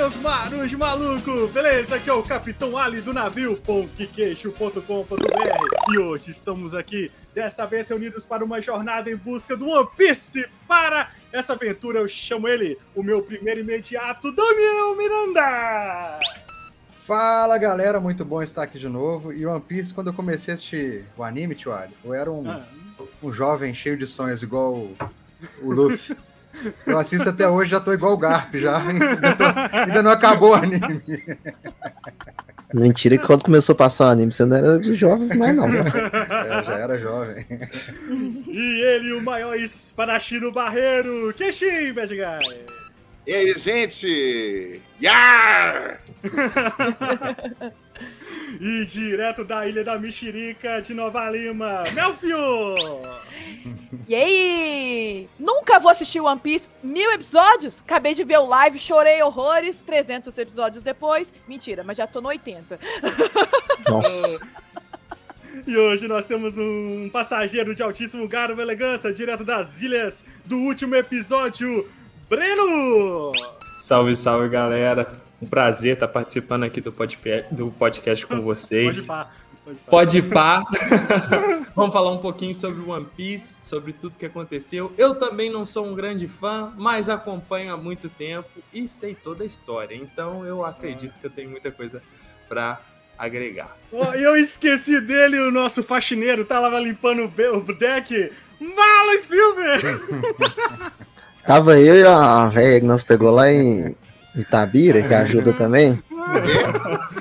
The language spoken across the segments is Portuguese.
aí, seus marujos malucos? Beleza? Aqui é o Capitão Ali do navio ponquequeixo.com.br e hoje estamos aqui, dessa vez reunidos para uma jornada em busca do One Piece. Para essa aventura eu chamo ele, o meu primeiro imediato, Damião Miranda! Fala galera, muito bom estar aqui de novo. E One Piece, quando eu comecei a assistir o anime, tio Ali, eu era um, Ah, um jovem cheio de sonhos, igual o, o Luffy. Eu assisto até hoje, já tô igual o Garp, já. Ainda, tô- ainda não acabou o anime. Mentira que quando começou a passar o anime, você não era jovem mais não. né? É, já era jovem. E ele, o maior espadachim do barreiro, Keshin, Bad Guy! E aí, gente? Yar! E direto da Ilha da Mexerica de Nova Lima, Melfio! E aí? Nunca vou assistir One Piece. Mil episódios? Acabei de ver o live, chorei horrores. 300 episódios depois. Mentira, mas já tô no 80. Nossa. E hoje nós temos um passageiro de altíssimo garbo e elegância, direto das ilhas do último episódio, Breno! Salve, salve, galera. Um prazer estar participando aqui do podcast, do podcast com vocês. Pode pá. Pode ir pá. Vamos falar um pouquinho sobre One Piece, sobre tudo que aconteceu. Eu também não sou um grande fã, mas acompanho há muito tempo e sei toda a história. Então eu acredito que eu tenho muita coisa para agregar. Eu esqueci dele, o nosso faxineiro, tá lá limpando o deck. Vala Spielberg! Tava eu e a velha que nós pegou lá em Itabira, que ajuda também,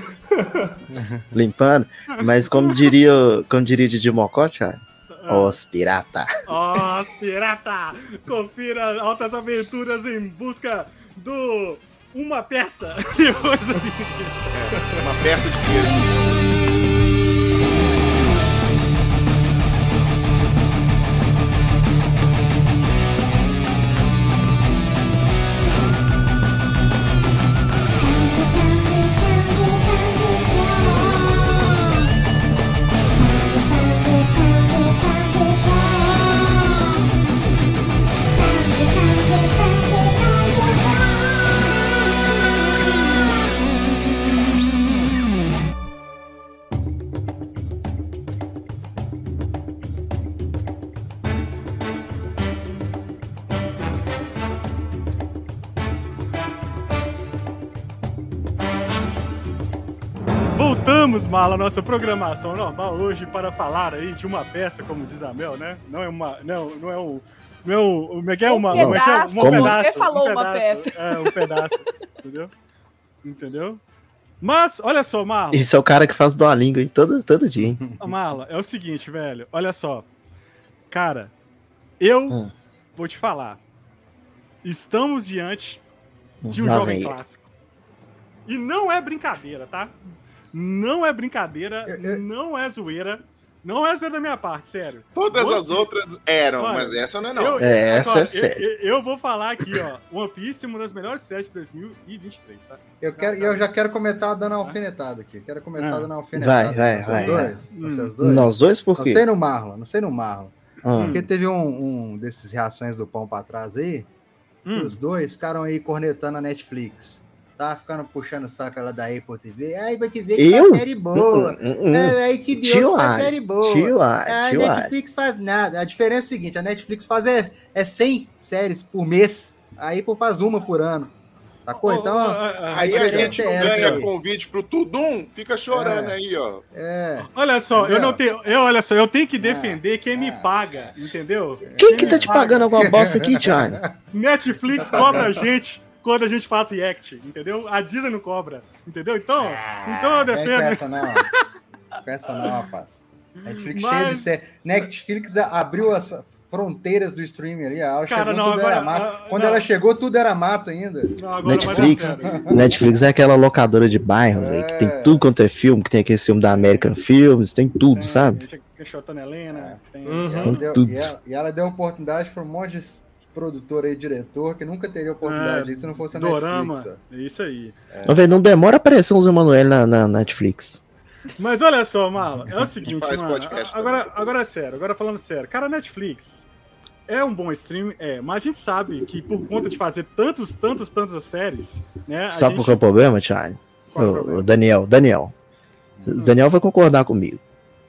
limpando. Mas como diria, como diria Didi Mocó, Thiago, os pirata. Ó, pirata! Confira altas aventuras em busca do... Uma peça. Hoje- Uma peça de queijo. Voltamos, Mala, à nossa programação normal hoje para falar aí de uma peça, como diz a Mel, né? Não é uma. Não, não é um. Não é um. Como é que é Um uma. como é que é? pedaço, Um você pedaço. falou um uma pedaço. peça. É, um pedaço. entendeu? Entendeu? Mas, olha só, Marlon. Esse é o cara que faz Duolingo aí todo, todo dia, hein? Marlon, é o seguinte, velho. Olha só. Cara, eu Hum. vou te falar. Estamos diante de um Lá jovem vem clássico. E não é brincadeira, tá? Não é brincadeira, Eu- eu- não é zoeira. Não é zoeira da minha parte, sério. Todas Você- as outras eram, Olha, mas essa não é não. Eu- É, essa Agora, é séria. Eu, vou falar aqui, ó. One Piece é uma das melhores séries de 2023, tá? Eu, quero, eu já quero começar dando uma alfinetada aqui. Quero começar Ah. dando uma alfinetada. Vai, vai, Vocês vai, dois? vai. Vocês dois? Nós dois por Não quê? sei no Marlon, não sei no Marlon. Ah, Porque teve um, um desses reações do pão pra trás aí, que Hum. os dois ficaram aí cornetando a Netflix. Tá ficando puxando o saco ela da Apple TV. A Apple TV que Eu? série boa. hum, hum, hum. É, a HBO Tio que série boa. Tio Ai, a tio. Netflix faz nada. A diferença é a seguinte, a Netflix faz é, é 100 séries por mês. A Apple faz uma por ano. Sacou? Então, Aí a gente é não ganha aí. convite pro Tudum, fica chorando É. aí, ó. é... Olha só, eu Entendeu? não tenho. Eu, olha só, eu tenho que defender quem me é. paga, entendeu? Quem que tá te paga. pagando alguma bosta aqui, Thiago? Netflix cobra a gente quando a gente faz react, entendeu? A Disney não cobra, entendeu? Então, então eu Vem com defendo. essa não. Com essa não, rapaz. Netflix Mas- cheio de série. Netflix abriu as fronteiras do streaming ali. Ela Cara, chegou, não, tudo agora- era mato. ah, Quando não. ela chegou, tudo era mato ainda. Não, Netflix. Netflix é aquela locadora de bairro, É. velho, que tem tudo quanto é filme, que tem aquele filme da American Films, tem tudo, Tem- sabe? Tem Chotana Helena. Tem... Uhum. E ela, deu, Tudo. e, ela, e ela deu oportunidade para um monte de produtor e diretor que nunca teria oportunidade É, se não fosse a Dorama. Netflix. É isso aí. Velho, não demora a aparecer uns Emanuel na, na Netflix. Mas olha só, Marlon, é o seguinte, mano. Agora, agora é sério, agora falando sério. Cara, a Netflix, é um bom stream, é, mas a gente sabe que por conta de fazer tantos, tantos, tantas séries, né? a Sabe gente... que é o problema, Thiago? Qual é o O, problema? o Daniel, Daniel. O Daniel vai concordar comigo.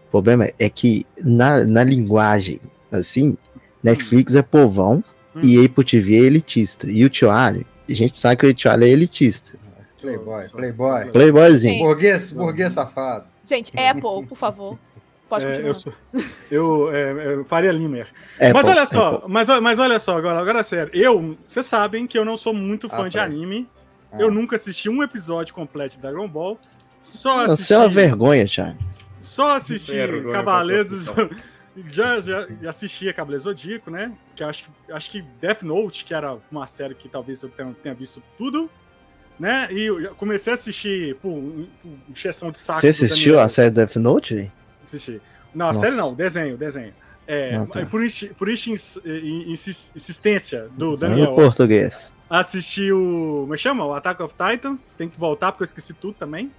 O problema é que na, na linguagem, assim, Netflix é povão Hum. e Apple TV é elitista. E o Tioalho, a gente sabe que o Tioalho é elitista. Playboy, playboy. Playboyzinho. Sim. Burguês, burguês safado. Gente, Apple, por favor. Pode É, continuar. eu, sou, eu, é, é, Faria Limer. Apple, mas olha só, Apple. mas, mas olha só, agora, agora é sério. Eu, vocês sabem que eu não sou muito fã Ah, de tá. anime. Ah. Eu nunca assisti um episódio completo de Dragon Ball. Só Você assisti, é uma vergonha, Thiago. só assisti Cavaleiros dos... já, já já assistia Cavaleiro Zodíaco, né? Que acho, que- acho que Death Note, que era uma série que talvez eu tenha, tenha visto tudo, né? E eu comecei a assistir, por um- por encheção de saco. Você assistiu Daniel. a série Death Note? Assisti. Não, a Nossa. série não, desenho, desenho. É, Ah, tá. por, insti- por in- insis- insistência do No Daniel, português. assisti o. Como é chama? O Attack of Titan. Tem que voltar porque eu esqueci tudo também.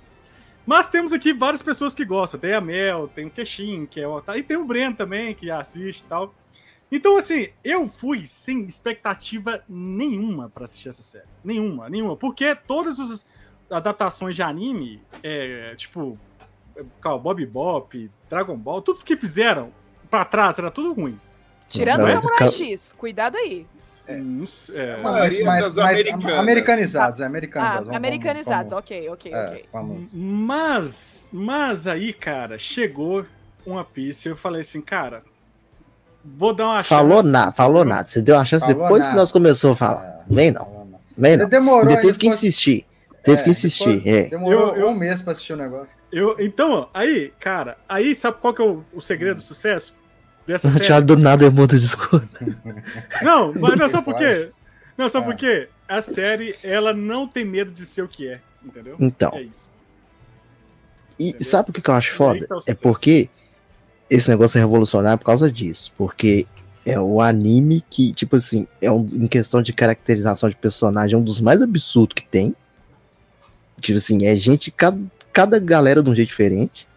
Mas temos aqui várias pessoas que gostam. Tem a Mel, tem o Queixinho, que é o. E tem o Breno também, que assiste e tal. Então, assim, eu fui sem expectativa nenhuma pra assistir essa série. Nenhuma, nenhuma. Porque todas as adaptações de anime, é, tipo, Bob Bop, Dragon Ball, tudo que fizeram pra trás era tudo ruim. Tirando é? Samurai Ca- X, cuidado aí. Não sei, é, Mas, mas, mas americanizados, é, Ah, americanizados. vamos- americanizados, vamos- ok, ok, vamos- ok. é, vamos- Mas, mas aí, cara, chegou One Piece e eu falei assim, cara, vou dar uma Falou chance. nada, falou nada. Você deu uma chance Falou depois que nada. nós começamos a falar. É, Vem não, vem não. demorou, Ainda teve que insistir. Teve é, que insistir, depois- é. Demorou Eu- eu- um mês pra assistir o negócio. Eu, então, aí, cara, aí sabe qual que é o, o segredo do sucesso dessa O série? Thiago do nada é muito discurso. Não, mas não sabe por quê? Não, sabe por quê? A série, ela não tem medo de ser o que é, entendeu? Então, É isso. e Entendeu? sabe o que eu acho aí foda? tá É porque esse negócio é revolucionário por causa disso. Porque é o anime que, tipo assim, é um, em questão de caracterização de personagem, é um dos mais absurdos que tem. Tipo assim, é gente, cada, cada galera de um jeito diferente.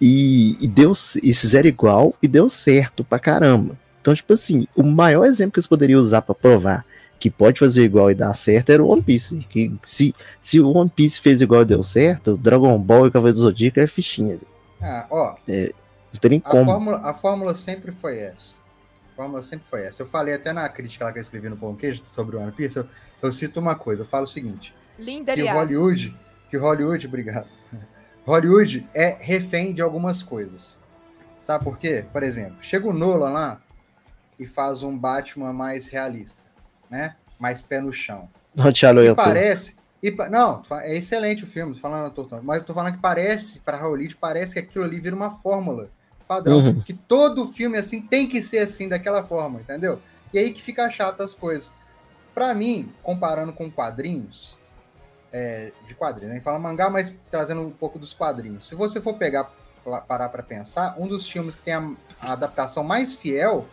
E, e deu, e fizeram igual e deu certo pra caramba. Então, tipo assim, o maior exemplo que eles poderiam usar pra provar que pode fazer igual e dar certo era o One Piece. Que se, se o One Piece fez igual e deu certo, o Dragon Ball e o Cavaleiro do Zodíaco é fichinha. Ah, ó, Não tem nem a como. fórmula, a fórmula sempre foi essa. A fórmula sempre foi essa. Eu falei até na crítica lá que eu escrevi no Pão Queijo sobre o One Piece, eu, eu cito uma coisa, eu falo o seguinte, Linda, que aliás. Hollywood, que Hollywood, obrigado. Hollywood é refém de algumas coisas. Sabe por quê? Por exemplo, chega o Nolan lá e faz um Batman mais realista, né? Mais pé no chão. Não, Thiago, E parece. E, não, é excelente o filme, falando, tô- mas eu tô falando que parece, para Hollywood, parece que aquilo ali vira uma fórmula padrão. Uhum. Que todo filme assim tem que ser assim, daquela forma, entendeu? E aí que fica chato as coisas. Pra mim, comparando com quadrinhos, é, de quadrinhos, né? Fala mangá, mas trazendo um pouco dos quadrinhos. Se você for pegar, pa- parar pra pensar, um dos filmes que tem a, a adaptação mais fiel,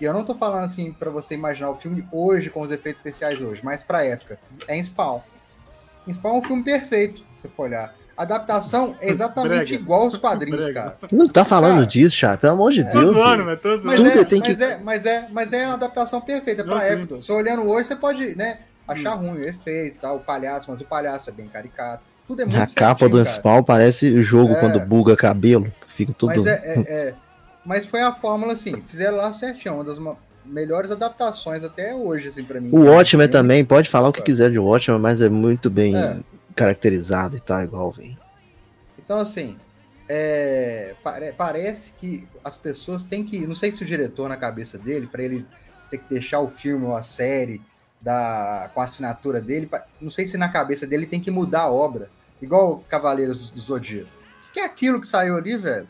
e eu não tô falando assim pra você imaginar o filme hoje com os efeitos especiais hoje, mas pra época, é em Spawn. Em Spawn é um filme perfeito, se você for olhar. A adaptação é exatamente Brega. igual aos quadrinhos, Brega. cara. Não tá falando Cara, disso, Thiago. Pelo amor de Tô Deus. zoando, velho. mas tô zoando. Mas, Tudo é, tem mas, que- é, mas, é, mas é uma adaptação perfeita pra Não, sim. época. Você olhando hoje, você pode né, achar Hum. ruim o efeito, tal, o palhaço, mas o palhaço é bem caricato. Tudo é muito A capa do certinho. Spawn parece o jogo É. quando buga cabelo. Fica tudo. Mas, é, é- é- mas foi a fórmula, assim, fizeram lá certinho, uma das melhores adaptações até hoje, assim, pra mim. O Watchmen Filme. também, pode falar o que quiser de Watchmen, mas é muito bem É. caracterizado e tal, igual, velho. Então, assim, é, pare- parece que as pessoas têm que. Não sei se o diretor, na cabeça dele, para ele ter que deixar o filme ou a série da, com a assinatura dele, não sei se na cabeça dele tem que mudar a obra, igual Cavaleiros do Zodíaco. O que é aquilo que saiu ali, velho?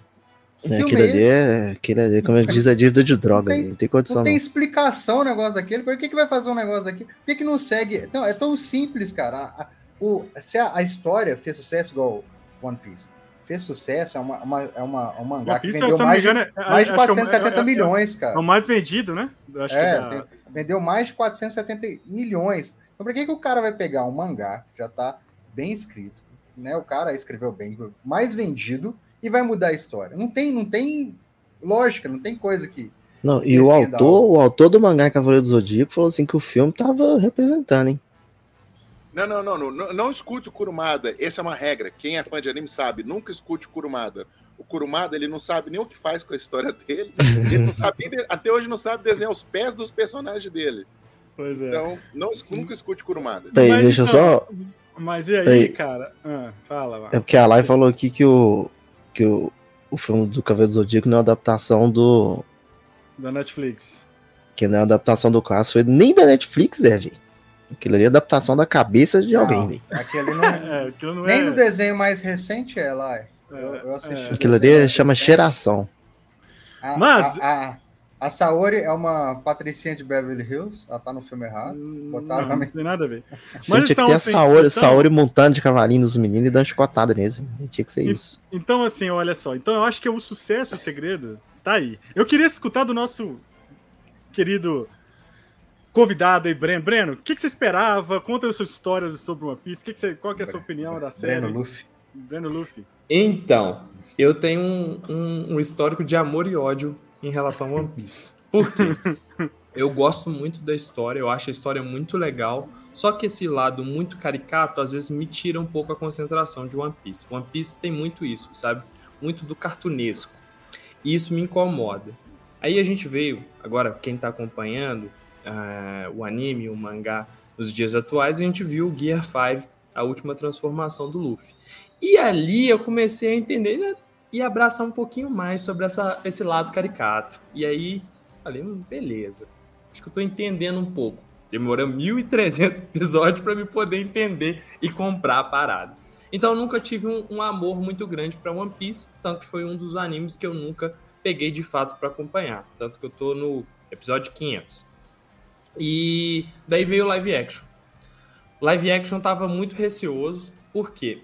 Que É, filme aquilo é ali é. Aquilo ali, como ele diz, é dívida de droga, tem-. Não tem condição, Não tem não. explicação o negócio daquele. Por que, que vai fazer um negócio daquele? Por que, que não segue? Não, é tão simples, cara. A- a- o, se a, a história fez sucesso igual One Piece, fez sucesso, é, uma, uma, é uma, um mangá One que Piece, vendeu mais, de, engano, é- mais de acho que é o- 470 é- é- milhões, É cara. o mais vendido, né? Acho É, que da- vendeu mais de 470 milhões. Então, por que, que o cara vai pegar um mangá, que já tá bem escrito, né? O cara escreveu bem, mais vendido, e vai mudar a história? Não tem, não tem lógica, não tem coisa que. Não, e o autor, o autor do mangá Cavaleiro do Zodíaco falou assim que o filme tava representando, hein? Não, não, não, não, não, escute o Kurumada. Essa é uma regra. Quem é fã de anime sabe. Nunca escute o Kurumada. O Kurumada, ele não sabe nem o que faz com a história dele. Ele não sabe, até hoje não sabe desenhar os pés dos personagens dele. Pois é. Então, não, nunca escute o Kurumada. Peraí, Mas deixa eu então- só. Mas e aí, Peraí. cara? Ah, fala, lá. É porque a Lai falou aqui que o. que o, o filme do Cavaleiro do Zodíaco não é uma adaptação do. Da Netflix. Que não é uma adaptação do clássico, nem da Netflix, é, velho. Aquilo ali é adaptação da cabeça de alguém, Não, velho. Aquele não, É, aquilo não nem é. no desenho mais recente é lá. Eu, eu assisti. É. Aquilo ali é- chama recente. Geração. A, Mas- A, a, a Saori é uma patricinha de Beverly Hills. Ela tá no filme errado. Não, Botaram não na- tem nada a ver. Sim, tinha que então, ter a assim, Saori, então- Saori montando de cavalinho nos meninos e dando chicotada neles. Tinha que ser E- isso. Então, assim, olha só. Então, eu acho que o sucesso, o segredo, tá aí. Eu queria escutar do nosso querido convidado aí, Breno. Breno, o que, que você esperava? Conta as suas histórias sobre One Piece. O que que você, qual que é a sua opinião da série? Breno Luffy. Breno Luffy. Então, eu tenho um, um- um histórico de amor e ódio em relação a One Piece. Por quê? Eu gosto muito da história, eu acho a história muito legal. Só que esse lado muito caricato às vezes me tira um pouco a concentração de One Piece. One Piece tem muito isso, sabe? Muito do cartunesco. E isso me incomoda. Aí a gente veio, agora quem tá acompanhando ah, o anime, o mangá nos dias atuais, a gente viu o Gear 5, a última transformação do Luffy. E ali eu comecei a entender e abraçar um pouquinho mais sobre essa, esse lado caricato. E aí, falei, hum, beleza. Acho que eu tô entendendo um pouco. Demorou 1.300 episódios para me poder entender e comprar a parada. Então eu nunca tive um, um amor muito grande para One Piece, tanto que foi um dos animes que eu nunca peguei de fato para acompanhar. Tanto que eu tô no episódio 500. E daí veio o live action. Live action tava muito receoso, por quê?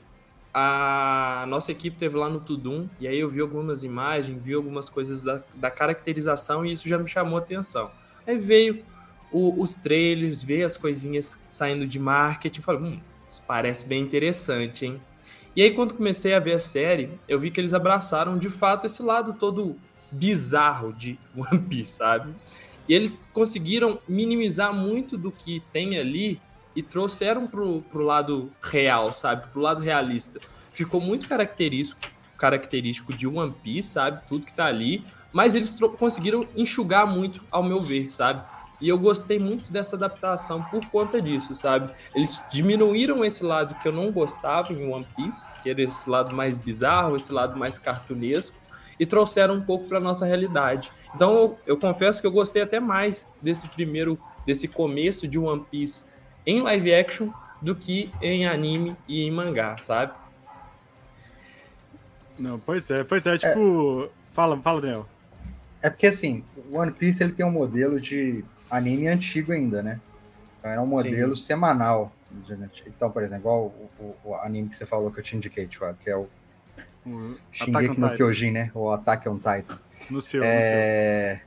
A nossa equipe teve lá no Tudum, e aí eu vi algumas imagens, vi algumas coisas da, da caracterização, e isso já me chamou a atenção. Aí veio o- os trailers, veio as coisinhas saindo de marketing, falei, hum, isso parece bem interessante, hein? E aí quando comecei a ver a série, eu vi que eles abraçaram de fato esse lado todo bizarro de One Piece, sabe? E eles conseguiram minimizar muito do que tem ali e trouxeram pro, pro lado real, sabe? Pro lado realista. Ficou muito característico, característico de One Piece, sabe? Tudo que tá ali. Mas eles conseguiram enxugar muito, ao meu ver, sabe? E eu gostei muito dessa adaptação por conta disso, sabe? Eles diminuíram esse lado que eu não gostava em One Piece, que era esse lado mais bizarro, esse lado mais cartunesco, e trouxeram um pouco para nossa realidade. Então eu, eu confesso que eu gostei até mais desse primeiro, desse começo de One Piece em live action do que em anime e em mangá, sabe? Não, pois é, pois é, tipo. Fala, fala, Daniel. É porque assim, o One Piece ele tem um modelo de anime antigo ainda, né? Então era um modelo semanal. Então, por exemplo, igual o, o- o anime que você falou que eu te indiquei, Thiago, que é o O Shingeki no. Kyojin, né? O Attack on Titan. No seu, no seu. É...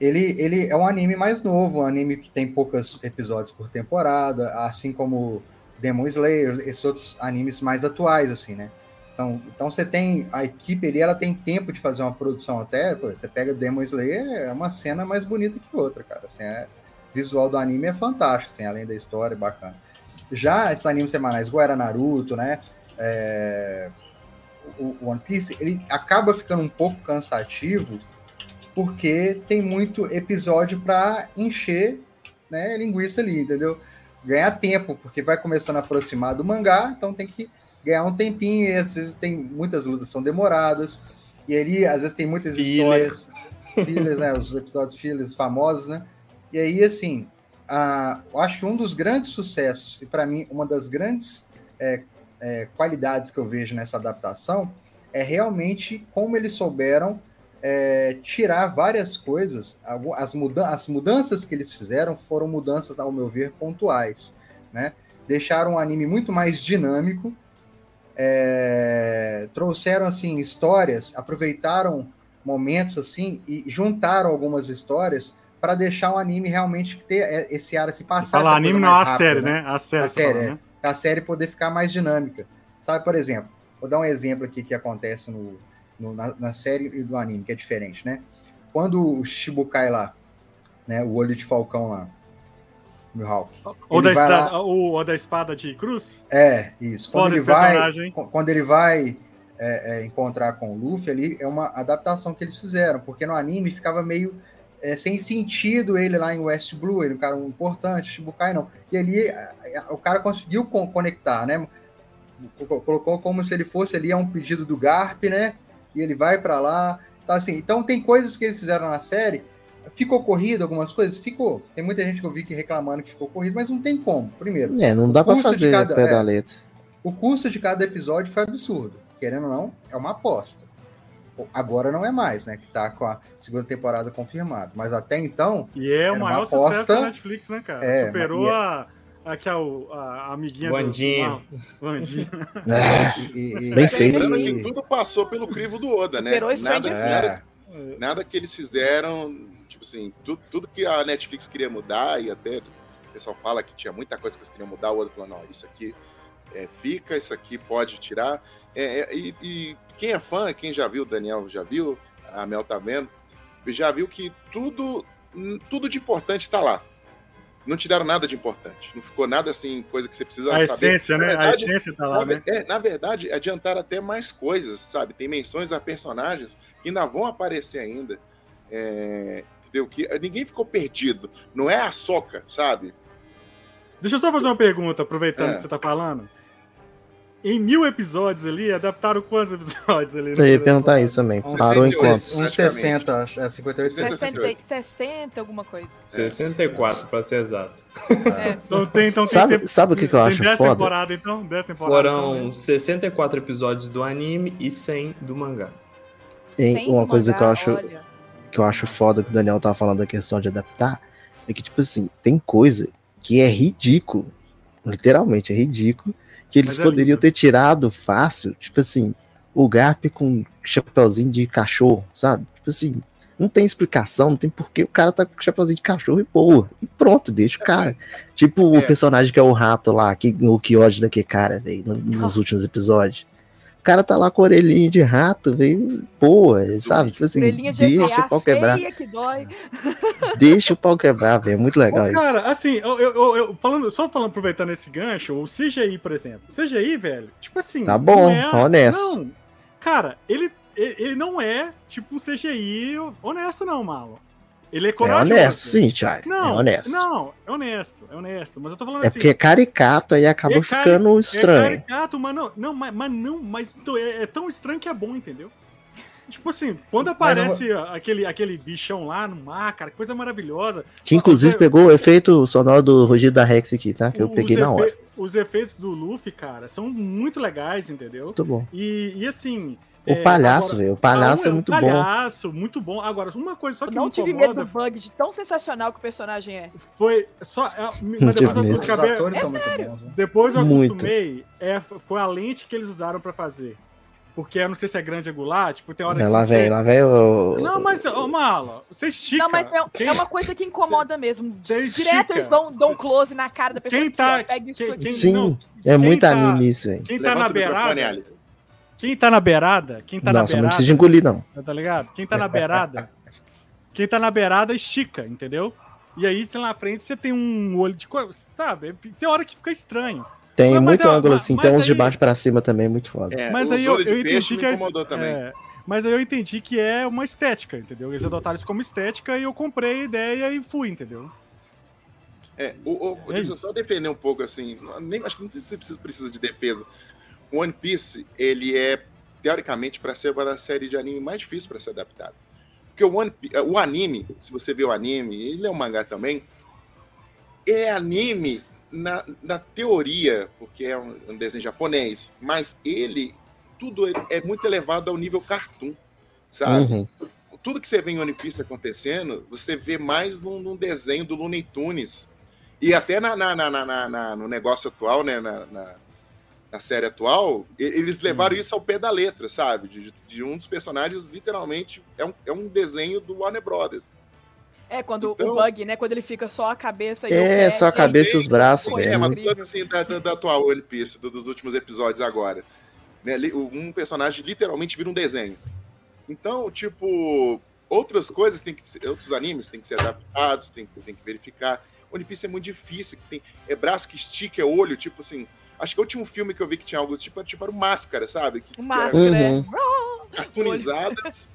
Ele, ele é um anime mais novo, um anime que tem poucos episódios por temporada, assim como Demon Slayer, esses outros animes mais atuais, assim, né? Então, então você tem a equipe ali, ela tem tempo de fazer uma produção até, pô, você pega Demon Slayer, é uma cena mais bonita que outra, cara. Assim, é, o visual do anime é fantástico, assim, além da história, é bacana. Já esses animes semanais, igual era Naruto, né? É, o One Piece, ele acaba ficando um pouco cansativo porque tem muito episódio para encher né, linguiça ali, entendeu? Ganhar tempo, porque vai começando a aproximar do mangá, então tem que ganhar um tempinho, e às vezes tem muitas lutas são demoradas, e ali às vezes tem muitas Filler. histórias, fillers, né, os episódios fillers famosos, né? E aí, assim, a, eu acho que um dos grandes sucessos, e para mim, uma das grandes é, é, qualidades que eu vejo nessa adaptação é realmente como eles souberam é, tirar várias coisas. As, as mudanças que eles fizeram foram mudanças, ao meu ver, pontuais. Né? Deixaram o anime muito mais dinâmico, é, trouxeram assim histórias, aproveitaram momentos assim e juntaram algumas histórias para deixar o anime realmente ter é, esse ar se passar. Fala essa anime, não mais a série, né? A série. A série, fala, é. né? A série poder ficar mais dinâmica. Sabe, por exemplo, vou dar um exemplo aqui que acontece no, no- na, na série e do anime, que é diferente, né? quando o Shibukai lá, né, o olho de falcão lá, Mihawk. Ou Ele da, espada, lá- ou, ou da espada de cruz? É, isso. Quando Foda ele vai, quando ele vai é, é, encontrar com o Luffy ali, é uma adaptação que eles fizeram, porque no anime ficava meio é, sem sentido ele lá em West Blue, ele é um cara importante, Shibukai não. E ali a- a- o cara conseguiu con- conectar, né? Co- Colocou como se ele fosse ali a um pedido do Garp, né? E ele vai pra lá. Tá assim, então tem coisas que eles fizeram na série. Ficou corrido algumas coisas? Ficou. Tem muita gente que eu vi que reclamando que ficou corrido, mas não tem como. Primeiro, É, não dá de fazer cada- pé é. da letra. o custo de cada episódio foi absurdo. Querendo ou não, é uma aposta. Agora não é mais, né? Que tá com a segunda temporada confirmada. Mas até então, E é o maior aposta. sucesso da Netflix, né, cara? É, Superou é- a, aquela a, a amiguinha do- Wandinha. do. Wandinha. É, e- e- Bem feito. Lembrando e- que tudo passou pelo crivo do Oda, né? Superou Stranger Nada, é, nada, nada que eles fizeram, tipo assim, tudo, tudo que a Netflix queria mudar, e até o pessoal fala que tinha muita coisa que eles queriam mudar, o Oda falou, não, isso aqui é, fica, isso aqui pode tirar. É, é, e, e quem é fã, quem já viu, o Daniel já viu, a Mel tá vendo, já viu que tudo, tudo de importante tá lá. Não tiraram nada de importante. Não ficou nada assim, coisa que você precisa A saber. essência, Na né? A verdade, essência tá na, lá, ve- né? é, na verdade, adiantaram até mais coisas, sabe? Tem menções a personagens que ainda vão aparecer ainda. É, entendeu? Que ninguém ficou perdido. Não é a soca, sabe? Deixa eu só fazer uma pergunta, aproveitando É. que você tá falando. Em mil episódios ali, adaptaram quantos episódios ali? Eu ia perguntar isso também. Uns Parou em 68. quantos? uns 60, acho, é 58, 68. 60, 60, alguma coisa. 64, pra ser exato. É. Então tem, então tem Sabe, tempo- sabe o que, que eu acho 10 foda? temporadas, então? 10 temporadas. Foram então, né? 64 episódios do anime e 100 do mangá. Sem uma coisa mangá, que eu acho olha. que eu acho foda que o Daniel tava falando da questão de adaptar é que, tipo assim, tem coisa que é ridículo. Literalmente, é ridículo. Que eles é poderiam ter tirado fácil, tipo assim, o Garp com chapeuzinho de cachorro, sabe? Tipo assim, não tem explicação, não tem porquê o cara tá com chapeuzinho de cachorro e boa. E pronto, deixa o cara. Tipo É. o personagem que é o rato lá, que, o que ódio daquele cara, velho, no- nos últimos episódios. O cara tá lá com a orelhinha de rato, velho, boa, sabe? Tipo assim, Orelhinha de deixa o pau quebrar. feia que dói. Deixa o pau quebrar, velho. É muito legal Ô, isso. Cara, assim, eu, eu- eu- falando, só falando, aproveitando esse gancho, o CGI, por exemplo. O CGI, velho, tipo assim. Tá bom, é- tá honesto. Não, cara, ele, ele ele não é tipo um CGI honesto, não, Malo. Ele é É corajoso. honesto, sim, Thiago. Não, é honesto. Não, é honesto, é honesto. Mas eu tô falando é assim. porque é caricato aí acaba É cari- ficando É estranho. caricato, mas não, não, mas, mas não, mas é, é tão estranho que é bom, entendeu? Tipo assim, quando aparece aquele, aquele bichão lá no mar, cara, coisa maravilhosa. que inclusive pegou o efeito sonoro do rugido da Rex aqui, tá? Que eu peguei na hora. Os efeitos do Luffy, cara, são muito legais, entendeu? Muito bom. E, e assim. O é, palhaço, velho. O palhaço Ah, é muito bom. palhaço, muito bom. Agora, uma coisa só Eu que não me tive medo do bug de tão sensacional que o personagem é. foi só. é, Mas Não depois tive eu acabei, muito bons. né? Depois eu Muito. acostumei, é, foi a lente que eles usaram pra fazer. Porque eu não sei se é grande angular, tipo, tem hora que É, lá você- vem, lá vem o. Não, mas, ô, Mala, você estica. Não, mas é, Quem- é uma coisa que incomoda mesmo. Você Direto eles vão dão um close na cara da pessoa. Quem tá- ó, Pega isso quem- aqui. Sim, não, é quem muito tá- anime isso, velho. Quem tá na Levanta microfone, beirada. Quem tá na beirada, quem tá na Nossa, não beirada. precisa engolir, não. Tá ligado? Quem tá na beirada. quem tá na beirada estica, entendeu? E aí, sei lá na frente, você tem um olho de coisa. Sabe? Tem hora que fica estranho. Tem Mas- muito é- ângulo mas- assim, mas tem uns de baixo pra cima também, muito foda. É, Mas aí eu, eu entendi que é, é, mas aí eu entendi que é uma estética, entendeu? Eles adotaram isso como estética e eu comprei a ideia e fui, entendeu? É, o, o, É deixa eu só defender um pouco assim. Nem, acho que não sei se você precisa, precisa de defesa. One Piece, ele é, teoricamente, para ser uma das séries de anime mais difícil para ser adaptado. Porque o, One, Pi- o anime, se você vê o anime, ele é um mangá também, é anime na, na teoria, porque é um, um desenho japonês, mas ele, tudo é, muito elevado ao nível cartoon, sabe? Uhum. tudo que você vê em One Piece acontecendo, você vê mais num, num desenho do Looney Tunes. E até na, na- na- na- na- na- no negócio atual, né? Na, na- série atual, eles levaram isso ao pé da letra, sabe? De, de um dos personagens, literalmente, é um, é um desenho do Warner Brothers. É, quando Então- o bug, né? Quando ele fica só a cabeça e o É, só a cabeça e os braços, Foi, É, mas coisa assim da, da, da atual One Piece, do- dos últimos episódios agora. Né, Um personagem literalmente vira um desenho. Então, tipo, outras coisas tem que ser, outros animes têm que ser adaptados, tem, que- tem que verificar. One Piece é muito difícil, que tem é braço que estica, é olho, tipo assim. Acho que o último filme que eu vi que tinha algo tipo, tipo era o Máscara, sabe? Que, O máscara, é. Uhum. cartoonizadas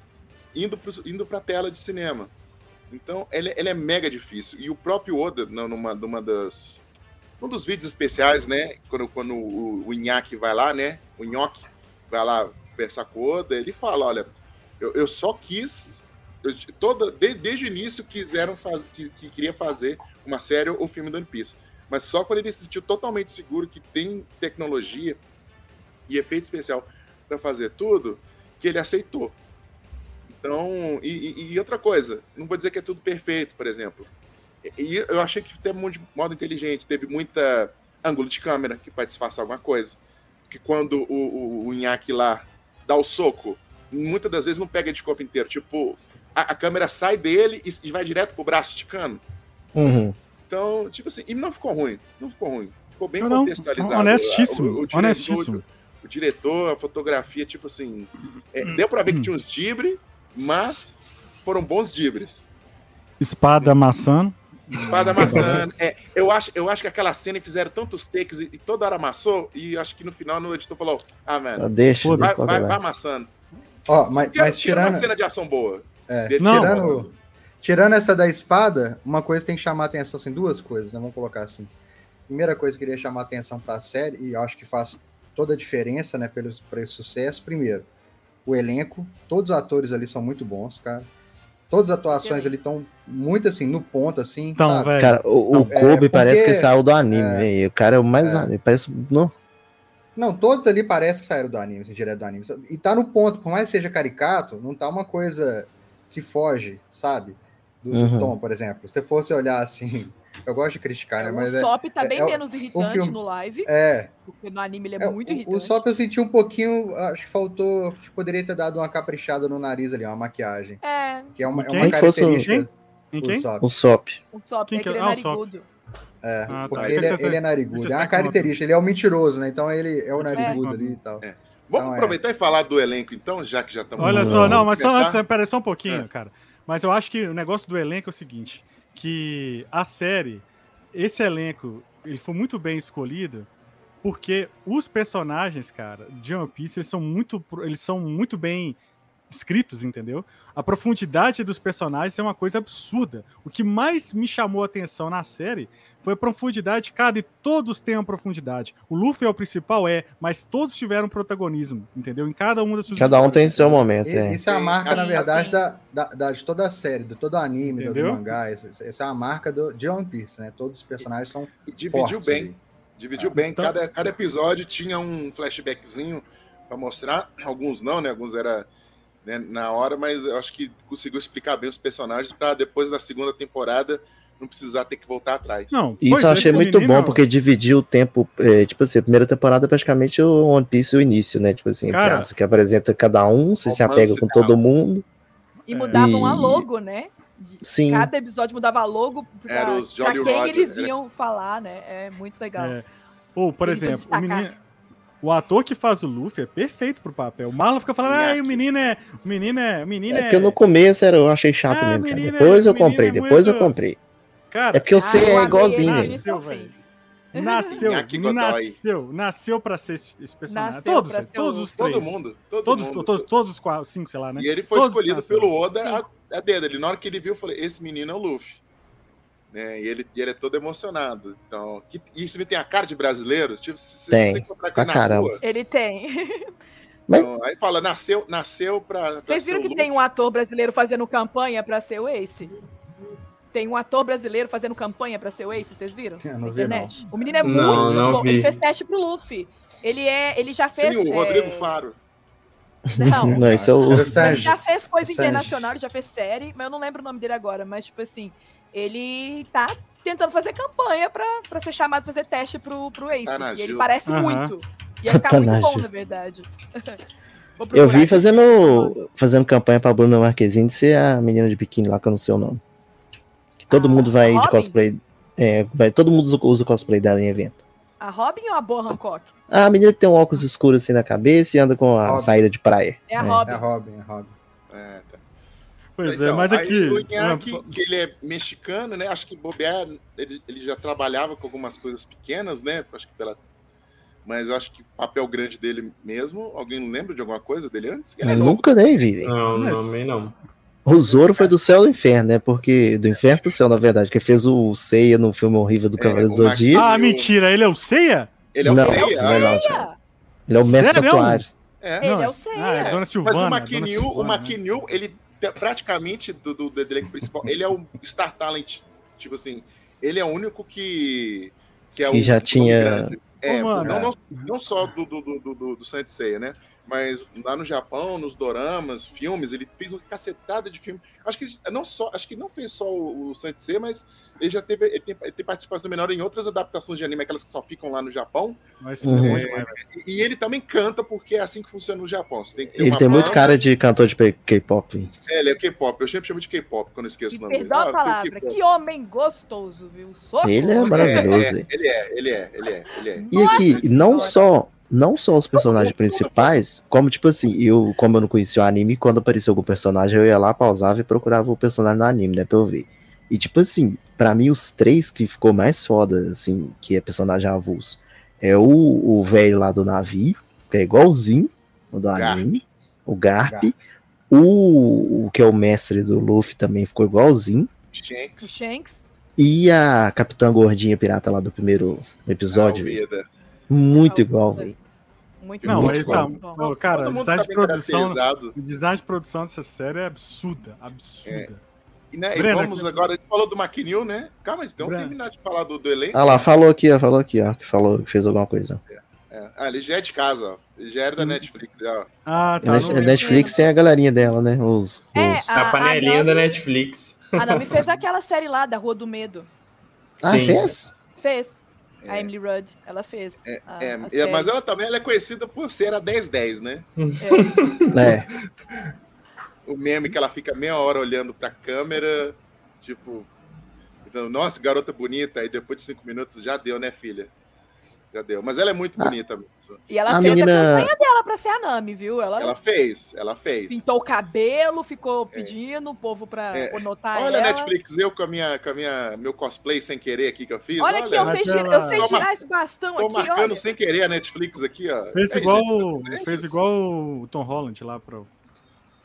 indo, pro, indo pra tela de cinema. Então, ele, ele é mega difícil. E o próprio Oda, não, numa, numa das. Um dos vídeos especiais, né? Quando, quando o, o vai lá, né? O Nhoque vai lá conversar com o Oda, ele fala: olha, eu, eu só quis. eu- toda, de- desde o início quiseram fazer, que, que queria fazer uma série ou filme do One Piece. Mas só quando ele se sentiu totalmente seguro que tem tecnologia e efeito especial para fazer tudo, que ele aceitou. Então, e, e- outra coisa, não vou dizer que é tudo perfeito, por exemplo. E eu achei que teve de modo inteligente, teve muita ângulo de câmera que pode disfarçar alguma coisa. Que quando o, o, o lá dá o soco, muitas das vezes não pega de corpo inteiro. Tipo, a, a câmera sai dele e, e vai direto pro braço esticando. Uhum. Então, tipo assim, e não ficou ruim. Não ficou ruim. Ficou bem Não, não, contextualizado. honestíssimo, O- o diretor- honestíssimo. o diretor, a fotografia, tipo assim. é, deu pra ver Hum. que tinha uns dibre, mas foram bons dibres. Espada amassando. Espada amassando. É, eu, acho, eu acho que aquela cena fizeram tantos takes e, e toda hora amassou, e acho que no final o editor falou: Ah, mano, Deixa, vai, deixa vai, lá. vai amassando. Ó, mas, Quero, mas uma tirando, cena de ação boa. é, Não. tirando, tirando essa da espada, uma coisa tem que chamar a atenção, assim, duas coisas, né? Vamos colocar assim. Primeira coisa que eu queria chamar a atenção para a série, e eu acho que faz toda a diferença, né, pelo, esse sucesso. Primeiro, o elenco, todos os atores ali são muito bons, cara. Todas as atuações ali estão muito assim, no ponto, assim. Então, sabe? velho. Cara, o, o é, Kobe parece porque- que saiu do anime, é, velho. O cara é o mais. é. Parece. Não. Não, todos ali parece que saíram do anime, assim, direto do anime. E tá no ponto, por mais que seja caricato, não tá uma coisa que foge, sabe? Do, do Uhum. tom, por exemplo. Se fosse olhar assim, eu gosto de criticar, né? Mas o é. Sop tá é- bem é o- menos irritante filme- no live, É, porque no anime ele é, é, muito o, irritante. o Sop eu senti um pouquinho, acho que faltou, acho que poderia ter dado uma caprichada no nariz ali, uma maquiagem. É, Que é uma, é Quem? uma Quem o- característica Em do quem? Sop. O Sop. o Sop Quem é que que é? ele é Ah, o narigudo. É, Ah, tá. porque É que ele, é, ele é narigudo. É uma característica, ele é o mentiroso, né? Então ele é o narigudo ali e tal. Vamos Então, é. aproveitar e falar do elenco, então, já que já estamos. Olha só, não, mas só antes, peraí, só um pouquinho, É. cara. Mas eu acho que o negócio do elenco é o seguinte: que a série, esse elenco, ele foi muito bem escolhido porque os personagens, cara, de One Piece, eles são muito, eles são muito bem escritos, entendeu? A profundidade dos personagens é uma coisa absurda. O que mais me chamou a atenção na série foi a profundidade, cara, e todos têm uma profundidade. O Luffy é o principal, é, mas todos tiveram protagonismo, entendeu? Em cada uma das suas Cada um tem seu momento, é. Isso é a marca, na verdade, da, da, da- de toda a série, de todo o anime, do, mangá. Essa, essa é a marca do, de One Piece, né? Todos os personagens são E dividiu fortes bem. ali. Dividiu bem. Então- Cada, cada episódio tinha um flashbackzinho pra mostrar. Alguns não, né? Alguns era né, na hora, mas eu acho que conseguiu explicar bem os personagens pra depois da segunda temporada não precisar ter que voltar atrás. Não, Isso pois eu é, achei esse muito menino- bom, porque dividiu o tempo. é, tipo assim, a primeira temporada é praticamente o One Piece o início, né? Tipo assim, Cara, que apresenta cada um, você se apega com todo mundo. E mudavam a E- logo, né? De- Sim. Cada episódio mudava a logo pra, Era os pra quem Roger, eles era- iam falar, né? É muito legal. É. Ou, por Eles exemplo, o, menino, o ator que faz o Luffy é perfeito pro papel. O Marlon fica falando, ah, o menino é. O menino é. O menino É é. porque no começo era, eu achei chato Ah, mesmo, cara. menina, Depois eu menina comprei, é depois eu comprei. Cara, É porque Ah, você eu é igualzinho, velho. nasceu, velho. Nasceu, nasceu, nasceu pra ser esse, personagem. Nasceu todos, ser o todos os três. Todo mundo. Todo Todos, mundo. todos, todos os quatro, cinco, sei lá, né? E ele foi Todos escolhido nasceram. pelo Oda a, a dedo. Ele, na hora que ele viu, eu falei: esse menino é o Luffy. Né? E, ele, e ele é todo emocionado. Então, que, e isso me tem a cara de brasileiro. Tipo, se, se Tem, você encontrar com pra ele na caramba. rua. Ele tem. Mas- então, aí fala, nasceu, nasceu pra. pra Vocês viram que tem um ator brasileiro fazendo campanha pra ser o Ace? Tem um ator brasileiro fazendo campanha pra ser o Ace, vocês viram? Eu não vi, não. internet. O menino é Não, muito não bom. vi. Ele fez teste pro Luffy. Ele é, ele já fez. Sim, o é, Rodrigo Faro. Não, Não, esse é o. Ele já fez coisa internacional, ele já fez série, mas eu não lembro o nome dele agora. Mas, tipo assim, ele tá tentando fazer campanha pra, pra ser chamado pra fazer teste pro, pro Ace. Tá e ele parece Aham. muito. Ia ficar Tá muito bom, Gil. na verdade. Eu vi fazendo, fazendo campanha pra Bruna Marquezine de ser a menina de biquíni lá, que eu não sei o nome. Que todo Ah, mundo vai de Robin? cosplay. É, vai, todo mundo usa, usa cosplay dela em evento. A Robin ou a Boa Hancock? A menina que tem um óculos escuro assim na cabeça e anda com a Robin. saída de praia. É a É. Robin. É Robin, é Robin. É, tá. Pois é, Então, mas aí aqui. O Inaki, que ele é mexicano, né? Acho que bobear, ele, ele já trabalhava com algumas coisas pequenas, né? Acho que pela. Mas eu acho que o papel grande dele mesmo. Alguém lembra de alguma coisa dele antes? Ele é nunca nem vi. velho. Não, Mas- não, também não. O Zoro foi do céu ao inferno, né? Porque. Do inferno pro céu, na verdade. Que fez o Seiya no filme horrível do É, Cavaleiro do o Zodíaco. Ah, mentira, ele é o Ceia? Ele é o Não, Seiya. não é não, Thiago. Ele é o mestre Sério? santuário. é. Ele Não, é o Seiya. Ah, é Dona Mas Silvana. o Dona Maquinil, o né? Maquinil, ele te- praticamente do, do, do elenco principal, ele é o Star Talent. Tipo assim, ele é o único que. Que é o já nome tinha- grande. É, Ô, não, não, não só do, do, do, do, do, do Saint Seiya, né? Mas lá no Japão, nos doramas, filmes, ele fez uma cacetada de filme. Acho que ele não só, acho que não fez só o, o Saint Seiya, mas ele já teve, ele tem, ele tem participação menor em outras adaptações de anime, aquelas que só ficam lá no Japão. Mas Uhum. é demais, velho. E, ele também canta, porque é assim que funciona no Japão. Você tem que ter Ele uma tem muito cara de cantor de K-pop. É, ele é K-pop. Eu sempre chamo de K-pop quando esqueço E o nome dele. perdão Ah, a palavra, K-pop. que homem gostoso, viu? Socorro. Ele é É, maravilhoso. é, velho. ele é, ele é, ele é, ele é. E aqui, não só, não só os personagens principais, como tipo assim, eu, como eu não conhecia o anime, quando apareceu algum personagem, eu ia lá, pausava e procurava o personagem no anime, né, pra eu ver. E tipo assim, pra mim os três que ficou mais foda, assim, que é personagem avulso, é o o velho lá do navio, que é igualzinho o do Garp. anime, o Garp, o, o que é o mestre do Luffy também ficou igualzinho, O Shanks. Shanks. e a Capitã Gordinha Pirata lá do primeiro episódio. Alveda. Muito igual, velho. Muito Não, bom. ele muito tá. bom. Cara, o design tá de produção. O design de produção dessa série é absurda. Absurda. E, né, e vamos aqui- agora, a gente falou do McNeil, né? Calma, então Breno. terminar de falar do, do elenco. Ah lá, falou aqui, ó, falou aqui, ó, que falou que fez alguma coisa. É. Ah, ele já é de casa, ó. Ele já era da Hum. Netflix, ó. Ah, tá. Net- não- Netflix tem a galerinha dela, né? Os, É, os- a- A panelinha a da Nami- Netflix. A Nami fez aquela série lá, da Rua do Medo. Ah, Sim. fez? Fez. É. A Emily Rudd, ela fez. É, a- é, a é, mas ela também ela é conhecida por ser a 1010, né? É. É. O meme que ela fica meia hora olhando pra câmera, tipo, então, nossa, garota bonita, aí depois de cinco minutos já deu, né, filha? Já deu. Mas ela é muito Ah. bonita mesmo. E ela A fez menina- a campanha dela pra ser a Nami, viu? Ela, Ela fez, ela fez. pintou o cabelo, ficou pedindo o povo pra É. notar Olha, ela. Netflix, eu com a minha, com a minha, meu cosplay sem querer aqui que eu fiz. Olha aqui, eu sei, gi- ela- eu sei girar esse bastão Estou aqui, marcando olha. sem querer a Netflix aqui, ó. Fez É, igual, gente, é fez igual o Tom Holland lá pro.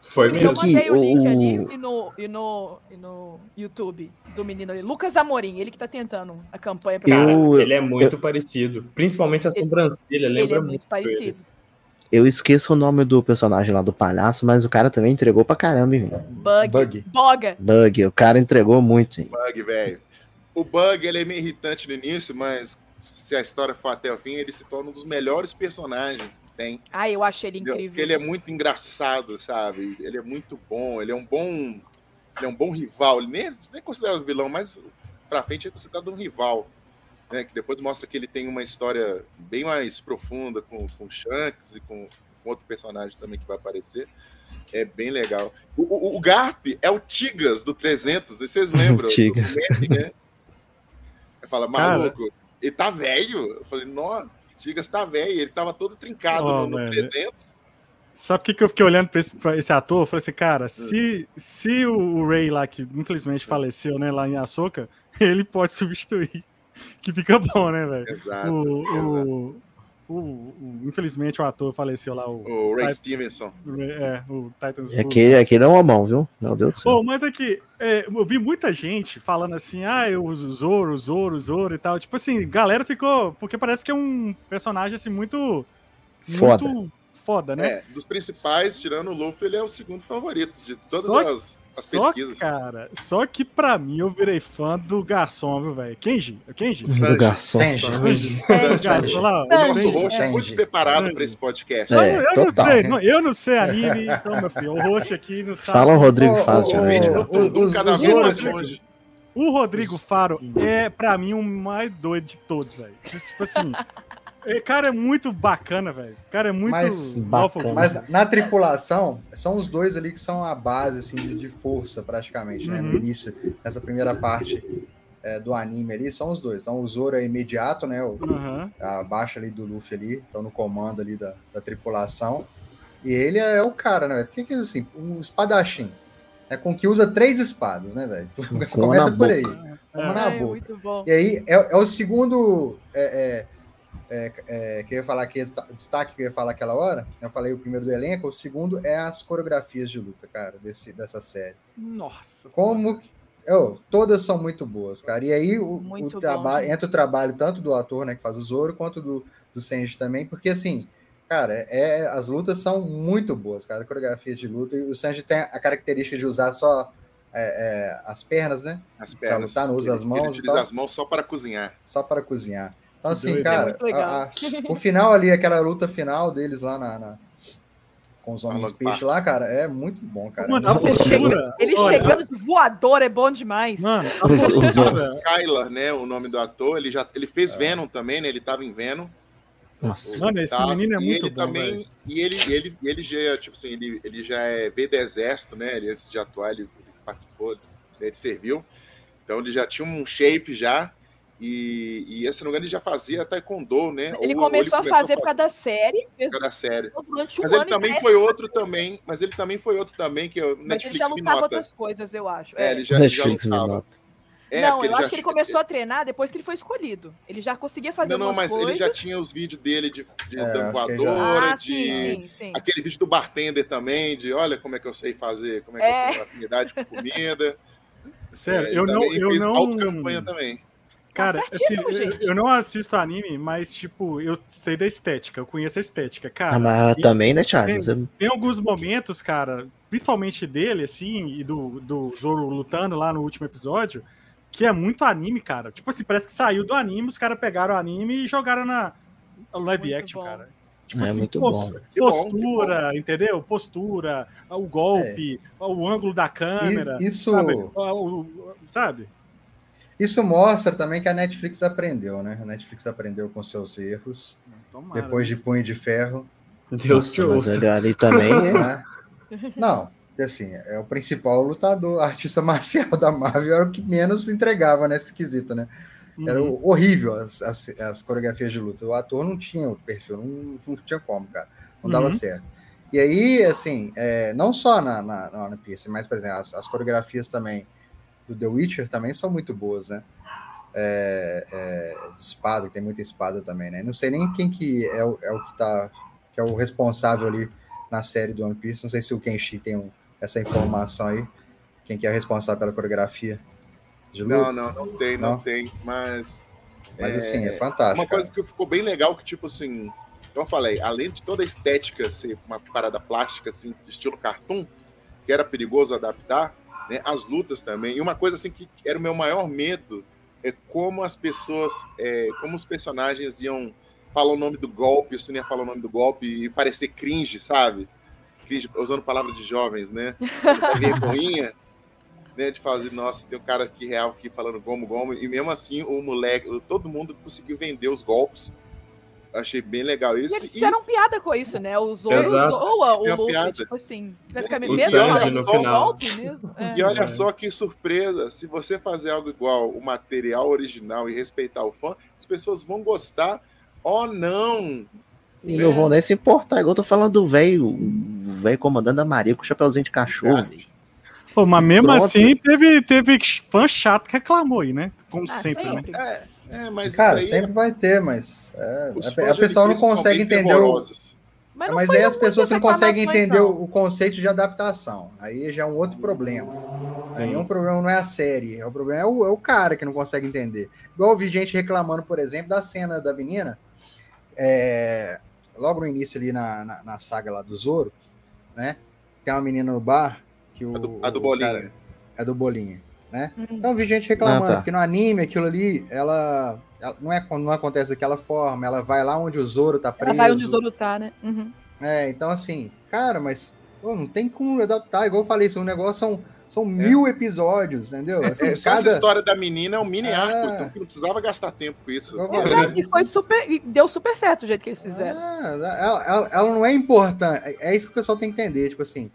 Foi Eu mesmo. Aqui, mandei o link ali e no, e, no, e no YouTube do menino ali. Lucas Amorim, ele que tá tentando a campanha pra Cara, Eu- ele é muito parecido. Principalmente a sobrancelha, Ele lembra é muito. muito parecido. Eu esqueço o nome do personagem lá do palhaço, mas o cara também entregou pra caramba, hein. Bug. Bug. Boga. Bug, o cara entregou muito, hein. Bug, velho. O Bug, ele é meio irritante no início, mas se a história for até o fim, ele se torna um dos melhores personagens que tem. Ah, eu achei ele incrível. Porque ele é muito engraçado, sabe? Ele é muito bom, ele é um bom. Ele é um bom rival. Ele nem, nem é considerado vilão, mas pra frente é considerado um rival. Né? Que depois mostra que ele tem uma história bem mais profunda com, com Shanks e com, com outro personagem também que vai aparecer. É bem legal. O, o- o Garp é o Tigas do 300, e vocês lembram? Tigas. Né? Fala, Cara. Ele tá velho. Eu falei, não, Tigas tá velho. Ele tava todo trincado Ó, no, no velho. 300. Sabe o que, que eu fiquei olhando pra esse, pra esse ator? Eu falei assim, cara, se, se o Ray lá, que infelizmente faleceu, né, lá em Açoka, ele pode substituir. Que fica bom, né, velho? Exato. O, exato. o, o, o- infelizmente o ator faleceu lá, o, O Ray Vai- Stevenson. é, o Titans É aquele, aquele é uma mão, viu? Meu Deus do céu. Pô, mas aqui, é, eu vi muita gente falando assim, ah, eu uso Zoro, Zoro, Zoro e tal. Tipo assim, galera ficou. Porque parece que é um personagem assim muito. Foda. Muito foda, né? É, dos principais, tirando o Luffy, ele é o segundo favorito de todas Só- as, as Só, pesquisas. cara, só que pra mim eu virei fã do garçom, viu, velho? Kenji? É o Kenji? Do garçom. Sanji. O garçom lá, O nosso host é muito preparado Sanji. para esse podcast. É, eu, eu não total. sei, não- eu não sei anime, então, meu filho, o host aqui não sabe. Fala o Rodrigo, Ô, fala, Tundum os- cada vez mais longe. O Rodrigo Faro é, pra mim, o mais doido de todos, velho. Tipo assim, cara é muito bacana, velho. O cara é muito. Mas- Bacana. Mas na, tripulação, são os dois ali que são a base assim, de, força, praticamente, né? No Uhum. início, nessa primeira parte é, do anime ali, são os dois. Então o Zoro é imediato, né? O, Aham. abaixo ali do Luffy ali, estão no comando ali da, da tripulação. E ele é o cara, né? Porque que assim, um espadachim. É com que usa três espadas, né, velho? Com Começa por boca. aí. Uma na Ai, boca. muito bom. E aí é, é o segundo. É, é, é, que eu ia falar aqui, destaque que eu ia falar aquela hora. Eu falei o primeiro do elenco, o segundo é as coreografias de luta, cara, desse, dessa série. Nossa. Como. que- oh, todas são muito boas, cara. E aí o, o trabalho entra o trabalho tanto do ator, né, que faz o Zoro, quanto do, do Senji também, porque assim, cara, é, as lutas são muito boas, cara. A coreografia de luta. E o Senji tem a característica de usar só é, é, as pernas, né? As pernas. lutar, não usa Ele- as mãos Ele e utiliza tal. as mãos só para cozinhar. só para cozinhar. Então, assim, Doido. cara, É a- a- o final ali, aquela luta final deles lá na, na- com os homens peixe lá, cara, é muito bom, cara. Mano, a postura. ele olha, chegando de voador é bom demais. Mano, a Os- os postura. Skylar, né? O nome do ator, ele já ele fez Venom também, né? Ele tava em Venom. Nossa. Mano, esse Tá, menino é e muito ele bom, também velho. e ele ele ele já tipo assim ele, ele já é veio do exército né ele antes de atuar ele, ele participou ele serviu então ele já tinha um shape já e, e se não me engano ele já fazia taekwondo né Ele Ou- ou começou a fazer por causa da série, fez cada série durante um mas ele também foi outro também mas ele também foi outro também que o Mas ele Netflix já me lutava nota outras coisas, eu acho. é, É. ele já, ele já Netflix me lutava. nota. É, não, eu acho já que ele começou a treinar depois que ele foi escolhido. Ele já conseguia fazer não, não, mas ele coisas. já tinha os vídeos dele de, de É, que já- Ah, de sim, sim, sim. aquele vídeo do bartender também, de olha como é que eu sei fazer, como é que É. eu tenho afinidade com comida. Sério, É, ele eu não. Eu fez não... autocampanha também. Cara, Tá assim, eu, eu não assisto anime, mas, tipo, eu sei da estética, eu conheço a estética. Cara, Ah, mas e- também, né, Charles? Você- tem alguns momentos, cara, principalmente dele, assim, e do, do Zoro lutando lá no último episódio, que é muito anime, cara. Tipo assim, parece que saiu do anime, os caras pegaram o anime e jogaram na live Muito action, bom. cara. Tipo É assim, muito pos- bom. Que bom, postura, entendeu? Postura, o golpe, o ângulo da câmera. E- isso- Sabe? O- o- sabe? Isso mostra também que a Netflix aprendeu, né? A Netflix aprendeu com seus erros. Tomara. Depois de Punho de Ferro. Deus te Mas ouça. ele ali também é. né? Não, assim, é o principal lutador, artista marcial da Marvel, era o que menos entregava nesse quesito, né? Era Uhum. horrível as, as, as coreografias de luta. O ator não tinha o perfil, não, não tinha como, cara. Não dava Uhum. certo. E aí, assim, é, não só na, na, na One Piece, mas, por exemplo, as, as coreografias também do The Witcher também são muito boas, né? É, é, de espada, tem muita espada também, né? Não sei nem quem que é, o- é o que tá, que é o responsável ali na série do One Piece. Não sei se o Kenshi tem um- essa informação aí. Quem que é responsável pela coreografia. Não, não, não tem, não, Não? tem. Mas Mas é, assim, é fantástico. uma coisa cara. que ficou bem legal, que tipo assim, como eu falei, além de toda a estética ser uma parada plástica, assim, estilo cartoon, que era perigoso adaptar, né, as lutas também. E uma coisa assim que era o meu maior medo é como as pessoas, é, como os personagens iam falar o nome do golpe, o Cine ia falar o nome do golpe e parecer cringe, sabe? Cringe, usando palavras de jovens, né? Vergonhinha, né? De fazer, nossa, tem um cara aqui real aqui falando gomo, gomo, e mesmo assim o moleque, todo mundo conseguiu vender os golpes. Achei bem legal E isso. eles E- fizeram piada com isso, né? O Zoro Exato. zoa o Luffy, piada. tipo assim, vai ficar me O vendo Sanji falar no final. golpe mesmo? É. E olha É. só que surpresa, se você fazer algo igual o material original e respeitar o fã, as pessoas vão gostar ou não. E não vão nem se importar, igual eu tô falando do velho, o velho comandando a Maria com o chapeuzinho de cachorro. Pô, mas mesmo Pronto. assim, teve, teve fã chato que reclamou aí, né? Como Ah, sempre, né? sempre. É, é mas Cara, isso aí sempre vai ter, mas é, a, fãs a pessoa não consegue entender o. Mas, É, não mas aí as pessoas não conseguem entender não. o, conceito de adaptação. Aí já é um outro problema. Aí o problema não é a série, é o problema é o, é o cara que não consegue entender. Igual eu vi gente reclamando, por exemplo, da cena da menina, é, logo no início ali na, na, na saga lá do Zoro, né? Tem uma menina no bar que o. A do, a do o bolinha. cara- é do bolinha, né? Hum. Então eu vi gente reclamando, Ah, tá. que no anime aquilo ali, ela, ela- não, é, não acontece daquela forma, ela vai lá onde o Zoro tá preso. Ela vai onde o Zoro tá, né? Uhum. É, então assim, cara, mas pô, não tem como adaptar, igual eu falei, isso é um negócio, são, são mil episódios, entendeu? Assim, É, só essa cada... história da menina é um mini É. arco, então que não precisava gastar tempo com isso. Igual eu falei, Exato, e foi super. e deu super certo o jeito que eles fizeram. Ah, ela, ela- ela não é importante, é isso que o pessoal tem que entender, tipo assim,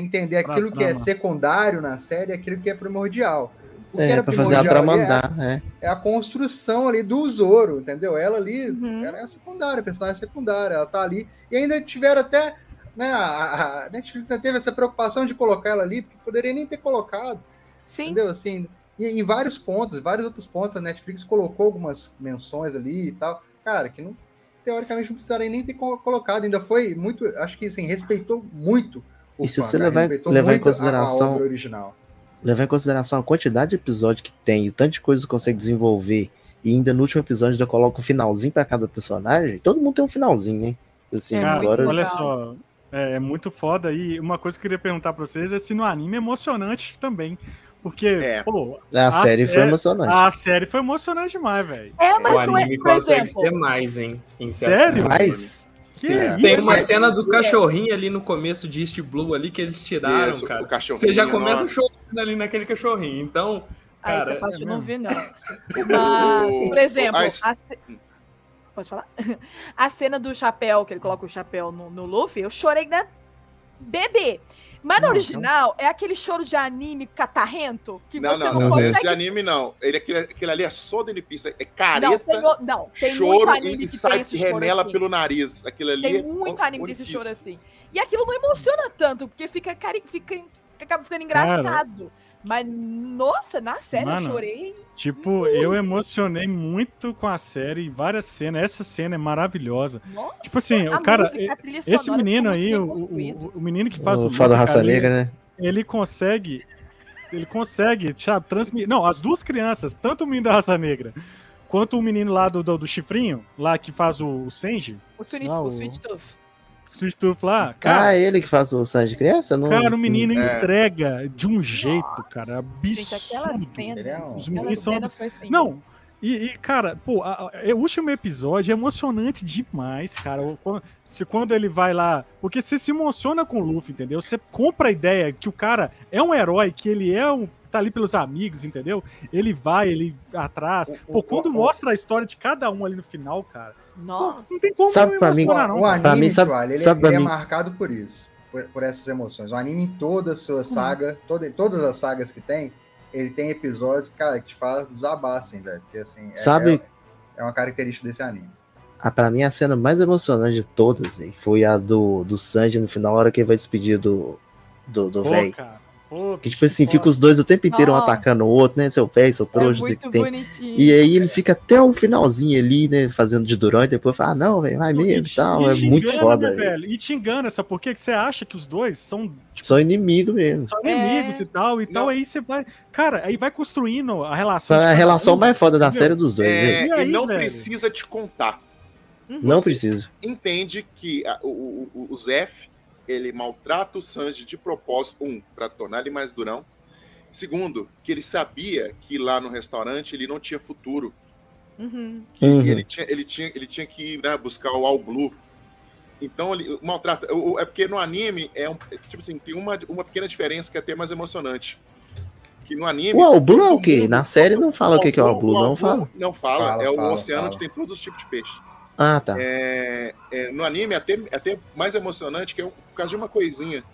tem que entender aquilo que é secundário na série e aquilo que é primordial. O que É, era pra fazer a primordial trama é- andar, é. é a construção ali do Zoro, entendeu? Ela ali, Uhum. ela é a secundária, a personagem secundária, ela tá ali. E ainda tiveram até né, a, a Netflix teve essa preocupação de colocar ela ali, porque poderia nem ter colocado, Sim. entendeu? Assim, e em vários pontos, vários outros pontos, a Netflix colocou algumas menções ali e tal, cara, que não, teoricamente não precisaria nem ter co- colocado, ainda foi muito, acho que assim, respeitou muito o E se você levar- levar em muito a- a consideração- obra original. levar em consideração a quantidade de episódio que tem e o tanto de coisa que consegue desenvolver, e ainda no último episódio ainda coloca um finalzinho pra cada personagem, todo mundo tem um finalzinho, né? Assim, É agora. olha só, é, é muito foda. E uma coisa que eu queria perguntar pra vocês é se no anime é emocionante também. Porque, É. pô, A, a série foi série- emocionante. a série foi emocionante demais, velho. É, O mas não é, anime por consegue exemplo, ser mais, hein? Sério? ponto. Que isso? Tem uma mas- cena do cachorrinho ali no começo de East Blue ali que eles tiraram, Isso, cara. o Você já começa nossa. chorando ali naquele cachorrinho. Então, Ah, essa Cara, parte é eu não vi, não. Mas, por exemplo, a- pode falar? A cena do chapéu, que ele coloca o chapéu no, no Luffy, eu chorei na bebê. Mas no Não, original, é aquele choro de anime catarrento que Não, você não, não, não. consegue. Esse anime não. Ele, aquele, aquele ali é só de pista. É não, careta, tem, o- não, tem muito choro anime e que sai tem que remela assim. pelo nariz. Aquilo ali Tem é muito One- anime desse choro assim. E aquilo não emociona tanto, porque fica, cari... fica... acaba ficando engraçado. Mas, nossa, na série eu Mano, chorei. Tipo, eu emocionei muito com a série, várias cenas. Essa cena é maravilhosa. Nossa, Tipo assim, a o cara, música, esse menino aí, o, muito o, menino que faz o, O Luffy, Raça Negra, né? ele consegue. Ele consegue, sabe, transmitir. Não, as duas crianças, tanto o menino da raça negra quanto o menino lá do, do, do chifrinho, lá que faz o, o Senji, O Sweet, Ah, o o- Sweet Tooth. O Sweet Tooth lá. Ah, Cara, é ele que faz o sangue de criança? Não, cara, o menino É. entrega de um jeito, cara, Gente, aquela absurdo. cena. Os aquela meninos são. cena foi assim. Não, e, e, cara, pô, a- a- é, o último episódio é emocionante demais, cara. O- Quando, se, quando ele vai lá. Porque você se emociona com o Luffy, entendeu? Você compra a ideia que o cara é um herói, que ele é um. tá ali pelos amigos, entendeu? Ele vai, ele atrás. Pô, quando mostra a história de cada um ali no final, cara. pô, Nossa. não tem como Sabe não pra mim- emocionar, O, não. o anime, Pra mim, sabe- ele, sabe ele é mim- marcado por isso, por, por essas emoções. O anime, em toda a sua saga, toda, todas as sagas que tem, ele tem episódios, cara, que te faz desabar, assim, velho. Porque, assim, é- Sabe- é, é uma característica desse anime. Ah, pra mim, a cena mais emocionante de todas hein, foi a do, do Sanji no final, a hora que ele vai despedir do, do, do cara. Pô, Que tipo assim, foda. fica os dois o tempo inteiro um Nossa. atacando o outro, né? Seu véi, seu É trouxa, sei que tem. bonitinho. E aí eles ficam até o finalzinho ali, né? Fazendo de durão, e depois fala, ah, não, velho, vai mesmo e te- tal. É te muito engana, foda, né, velho. E te engana, sabe por quê? Que você acha que os dois são São inimigos mesmo. são É. inimigos e tal, e Não. tal, aí você vai. Cara, aí vai construindo a relação. A relação um. mais foda da entendeu? série dos dois. É, hein? E aí, e não velho? precisa te contar. Não você- precisa. Entende que a- o, o, o- o Zef, ele maltrata o Sanji de propósito, um, para tornar ele mais durão. Segundo, que ele sabia que lá no restaurante ele não tinha futuro. Uhum. que Uhum. ele, tinha, ele, tinha, ele tinha que né, buscar o All Blue. Então ele maltrata. É porque no anime é um, é, tipo assim, tem uma, uma pequena diferença que é até mais emocionante. Que no anime. O All Blue é o quê? Na série não fala o que que é o All Blue, não fala? Não fala. Fala, é o fala, oceano fala. onde tem todos os tipos de peixe. Ah, tá. É, é, no anime é até, até mais emocionante, que é por causa de uma coisinha.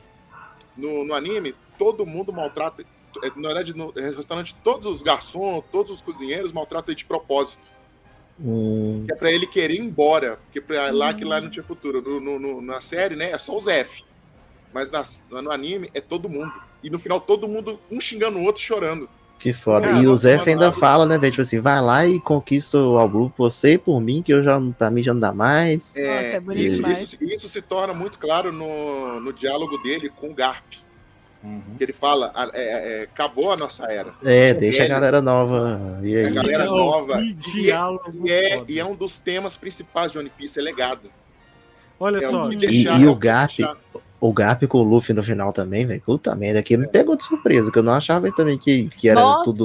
No, no anime, todo mundo maltrata. é, Na verdade, no restaurante, todos os garçons, todos os cozinheiros maltratam ele de propósito. Hum, que é pra ele querer ir embora, porque pra lá que lá não tinha futuro. No, no- no- na série, né, é só o Zef. Mas na- no anime é todo mundo. E no final todo mundo, um xingando o outro, chorando. Que foda. Cara, e o Zé ainda fala, né, velho? Tipo assim, vai lá e conquista o por você e por mim, que eu já, pra mim já não dá mais. Nossa, é bonito isso, isso, isso se torna muito claro no, no diálogo dele com o Garp. Uhum. Que ele fala, "Ah, é, é, acabou a nossa era. É, deixa a galera nova. E A aí? galera Não, nova. que E é, diálogo e, é, e é um dos temas principais de One Piece, é legado. Olha É só, E- deixar- e é o Garp, deixar- O Garp com o Luffy no final também, velho. Puta merda, que me pegou de surpresa, que eu não achava também que, que era Nossa, tudo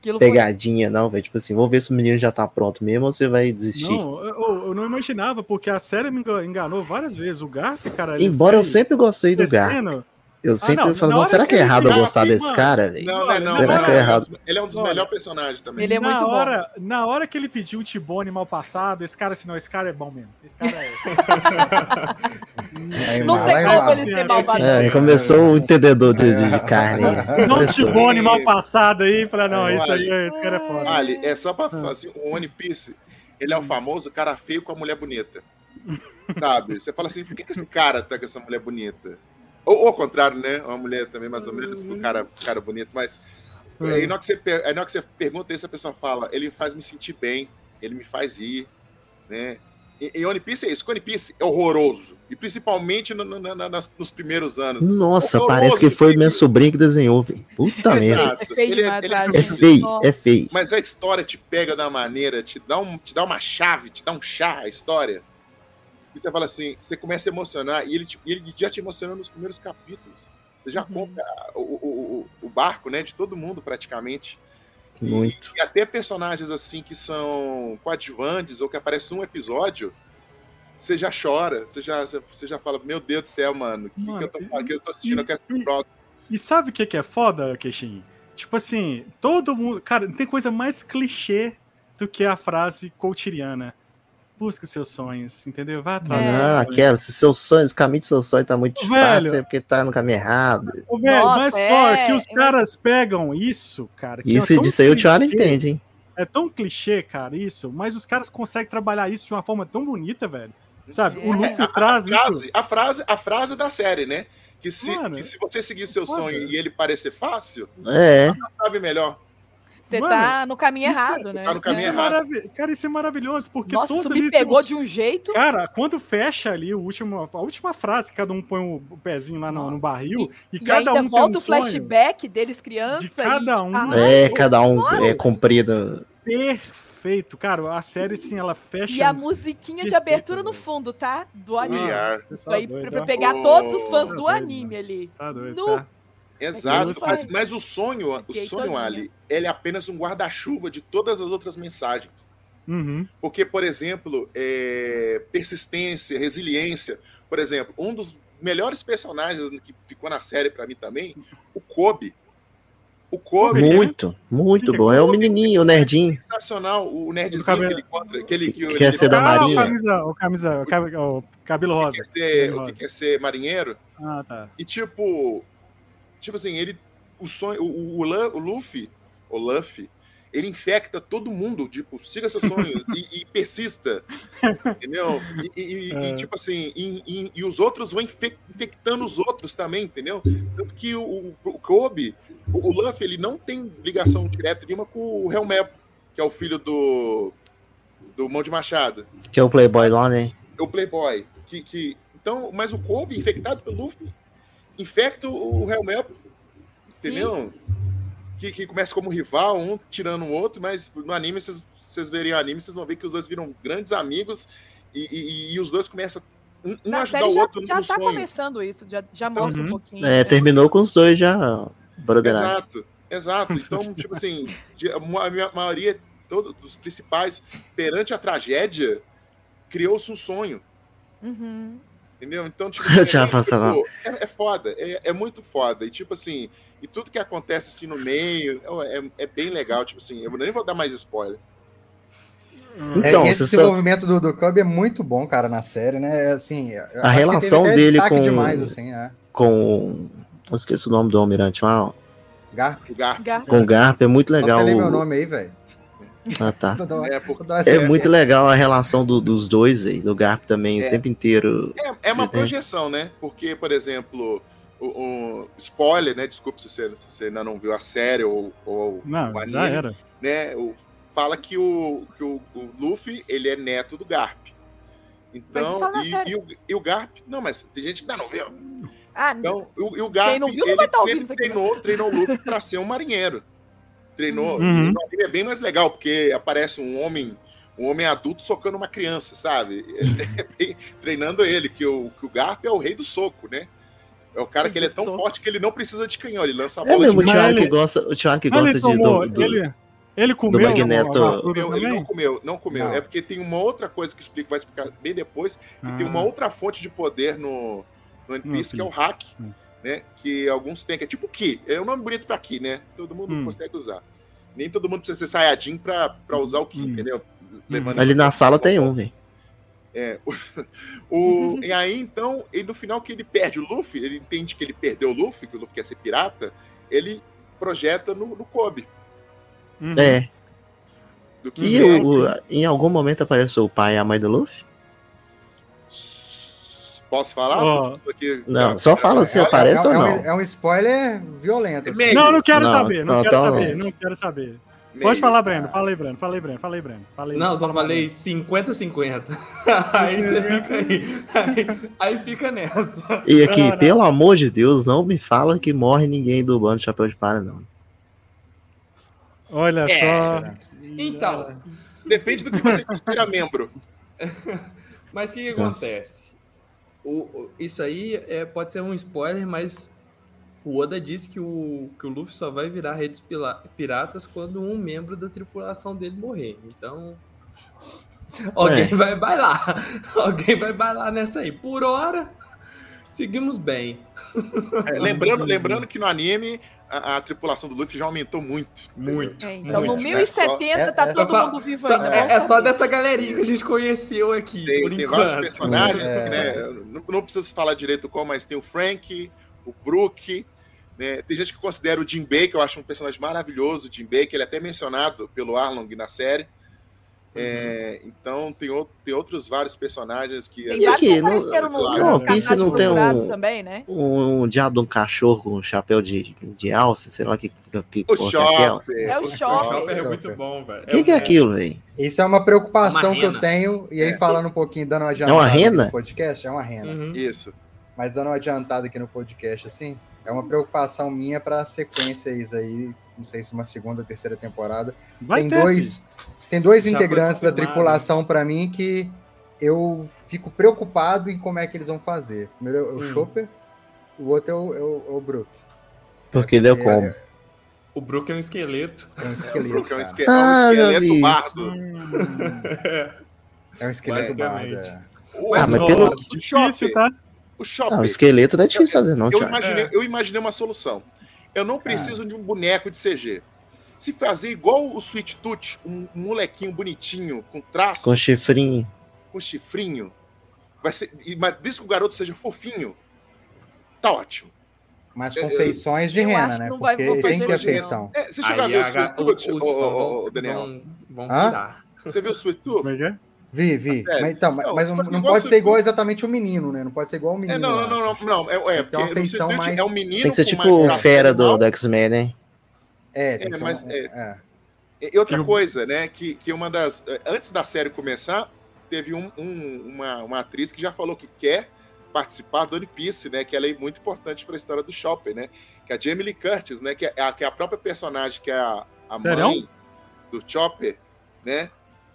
aquilo foi- pegadinha, não, velho. Tipo assim, vamos ver se o menino já tá pronto mesmo ou você vai desistir. não, eu, eu não imaginava, porque a série me enga- enganou várias vezes. O Garp, cara. ele Embora eu sempre gostei do Garp. Eu sempre não, falo, na "Não, hora será que é errado eu gostar desse mano, cara, velho? Não, não é não. Será não, que é errado? Ele é um dos Olha, melhores personagens também. Ele é na muito bom. hora, Na hora que ele pediu o Tibone mal passado, esse cara assim, não, esse cara é bom mesmo. Esse cara é. Aí, Não tem como ele ser malvado. É, começou o entendedor de, de- de carne. aí. Não. Tibone mal passado aí, pra não, É, isso aí, esse cara é foda. Ali, é só pra fazer o One Piece. Ele é o famoso cara feio com a mulher bonita. Sabe? Você fala assim, por que, que esse cara tá com essa mulher bonita? Ou, ou ao contrário, né? Uma mulher também, mais ou menos, com o cara, cara bonito, mas. Aí na, hora que você, aí na hora que você pergunta isso, a pessoa fala, ele faz me sentir bem, ele me faz rir, né? E, e One Piece é isso, One Piece é horroroso. E principalmente no- no- nas- nos primeiros anos. Nossa, Horroroso, parece que foi filho. meu sobrinho que desenhou, velho. Puta merda. Exato. É feio Ele é- ele é cara. É feio, é feio. Mas a história te pega da maneira, te dá, um, te dá uma chave, te dá um chá a história. E você fala assim, você começa a emocionar, e ele, te- e ele já te emociona nos primeiros capítulos. Você já Uhum. compra o, o, o, barco, né, de todo mundo praticamente. E- Muito. E, até personagens assim que são coadjuvantes ou que aparecem num episódio, você já chora, você já, você já fala, meu Deus do céu, mano, o que, Mano, que, eu tô, e- que eu tô assistindo, eu quero e- próximo. E sabe o que, que é foda, Queixinho? Tipo assim, todo mundo. Cara, não tem coisa mais clichê do que a frase coachiriana. Busque seus sonhos, entendeu? Vai atrás É. dos seus Ah, sonhos. aquela, se seus sonhos, o caminho do seu sonho tá muito Velho. fácil, é porque tá no caminho errado. Ô, velho, Nossa, mas só é, que os caras pegam isso, cara. que é Isso, tão disso aí o Tiara clichê, entende, hein? É tão clichê, cara, isso. Mas os caras conseguem trabalhar isso de uma forma tão bonita, velho. Sabe? O É. Luffy A, a traz frase, isso. a, frase, a frase da série, né? Que se, Mano, que se você seguir o seu sonho e ele parecer fácil, É. já sabe melhor. Você Mano, tá no caminho isso é- errado, né? tá no caminho Isso é errado. maravi- Cara, isso é maravilhoso, porque Nossa, todos me pegou de um jeito. Cara, quando fecha ali o último, a última frase, cada um põe o, pezinho lá no, no barril e, E cada ainda um volta tem um o sonho flashback deles criança. De cada e, um. Ai, É, cada um é comprido. perfeito. Cara, a série, sim, ela fecha... E a musiquinha de abertura no fundo, tá? Do anime. Isso tá aí doido, pra pegar todos os fãs tá do doido, anime ali. Tá doido, No- tá? Exato, mas, mas o sonho, o sonho. Ali, ele é apenas um guarda-chuva de todas as outras mensagens. Uhum. Porque, por exemplo, é, persistência, resiliência. Por exemplo, um dos melhores personagens que ficou na série pra mim também, o Kobe. O Kobe Kobe, é Muito, muito Que bom. É o menininho, o nerdinho. sensacional, o nerdzinho cabelo- que ele encontra, aquele que, Que ele quer ser da Ah, Marinha. O camisa, o camisa, o, cab- o cabelo rosa. quer ser, o que quer ser marinheiro. Ah, tá. E tipo, tipo assim, ele o sonho, o, o, o Luffy, o Luffy, ele infecta todo mundo, tipo, siga seus sonhos e, e persista, entendeu? E, e- e- e, É. tipo assim, e, e- e os outros vão infec- infectando os outros também, entendeu? Tanto que o, o, o Kobe, o, o Luffy, ele não tem ligação direta nenhuma com o Helmep, que é o filho do do Mão de Machado Que é o Playboy lá, né? o Playboy. Que, que, então, mas o Kobe, infectado pelo Luffy, infecta o Helmep, entendeu? Que, que começa como rival, um tirando o outro, mas no anime, vocês, vocês verem o anime, vocês vão ver que os dois viram grandes amigos e, e- e os dois começam um, um Na ajudar o já, outro já no tá sonho. começando isso, já, já mostra Uhum. um pouquinho. É, né? terminou com os dois já, brotheragem. Exato, exato. Então, tipo assim, a maioria todos dos principais, perante a tragédia, criou-se um sonho. Uhum. Entendeu? Então, tipo, Eu é, passado. é, é foda, é, é muito foda. E, tipo assim, e tudo que acontece assim no meio é, é bem legal. Tipo assim, eu nem vou dar mais spoiler. Então, é, esse você só- desenvolvimento do, do Cub é muito bom, cara, na série, né? É, Assim, que relação dele com- demais, assim, é. Com. Eu esqueci o nome do almirante lá. ó. Garp, O Garp. Gar- Com o Garp é muito legal, legal. sei meu o- nome aí, velho. Ah, tá. É, porque É muito legal a relação do- dos dois, aí, do Garp também, É. o tempo inteiro. é, é uma projeção, né? Porque, por exemplo, o, o- spoiler, né? Desculpa se você, se você ainda não viu a série ou, ou Não, o já anime, era. né? O, fala que, o, que o, o Luffy ele é neto do Garp. Então, e, e o, e o Garp. Não, mas tem gente que ainda não viu. Ah, Então, o, e o Garp, Quem não viu não ele sempre aqui, treinou, treinou o Luffy para ser um marinheiro. Treinou. Uhum. É bem mais legal, porque aparece um homem, um homem adulto socando uma criança, sabe? É treinando ele, que o, que o Garp é o rei do soco, né? É o cara que ele é do tão soco. forte que ele não precisa de canhão, ele lança a É bola mesmo o de Mas Thiago que ele- gosta, o Thiago que gosta ele de. tomou, do- do- ele, ele comeu Magneto- a Arthur Não, ele não comeu, não comeu. Não. É porque tem uma outra coisa que explica, vai explicar bem depois, que tem Ah. uma outra fonte de poder no, no One Piece, que é o hack, Hum. Né? Que alguns têm, que é tipo Ki. É um nome bonito pra Ki, né? Todo mundo Hum. consegue usar. Nem todo mundo precisa ser Saiyajin pra, pra usar o Ki, Hum. entendeu? Levando Ali na sala tem um, velho. É, o, o- e aí, então, e no final que ele perde o Luffy, ele entende que ele perdeu o Luffy, que o Luffy quer ser pirata, ele projeta no, no Kobe. Uhum. É. Do que E o- o- em algum momento apareceu o pai e a mãe do Luffy? Posso falar? Tô aqui- Não, só fala se É- aparece é, ou é um, não. é um spoiler violento. assim. Não, não quero Não, saber, não não, quero então saber, não. não quero saber. meio. Pode falar, Breno. Fala aí, Breno. Fala aí, Breno. Fala aí, Breno. Fala aí. Não, só falei Breno. 50-50. Aí você fica aí. aí. aí fica nessa. E aqui, Não, não. pelo amor de Deus, não me fala que morre ninguém do bando de chapéu de palha, não. Olha É, só. Então, Depende do que você considera membro. mas o que, que acontece? O, isso aí é, pode ser um spoiler, mas o Oda disse que o, que o Luffy só vai virar redes pila- piratas quando um membro da tripulação dele morrer. Então. Alguém É. vai bailar. Alguém vai bailar nessa aí. Por hora, seguimos bem. É, lembrando, lembrando que no anime a, a tripulação do Luffy já aumentou muito. Muito. É, então, no Muito. 1070 É, tá é, todo Só- mundo vivo Só- ainda. é, é só dessa galerinha que a gente conheceu aqui, Tem, por tem vários personagens, É. né? Não, não preciso falar direito qual, mas tem o Frank, o Brook, né? Tem gente que considera o Jinbei, que eu acho um personagem maravilhoso, o Jinbei, que ele é até mencionado pelo Arlong na série. É, então tem, outro, tem outros vários personagens que. Tem E aqui, que não- no claro. no One Piece Carnage não tem um- também, né? Um, um diabo de um cachorro com um chapéu de, de alça, sei lá que, que, O é aquela. Chopper. É o. Chopper é muito bom, velho. O que, que é o- aquilo, velho? Isso é uma preocupação Uma que eu tenho, e aí É. falando um pouquinho, dando uma É uma rena? no podcast, é uma rena. Uhum. Isso. Mas dando uma adiantada aqui no podcast, assim, é uma preocupação minha para sequências aí, não sei se uma segunda ou terceira temporada. Vai tem ter, dois, tem dois Já integrantes da tripulação para mim que eu fico preocupado em como é que eles vão fazer. Primeiro é o Hum. Chopper, o outro é o, é o, é o Brook. Porque deu É, como? O Brook é um esqueleto. É um O esqueleto. Brook é um, é um Ah, já vi esqueleto bardo. É um esqueleto bardo. é. O, Ah, mas o- pelo- o Difícil, tá? o Chopper, Não, esqueleto não é difícil fazer, não, eu, imaginei, É. eu imaginei uma solução. Eu não preciso de um boneco de CG. Se fazer igual o Sweet Tooth, um, molequinho bonitinho, com traço, Com chifrinho. com chifrinho, vai ser, mas desde que o garoto seja fofinho, tá ótimo. Mas Eu- com eu- feições de eu rena, né? Porque tem que feição. É, você chegou a Aí ver o Sweet Tooth, Daniel? vão, vão Hã? pirar. Você viu o Sweet Tooth? É é? Vi, vi. É, Mas, então, não, mas se não, não igual pode ser igual exatamente o menino, né? Não pode ser igual o menino. É, não, não, não, não, não, é, é Tem uma porque feição mais- é um menino Tem que ser tipo o fera do, do X-Men, né? É, tem É, que ser mas é- é. E outra Eu- coisa, né, que, que uma das. Antes da série começar, teve um- um- uma, uma atriz que já falou que quer participar do One Piece, né? Que ela é muito importante para a história do Chopper, né? Que é a Jamie Lee Curtis, né? Que é a, que é a própria personagem, que é a, a mãe do Chopper, né?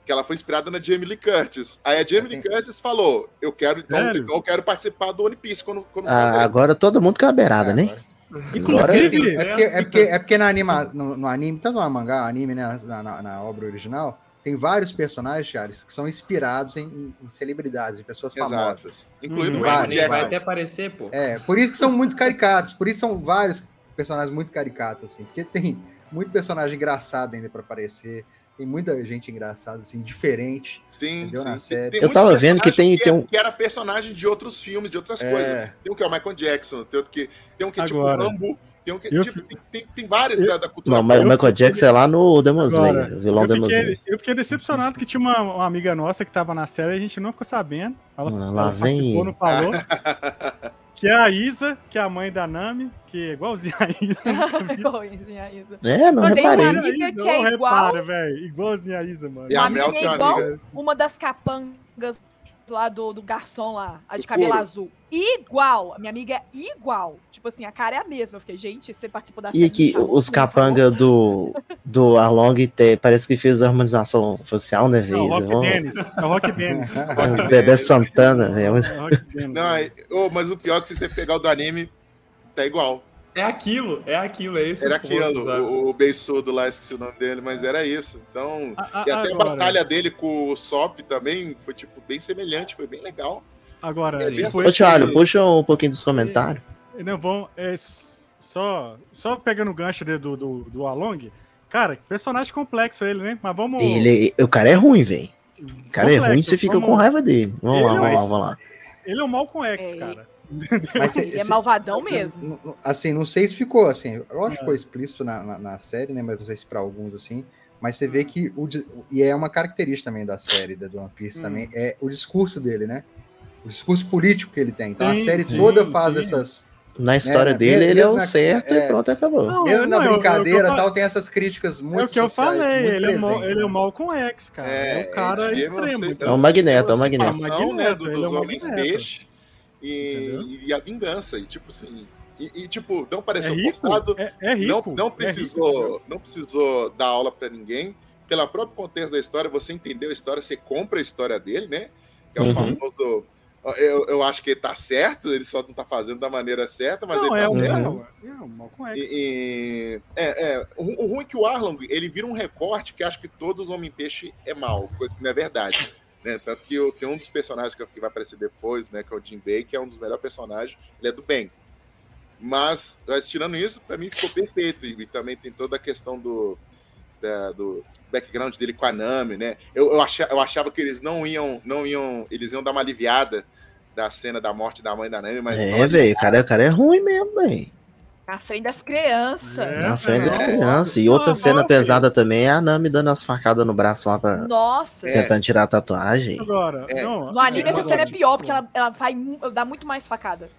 Que ela foi inspirada na Jamie Lee Curtis. Aí a Jamie Lee Curtis falou: Eu quero, então, então eu quero participar do One Piece quando, quando Ah, agora todo mundo quer a beirada, É, né? agora- Inclusive, É porque, é porque, é porque na anima, no, no anime, tanto no mangá, anime, né, na, na- na obra original, tem vários personagens, Charles, que são inspirados em, em celebridades, em pessoas Exato. famosas. Incluindo Hum, o vai, até aparecer, pô. É, por isso que são muito caricatos, por isso são vários personagens muito caricatos, assim, porque tem muito personagem engraçado ainda pra aparecer, tem muita gente engraçada, assim, diferente. Sim, Entendeu? sim, Na tem- série. tem Eu tava vendo que tem- tem é- um- que era personagem de outros filmes, de outras coisas. É, Tem um que é o Michael Jackson, tem outro que tem um que é tipo. Rambo, tem um que Eu tipo, fi- tem, tem, tem vários Eu- da, da cultura. Não, mas o eu- Michael Jackson é lá no Demon Slayer, o vilão eu Demon fiquei, Slayer. eu fiquei decepcionado que tinha uma, uma amiga nossa que tava na série e a gente não ficou sabendo. Ela, Ah, lá ela vem participou, não falou. que é a Isa, que é a mãe da Nami, que é igualzinha a Isa. Igualzinha a Isa. É, não Tem reparei. uma amiga Isa, que é igual- Repara, velho. Igualzinha a Isa, mano. E a Uma Mel amiga tem é igual amiga. uma das capangas lá do, do garçom lá, a de cabelo couro. azul. Igual. A minha amiga é igual. Tipo assim, a cara é a mesma. Eu fiquei, gente, você participou da série. E chamou, os capanga do, do Arlong te- parece que fez a harmonização facial, né, É o? Rock Vamos- Dennis. É o Rock Dennis. o Dedé Santana, velho. É o Rock Dennis. Não, é- mas o pior é que se você pegar o do anime, tá igual. É aquilo, é aquilo, é esse Era o ponto, aquilo, sabe? o, o beiçudo lá, esqueci o nome dele, mas era isso. Então. A- a- E até agora, a batalha dele com o Sop também foi, tipo, bem semelhante, foi bem legal. Agora, Sim. tipo, Ô, Thiago, puxa um pouquinho dos comentários. Não, vão. É, só, só pegando o gancho do, do, do Along. Cara, que personagem complexo ele, né? Mas vamos. Ele, o cara é ruim, velho. O cara é Complexo, ruim, você fica vamos- com raiva dele. Vamos Ele lá, é vamos lá, um- vamos lá. Ele é o Malcolm X, É, cara. Mas se- Ele é se- malvadão mesmo. N- n- Assim, não sei se ficou assim. Lógico É. que ficou explícito na, na, na série, né? Mas não sei se pra alguns assim. Mas você Hum. vê que o e é uma característica também da série da do One Piece Hum. também é o discurso dele, né? o discurso político que ele tem. Então a Sim, série sim, toda faz sim. essas. Na história né, dele, ele é mesmo o na- certo é. e pronto, acabou. Não, Mesmo é- na não, é é o que eu brincadeira fa- tal, tem essas críticas muito É o que eu sociais, falei, ele é, o Mal- presentes, ele é o né? Malcolm X, cara. É, o cara ele extremo. então. É o Magneto, é o Magneto. emancipação, É o né, Magneto, do- é dos homens Magneto. peixe e, e a vingança. E tipo assim. E, e, tipo, não É pareceu rico, forçado. é, é Não, rico. não é precisou, rico, não precisou dar aula pra ninguém. Pelo próprio contexto da história, você entendeu a história, você compra a história dele, né? Que é o Uhum. famoso. Eu, eu acho que ele tá certo, ele só não tá fazendo da maneira certa, mas não, ele é tá o, certo. é, o, é Malcolm X. E, e- é, é, o, o ruim é que o Arlong, ele vira um recorte que acha que todos os Homem-Peixe é mal, coisa que não é verdade. Né? Tanto que eu, tem um dos personagens que, que vai aparecer depois, né, que é o Jim Bay, que é um dos melhores personagens, ele é do bem. Mas, mas tirando isso, pra mim ficou perfeito. E, e também tem toda a questão do, da- do background dele com a Nami, né? Eu, eu, achava, eu achava que eles não iam, não iam, eles iam dar uma aliviada da cena da morte da mãe da Nami, mas É, velho, o cara, o cara é ruim mesmo, velho. Na frente das crianças. É, Na frente das não. crianças. E outra cena não, pesada também é a Nami dando as facadas no braço lá pra Nossa. É. tentando tirar a tatuagem. Agora, É. não, No anime essa cena é assim, pior, porque ela, ela vai ela dá muito mais facada.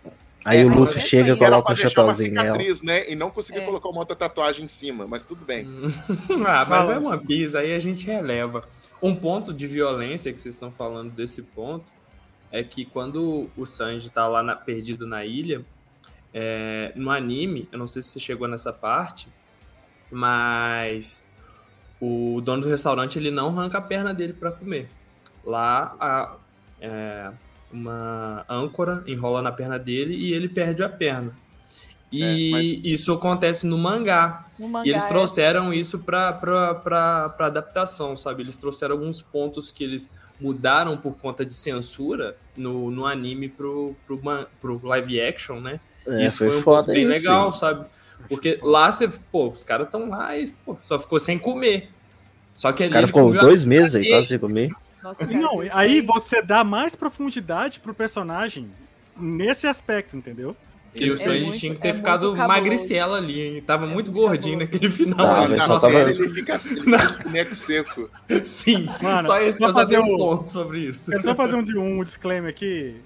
Aí É, o Luffy é chega. Era coloca um uma chapéuzinho nela. né? E não conseguir É. colocar uma outra tatuagem em cima, mas tudo bem. ah, mas é One Piece, aí a gente releva. Um ponto de violência que vocês estão falando desse ponto é que quando o Sanji tá lá na- perdido na ilha, é, no anime, eu não sei se você chegou nessa parte, mas o dono do restaurante ele não arranca a perna dele para comer. Lá a, é, uma âncora enrola na perna dele e ele perde a perna. E É, mas- isso acontece no mangá. No mangá, E eles é. trouxeram isso pra, pra, pra, pra adaptação, sabe? Eles trouxeram alguns pontos que eles mudaram por conta de censura no, no anime pro, pro, pro live action, né? É, isso foi foi um foda ponto bem isso. legal, sabe? Porque lá você, pô, os caras estão lá e pô, só ficou sem comer. Só que Os caras ele ficou dois meses aí quase sem comer. Nossa, cara, Não, isso aí você dá mais profundidade pro personagem nesse aspecto, entendeu? E o É Sanji muito- tinha que é ter muito ficado magricela ali, hein? Tava É muito muito gordinho cabuloso. naquele final. Tá, ali. só tava- ele fica assim, ele fica com o neco seco. Sim, Mano, só esse, só eu só tenho um ponto sobre isso. Quero só fazer um, um disclaimer aqui.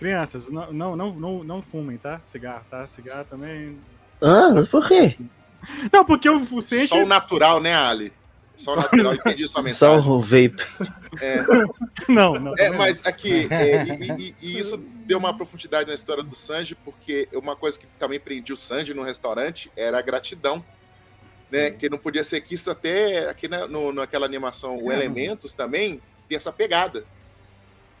Crianças, não, não, não, não, fumem, tá? Cigarro, tá? Cigarro também. Ah, por quê? Não, porque o, o Sente. Só o natural, né, Ali? Só o natural, entendi sua Só mensagem. o vape. Não, não. É, mas aqui, é, e, e- e isso deu uma profundidade na história do Sanji, porque uma coisa que também prendia o Sanji no restaurante era a gratidão. Né? Que não podia ser que isso até aqui na, no, naquela animação, o Elementos também tem essa pegada.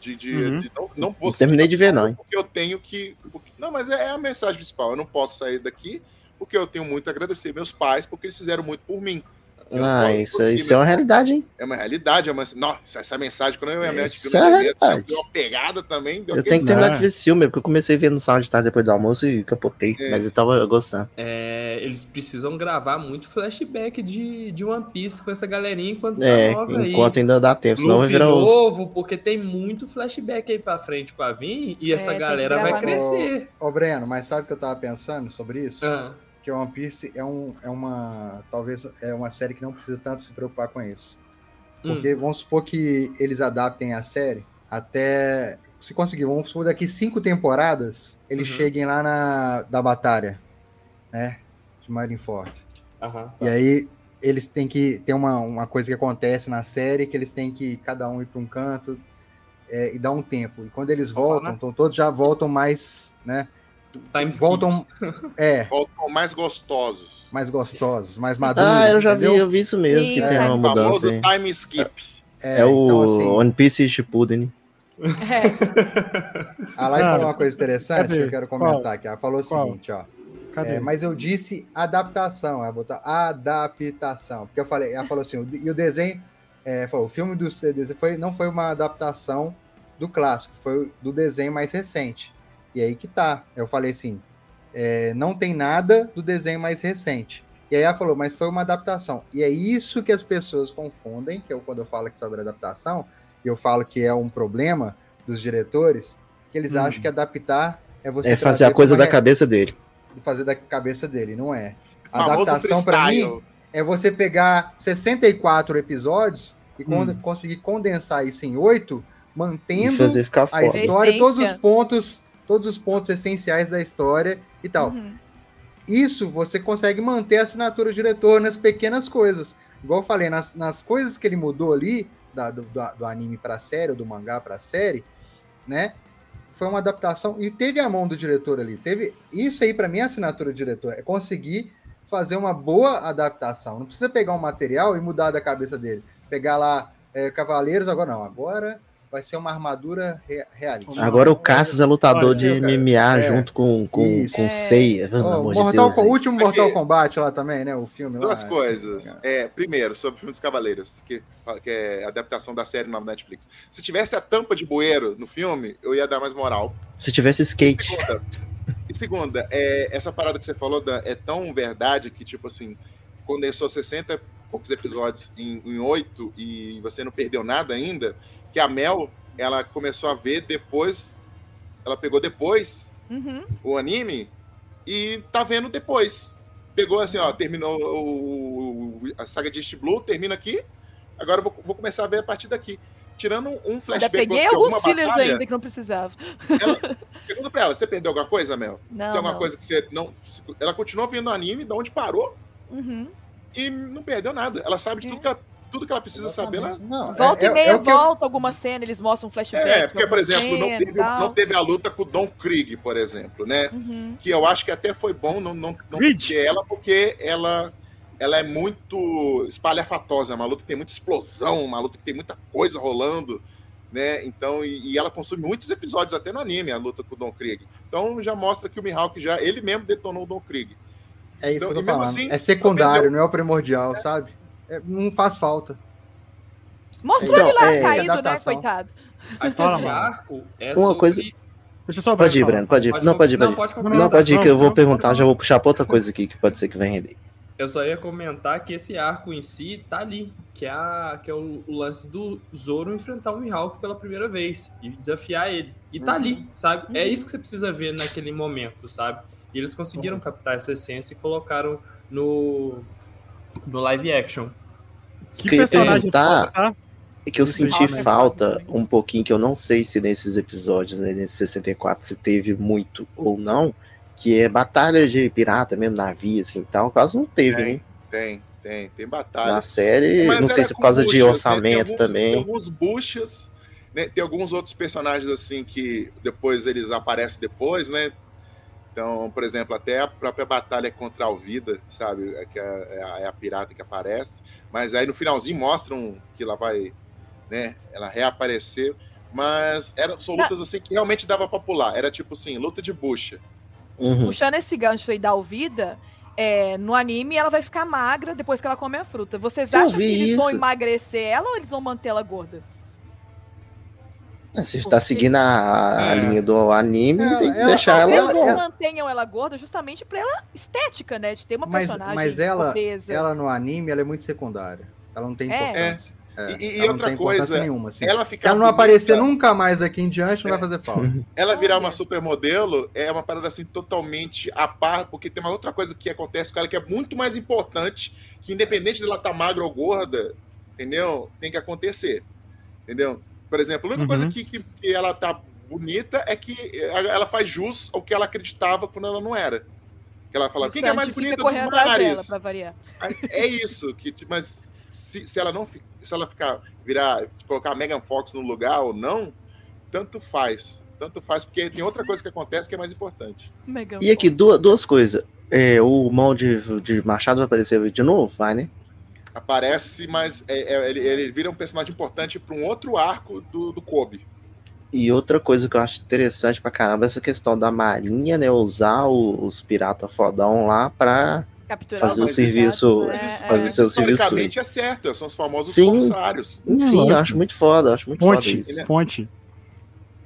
De, de, Uhum. de não, não terminei de ver, não? Porque eu tenho que. porque- não, mas é, é a mensagem principal. Eu não posso sair daqui porque eu tenho muito a agradecer meus pais, porque eles fizeram muito por mim. Eu Ah, isso, isso é uma realidade, hein? É uma realidade, é uma. Nossa, essa mensagem, quando eu ia me Isso é deu uma pegada também. Deu Eu tenho que terminar É. de ver esse filme, porque eu comecei a ver no Sound de tarde depois do almoço e capotei. É. Mas eu tava gostando. É, eles precisam gravar muito flashback de, de One Piece com essa galerinha enquanto É, tá nova aí. enquanto ainda dá tempo, senão vai Luffy virar os. novo, porque tem muito flashback aí pra frente pra vir e essa tem que galera vai crescer. Ô, Breno, mas sabe o que eu tava pensando sobre isso? Ah, Que One Piece é, um, é uma. Talvez é uma série que não precisa tanto se preocupar com isso. hum, Porque vamos supor que eles adaptem a série até. Se conseguir, vamos supor daqui cinco temporadas, eles Uhum. cheguem lá na da batalha, né? De Marineford. aham, tá. E aí eles têm que. Tem uma, uma coisa que acontece na série que eles têm que cada um ir para um canto é, e dar um tempo. E quando eles voltam, né? então todos já voltam mais, né? Time voltam. É, Voltam mais gostosos. mais gostosos, mais maduros. Ah, eu já vi, entendeu? eu vi isso mesmo, Sim, que é. tem uma O mudança. famoso aí. time skip. É, o então, assim, One Piece Shippuden. É, a Lai falou uma coisa interessante cadê? que eu quero comentar Qual? aqui. Ela falou o Qual? seguinte, ó. Cadê? É, mas eu disse adaptação, ela botou adaptação. Porque eu falei, ela falou assim, o- e o desenho, é, falou, o filme do desenho foi, não foi uma adaptação do clássico, foi do desenho mais recente. E aí que tá. Eu falei assim, é, não tem nada do desenho mais recente. E aí ela falou, mas foi uma adaptação. E é isso que as pessoas confundem, que eu, quando eu falo que sobre adaptação, eu falo que é um problema dos diretores, que eles Hum. acham que adaptar é você É fazer a coisa da cabeça dele. de fazer da cabeça dele, não é. A adaptação para mim é você pegar 64 episódios e Hum. conseguir condensar isso em oito mantendo fazer ficar a história, todos os pontos, todos os pontos essenciais da história e tal. Uhum. Isso você consegue manter a assinatura do diretor nas pequenas coisas. Igual eu falei, nas, nas coisas que ele mudou ali, da- do, do- do anime pra série, ou do mangá pra série, né? Foi uma adaptação. E teve a mão do diretor ali. Teve. Isso aí, pra mim, é assinatura do diretor. É conseguir fazer uma boa adaptação. Não precisa pegar um material e mudar da cabeça dele. Pegar lá é, Cavaleiros, agora não. Agora vai ser uma armadura re realista. Agora o Cassius é lutador Olha, de. MMA É. junto com, com, Isso. com É. Seiya. Pelo Ó, amor de Mortal Deus. Com- o último Mortal Aqui. Kombat lá também, né? O filme lá. Duas coisas. É, primeiro, sobre o filme dos Cavaleiros, que, que é a adaptação da série nova Netflix. Se tivesse a tampa de bueiro no filme, eu ia dar mais moral. Se tivesse E skate. segunda, e segunda é, essa parada que você falou Dan, é tão verdade que, tipo assim, condensou 60 e poucos episódios em, 8 e você não perdeu nada ainda, que a Mel, ela começou a ver depois, ela pegou depois Uhum. o anime e tá vendo depois. Pegou assim, ó, terminou o, a saga de East Blue, termina aqui, agora eu vou, vou começar a ver a partir daqui. Tirando um Ainda flashback peguei de alguns batalha, ainda que não precisava. ela, pergunta pra ela, você perdeu alguma coisa, Mel? Não, Tem alguma não. coisa que você não. Ela continuou vendo o anime, de onde parou, Uhum. e não perdeu nada. Ela sabe de tudo que ela, tudo que ela precisa saber lá. Não, Volta é- e é- meia é o que eu- volta alguma cena, eles mostram um flashback. É, porque, por exemplo, não cena teve, e tal. não teve a luta com o Don Krieg, por exemplo, né? Uhum. Que eu acho que até foi bom não, não, não ter ela, porque ela, ela é muito espalhafatosa. É uma luta que tem muita explosão, uma luta que tem muita coisa rolando, né? Então, e, e ela consome muitos episódios até no anime, a luta com o Don Krieg. Então já mostra que o Mihawk já, ele mesmo detonou o Don Krieg. É isso Então, que eu tô falando. assim, é secundário, não é o primordial, sabe? É, não faz falta. Mostrou Então, ele lá é, caído, né, coitado. Aquele Fala, mano. arco é Uma sobre... coisa- Deixa eu só Pode ir. Breno, pode ir. Não, pode ir, pode ir. pode Não, concluir. Não, pode ir, que eu vou não, perguntar, não. já vou puxar pra outra coisa aqui que pode ser que venha render. Eu só ia comentar que esse arco em si tá ali, que é, a, que é o, o lance do Zoro enfrentar o Mihawk pela primeira vez e desafiar ele. E tá ali, sabe? É isso que você precisa ver naquele momento, sabe? E eles conseguiram captar essa essência e colocaram no, no live action. Que personagem tá? É que eu Isso senti falta um pouquinho, que eu não sei se nesses episódios, né, nesse 64, se teve muito ou não, que é batalha de pirata mesmo, navio, assim, tal. Quase não teve, Tem. né? Tem, tem, tem batalha. Na série, Mas não sei se por causa de buchas, né? orçamento Tem alguns- também. Tem alguns buchas, né? Tem alguns outros personagens assim que depois eles aparecem depois, né? Então, por exemplo, até a própria batalha contra a Alvida, sabe? É, que é, é a, é a pirata que aparece. Mas aí no finalzinho mostram que ela vai, né? Ela reapareceu. Mas eram, são lutas assim que realmente dava pra pular. Era tipo assim, luta de bucha. Uhum. Puxando esse gancho aí da Alvida, é, no anime ela vai ficar magra depois que ela come a fruta. Vocês Eu acham que eles vão isso. emagrecer ela ou eles vão manter ela gorda? É, Você está seguindo a, a É. linha do anime, Ela- tem que ela- deixar ela. Eles ela- mantenham ela gorda justamente pra ela estética, né? De ter uma Mas- personagem mas ela- obesa. Ela no anime, ela é muito secundária. Ela não tem É. importância. É, E- e não outra coisa, nenhuma. assim. Ela Se ficar ela não bonita- aparecer nunca mais aqui em diante, não É. vai fazer falta. Ela virar uma supermodelo é uma parada assim totalmente a par, porque tem uma outra coisa que acontece com ela que é muito mais importante, que independente dela estar magra ou gorda, entendeu? Tem que acontecer. Entendeu? Por exemplo, a única Uhum. coisa que, que, que ela tá bonita é que ela faz jus ao que ela acreditava quando ela não era. Que ela fala, quem que é mais bonita dos mares? É isso, que, mas se, se ela não se ela ficar, virar, colocar a Megan Fox no lugar ou não, tanto faz. Tanto faz, porque tem outra coisa que acontece que é mais importante. Mega E aqui, duas, duas coisas. É, o mão de, de Machado vai aparecer de novo? Vai, né? Aparece, mas é- é- ele, ele vira um personagem importante para um outro arco do, do Kobe. E outra coisa que eu acho interessante pra caramba é essa questão da marinha, né? Usar o- os pirata fodão lá pra Capturar fazer o serviço- né? fazer É. seu serviço. É certo, são os famosos Sim. corsários. Sim, eu acho muito foda, acho muito Fonte, foda isso. fonte.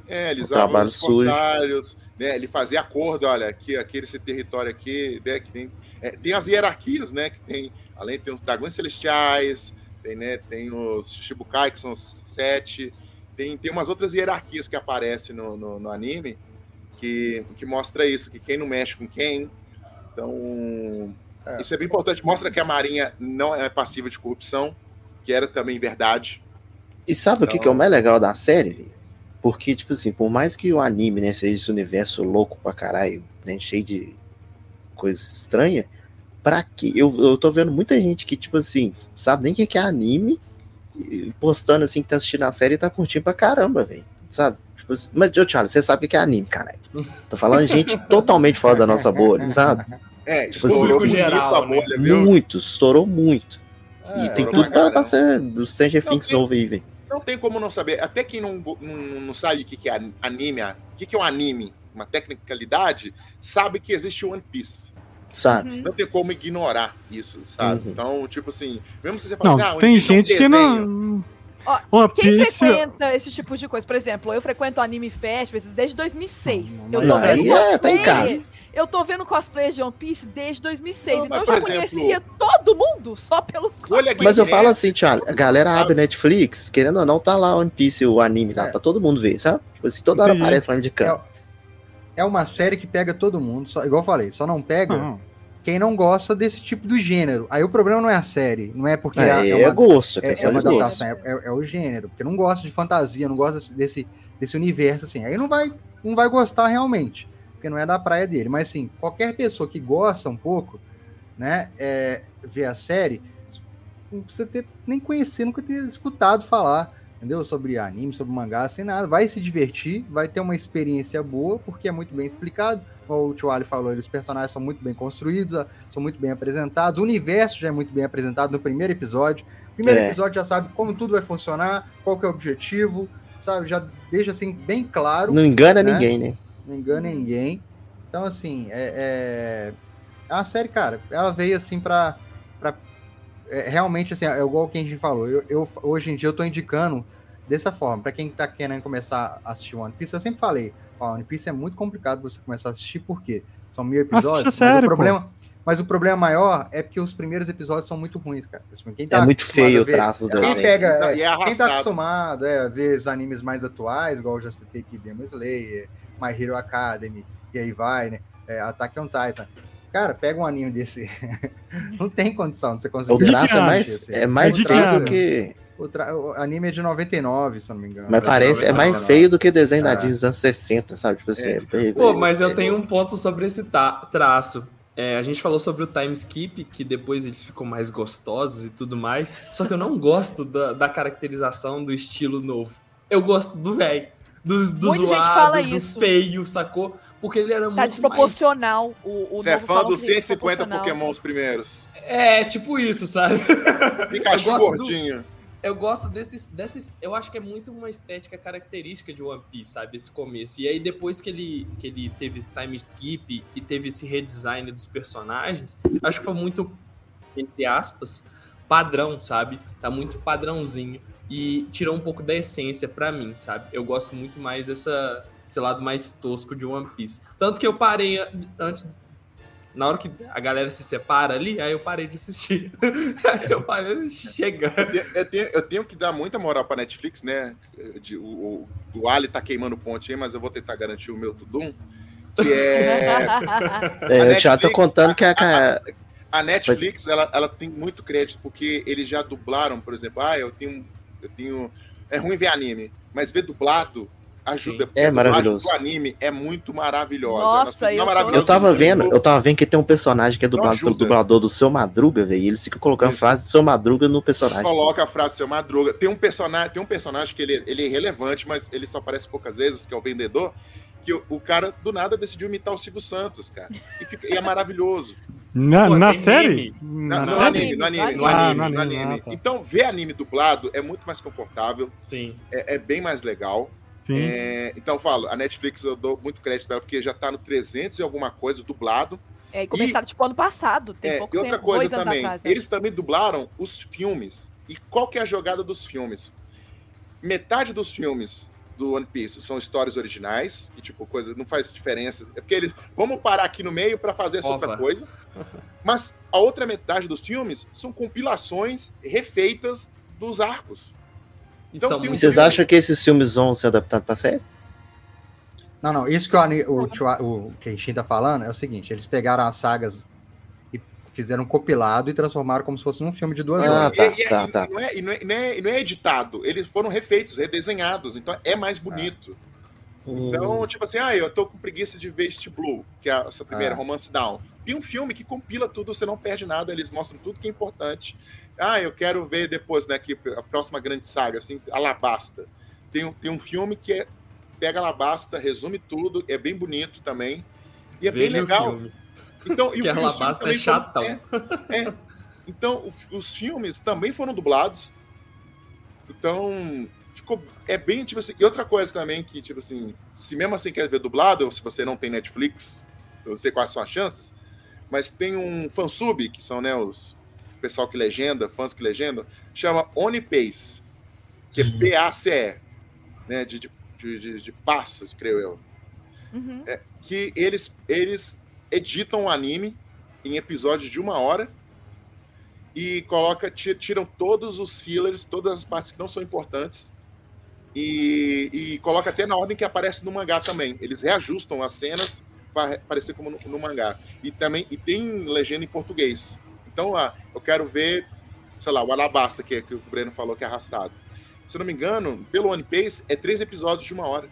É, eles trabalho os sujo. corsários, né? Ele fazia acordo, olha, aqui, aquele esse território aqui, né? Que tem, é, tem as hierarquias, né? Que tem, além tem os dragões celestiais, tem, né? Tem os Shibukai, que são os sete, tem, tem umas outras hierarquias que aparecem no, no, no anime que, que mostra isso, que quem não mexe com quem. Então, É. isso é bem importante. Mostra que a Marinha não é passiva de corrupção, que era também verdade. E sabe o que, Então- que é o mais legal da série? Porque, tipo assim, por mais que o anime, né, seja esse universo louco pra caralho, né, cheio de coisa estranha, pra que eu, eu tô vendo muita gente que, tipo assim, sabe nem o que que é anime, postando assim que tá assistindo a série e tá curtindo pra caramba, velho. Sabe? Tipo assim, mas, ô Charlie, você sabe o que é anime, caralho. Tô falando gente totalmente fora da nossa bolha, sabe? É, Tipo assim, estourou muito geral, a né? bolha? Muito, estourou muito. É, e tem tudo pra pra, ser o Stranger Não, Things tem- novo aí, velho. Não tem como não saber. Até quem não, não, não sabe o que, que é anime, o que, que é um anime, uma tecnicalidade, sabe que existe One Piece. Sabe? Uhum. Não tem como ignorar isso, sabe? Uhum. Então, tipo assim, mesmo se você falar Não, assim, ah, One tem Piece é um gente que não. Ó, One Quem Piece. frequenta esse tipo de coisa? Por exemplo, eu frequento anime festivals desde 2006. Não, eu não, tô vendo aí é, tá em cosplay- casa. Eu tô vendo cosplay de One Piece desde 2006. Não, então eu já exemplo, conhecia todo mundo só pelos cosplays. Mas eu né? falo assim, Thiago, a galera Sabe? abre Netflix, querendo ou não, tá lá One Piece, o anime, tá É. pra todo mundo ver, sabe? Tipo assim, toda hora Entendi. aparece lá indicando. É uma série que pega todo mundo, só, igual eu falei, só não pega Não. quem não gosta desse tipo do gênero. Aí o problema não é a série, não é porque É, é, é, é uma, gosto, é é, é questão uma gosto. adaptação, é, é- é o gênero, porque não gosta de fantasia, não gosta desse, desse universo, assim. Aí não vai, não vai gostar realmente, porque não é da praia dele. Mas, assim, qualquer pessoa que gosta um pouco, né, é, ver a série, não precisa ter, nem conhecer, nunca ter escutado falar, entendeu? Sobre anime, sobre mangá, sem nada. Vai se divertir, vai ter uma experiência boa, porque é muito bem explicado. Como o Tio Ali falou, os personagens são muito bem construídos, são muito bem apresentados, o universo já é muito bem apresentado no primeiro episódio. Primeiro É. episódio já sabe como tudo vai funcionar, qual que é o objetivo, sabe? Já deixa assim bem claro Não engana né? ninguém, né? não engana ninguém. Então, assim, é, é... é uma série, cara, ela veio assim pra. pra é, realmente, assim, é igual o que a gente falou. Eu, eu- hoje em dia eu tô indicando dessa forma. Pra quem tá querendo começar a assistir One Piece, eu sempre falei: ó, One Piece é muito complicado você começar a assistir, porque são mil episódios. Assiste a mas, o problema, mas o problema maior é porque os primeiros episódios são muito ruins, cara. Quem tá É muito feio o ver- traço do quem desenho. pega, é, é quem tá acostumado é, a ver os animes mais atuais, igual eu já citei aqui, Demon Slayer, My Hero Academy, e aí vai, né? É, Attack on Titan. Cara, pega um anime desse. não tem condição de você conseguir. O traço é que mais, é mais É feio do que. O, tra- o anime é de 99, se eu não me engano. Mas parece, é mais 99. feio do que desenho da É. Disney dos anos 60, sabe? Tipo assim, É. é Pô, mas eu é- tenho um ponto sobre esse ta- traço. É, a gente falou sobre o time skip, que depois eles ficam mais gostosos e tudo mais. Só que eu não gosto da, da caracterização do estilo novo. Eu gosto do velho. Do, do Muita gente zoado, fala do isso. feio, sacou? Porque ele era Tá muito desproporcional. O, o Você é fã dos que é 150 desproporcional. pokémons primeiros. mais... É, tipo isso, sabe? Pikachu gosto do- gordinho. Eu gosto desses, desses. Eu acho que é muito uma estética característica de One Piece, sabe? Esse começo. E aí, depois que ele, que ele teve esse time skip e teve esse redesign dos personagens, acho que foi muito, entre aspas, padrão, sabe? Tá muito padrãozinho. E tirou um pouco da essência pra mim, sabe? Eu gosto muito mais dessa, desse lado mais tosco de One Piece. Tanto que eu parei an- antes. Na hora que a galera se separa ali, aí eu parei de assistir. aí eu parei, chega. Eu tenho, eu tenho que dar muita moral pra Netflix, né? De- o, o, o Ali tá queimando ponte aí, mas eu vou tentar garantir o meu Tudum. Que é. É, A eu já tô contando que a, a- A Netflix, ela, ela tem muito crédito, porque eles já dublaram, por exemplo, ah, eu tenho. Eu tenho. É ruim ver anime, mas ver dublado ajuda. É a maravilhoso. do anime é muito maravilhosa. Nossa, é eu maravilhosa eu tava vendo, eu tava vendo que tem um personagem que é dublado pelo dublador do seu Madruga, velho. E eles ficam colocando Isso. frase do seu Madruga no personagem. Coloca a frase do seu Madruga. Tem um personagem, tem um personagem que ele, ele é relevante, mas ele só aparece poucas vezes, que é o vendedor. Que o, o cara do nada decidiu imitar o Silvio Santos, cara. E, fica- e é maravilhoso. Na, Pô, na série? meme. Na No, série? anime, no anime, no Ah, anime, no no anime, anime. ah, tá. Então, ver anime dublado é muito mais confortável, Sim. é, é bem mais legal. Sim. É, então, eu falo, a Netflix eu dou muito crédito pra ela, porque já tá no 300 e alguma coisa dublado. É, e começaram, tipo, ano passado. Tem É, pouco e outra tempo, coisa também, atrás. né? eles também dublaram os filmes. E qual que é a jogada dos filmes? Metade dos filmes do One Piece são histórias originais, que tipo, coisa não faz diferença. É porque eles vamos parar aqui no meio para fazer essa Opa. outra coisa. Mas a outra metade dos filmes são compilações refeitas dos arcos. Então são muito- vocês acham que esses filmes vão ser adaptados pra série? Não, não, isso que o, o, Tio- o Kenshin tá falando é o seguinte: eles pegaram as sagas e fizeram um compilado e transformaram como se fosse um filme de duas Ah, horas. tá, e, tá, tá. Não, é, e, não é, não é- não editado, eles foram refeitos, redesenhados, então é mais bonito. Então, tipo assim, ah, eu tô com preguiça de ver East Blue, que é essa primeira, Ah. Romance Down. Tem um filme que compila tudo, você não perde nada, eles mostram tudo que é importante. Ah, eu quero ver depois, né, que a próxima grande saga, assim, Alabasta. Tem, um- tem um filme que é, pega Alabasta, resume tudo, é bem bonito também. E é bem Veja o legal. Então, Que os filmes Alabasta também é chatão. foram- é, é. Então, o- os filmes também foram dublados. Então, ficou. É bem, tipo assim. E outra coisa também que, tipo assim, se mesmo assim quer ver dublado, ou se você não tem Netflix, eu não sei quais são as chances, mas tem um fansub, que são, né, os o pessoal que legenda, fãs que legendam, chama Onipace, que é P-A-C-E, né, de, de, de, de, de passo, creio eu Uhum. que eles, eles editam o anime em episódios de uma hora e coloca, ti- tiram todos os fillers, todas as partes que não são importantes e, e coloca até na ordem que aparece no mangá também. Eles reajustam as cenas para aparecer como no, no mangá. E também e tem legenda em português. Então, ah, eu quero ver, sei lá, o Alabasta, que, é, que o Breno falou que é arrastado. Se eu não me engano, pelo One Piece, é três episódios de uma hora.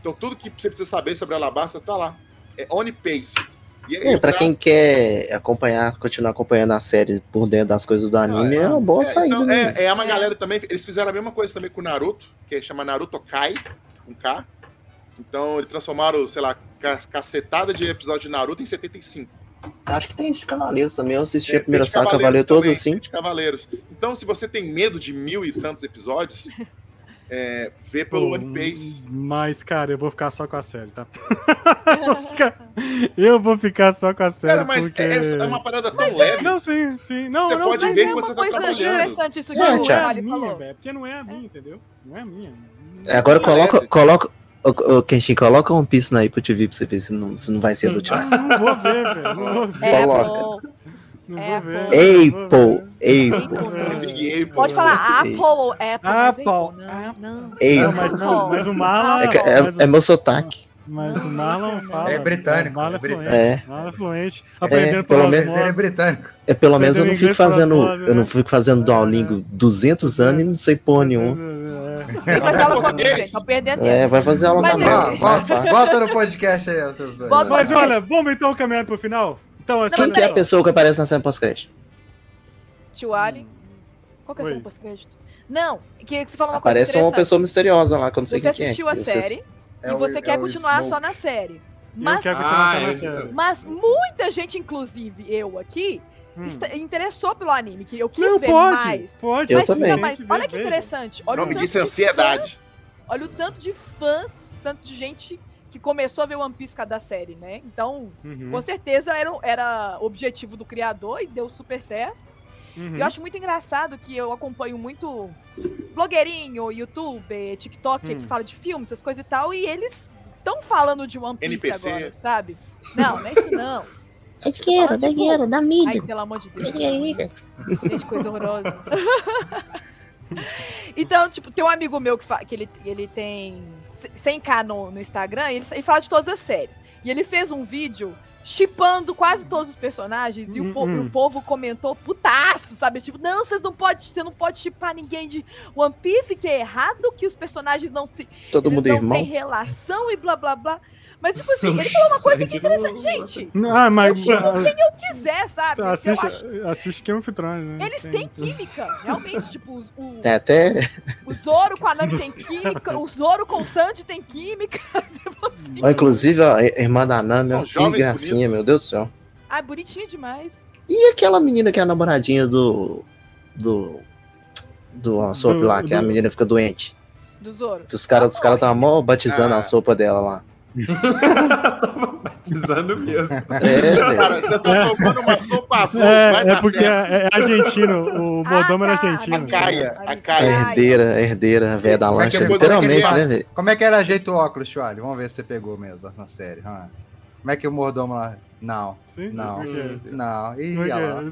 Então, tudo que você precisa saber sobre Alabasta tá lá. É One Pace. E É, pra quem quer acompanhar, continuar acompanhando a série por dentro das coisas do anime, é, uma boa é, saída, então, né? é, é uma galera também. Eles fizeram a mesma coisa também com o Naruto, que chama Naruto Kai, com K. Então, eles transformaram, sei lá, ca- cacetada de episódio de Naruto em 75. Acho que tem esse de Cavaleiros também. Eu assisti É, a primeira saga, Cavaleiros Cavaleiro todos também, assim. tem de Cavaleiros. Então, se você tem medo de mil e tantos episódios, é, vê pelo Pô, One Piece. Mas, cara, eu vou ficar só com a série, tá? eu, vou ficar, eu vou ficar só com a série. Cara, mas porque... é, é uma parada tão leve. Não, sim, sim. Não, Você não, pode ver é quando uma você tá coisa trabalhando. interessante isso que É, o é Ali minha, falou. velho. Porque não é a minha, entendeu? Não é a minha. É, Agora coloca, coloca, ô, ô, Kenshin, coloca um piso na Apple TV pra você ver se não, se não vai ser do Thiago. Não, não vou ver, velho. Não vou ver. É, Coloca. Não É, vou ver. Apple. Apple. Pode falar Ei. Apple ou Apple. Apple. Ah, Não, não. Mas, não, mas o Marlon. É, é- é meu sotaque. mas o Marlon fala. É britânico, O Marlon é é fluente. britânico. É. É fluente. Aprendendo pelo pelas menos Ele é britânico. É, pelo menos eu não fico fazendo, vozes, eu não fico fazendo Duolingo 200 anos e não sei porra nenhuma. É. Ele faz aula comigo, gente. Perdendo É, tempo. vai fazer aula. Ó, vai volta, volta no podcast aí, vocês dois. Volta. Mas olha, vamos então caminhando pro final? Então, assim, Quem que é a pessoa que aparece na cena pós-crédito? Tio Ali. Qual que é Oi. seu pós-crédito? Não, que você falou uma coisa Aparece uma pessoa misteriosa lá, que eu não sei Você quem que é. assistiu a Você- série É e você é quer continuar Smoke. só na série. Eu Mas, quero continuar Ah, só na eu- série. mas muita gente, inclusive eu aqui, Hum. interessou pelo anime, que eu quis Não, ver pode, mais. pode. Eu mas, também. não, mas Gente, olha que veja. interessante. Olha o, nome tanto disso é de ansiedade. fã- olha o tanto de fãs, tanto de gente que começou a ver One Piece por causa da série, né? Então, Uhum, com certeza era, era objetivo do criador e deu super certo. uhum. Eu acho muito engraçado que eu acompanho muito blogueirinho, youtuber, TikToker Hum. que fala de filmes, essas coisas e tal, e eles estão falando de One Piece NPC. agora, sabe? Não, não é isso não. É dinheiro, dinheiro, dá dá dinheiro, dá Ai, milho. pelo amor de Deus. Gente, coisa horrorosa. então, tipo, tem um amigo meu que, que ele, ele tem 100k no, no Instagram e ele, ele fala de todas as séries. E ele fez um vídeo chipando quase todos os personagens e o, Hum, e hum. o povo comentou putaço, sabe? Tipo, não, vocês não pode, você não pode chipar ninguém de One Piece, que é errado, que os personagens não se Todo eles mundo não irmão. têm relação e blá blá blá. Mas, tipo assim, ele falou uma coisa que é interessante. Gente, Ah, mas eu chamo quem eu quiser, sabe? Eu assiste, acho- assiste Game of Thrones, né? eles têm química, realmente. Tipo, o, É até. o Zoro com a Nami tem química, o Zoro com o Sanji tem química. tipo assim. Inclusive, ó, a irmã da Nami, ó, que gracinha, meu Deus do céu. Ah, bonitinho demais. E aquela menina que é a namoradinha do. Do. Do Do- lá, que a menina fica doente. Do Zoro. Que os caras os cara tá mó batizando Ah. a sopa dela lá. Batizando mesmo. É, velho. Cara, você tá tomando uma sopa azul, É, vai é dar porque certo. é, é argentino, o Mordomo era Ah, tá. argentino. A Caia, a A Caia. herdeira, a herdeira, a velha da é lancha, literalmente, é que né, velho? Como é que era ajeito o óculos, Chualho? Vamos ver se você pegou mesmo na série. ah. Como é que o mordomo lá... Não, Sim? Não. Não. Ih, olha lá.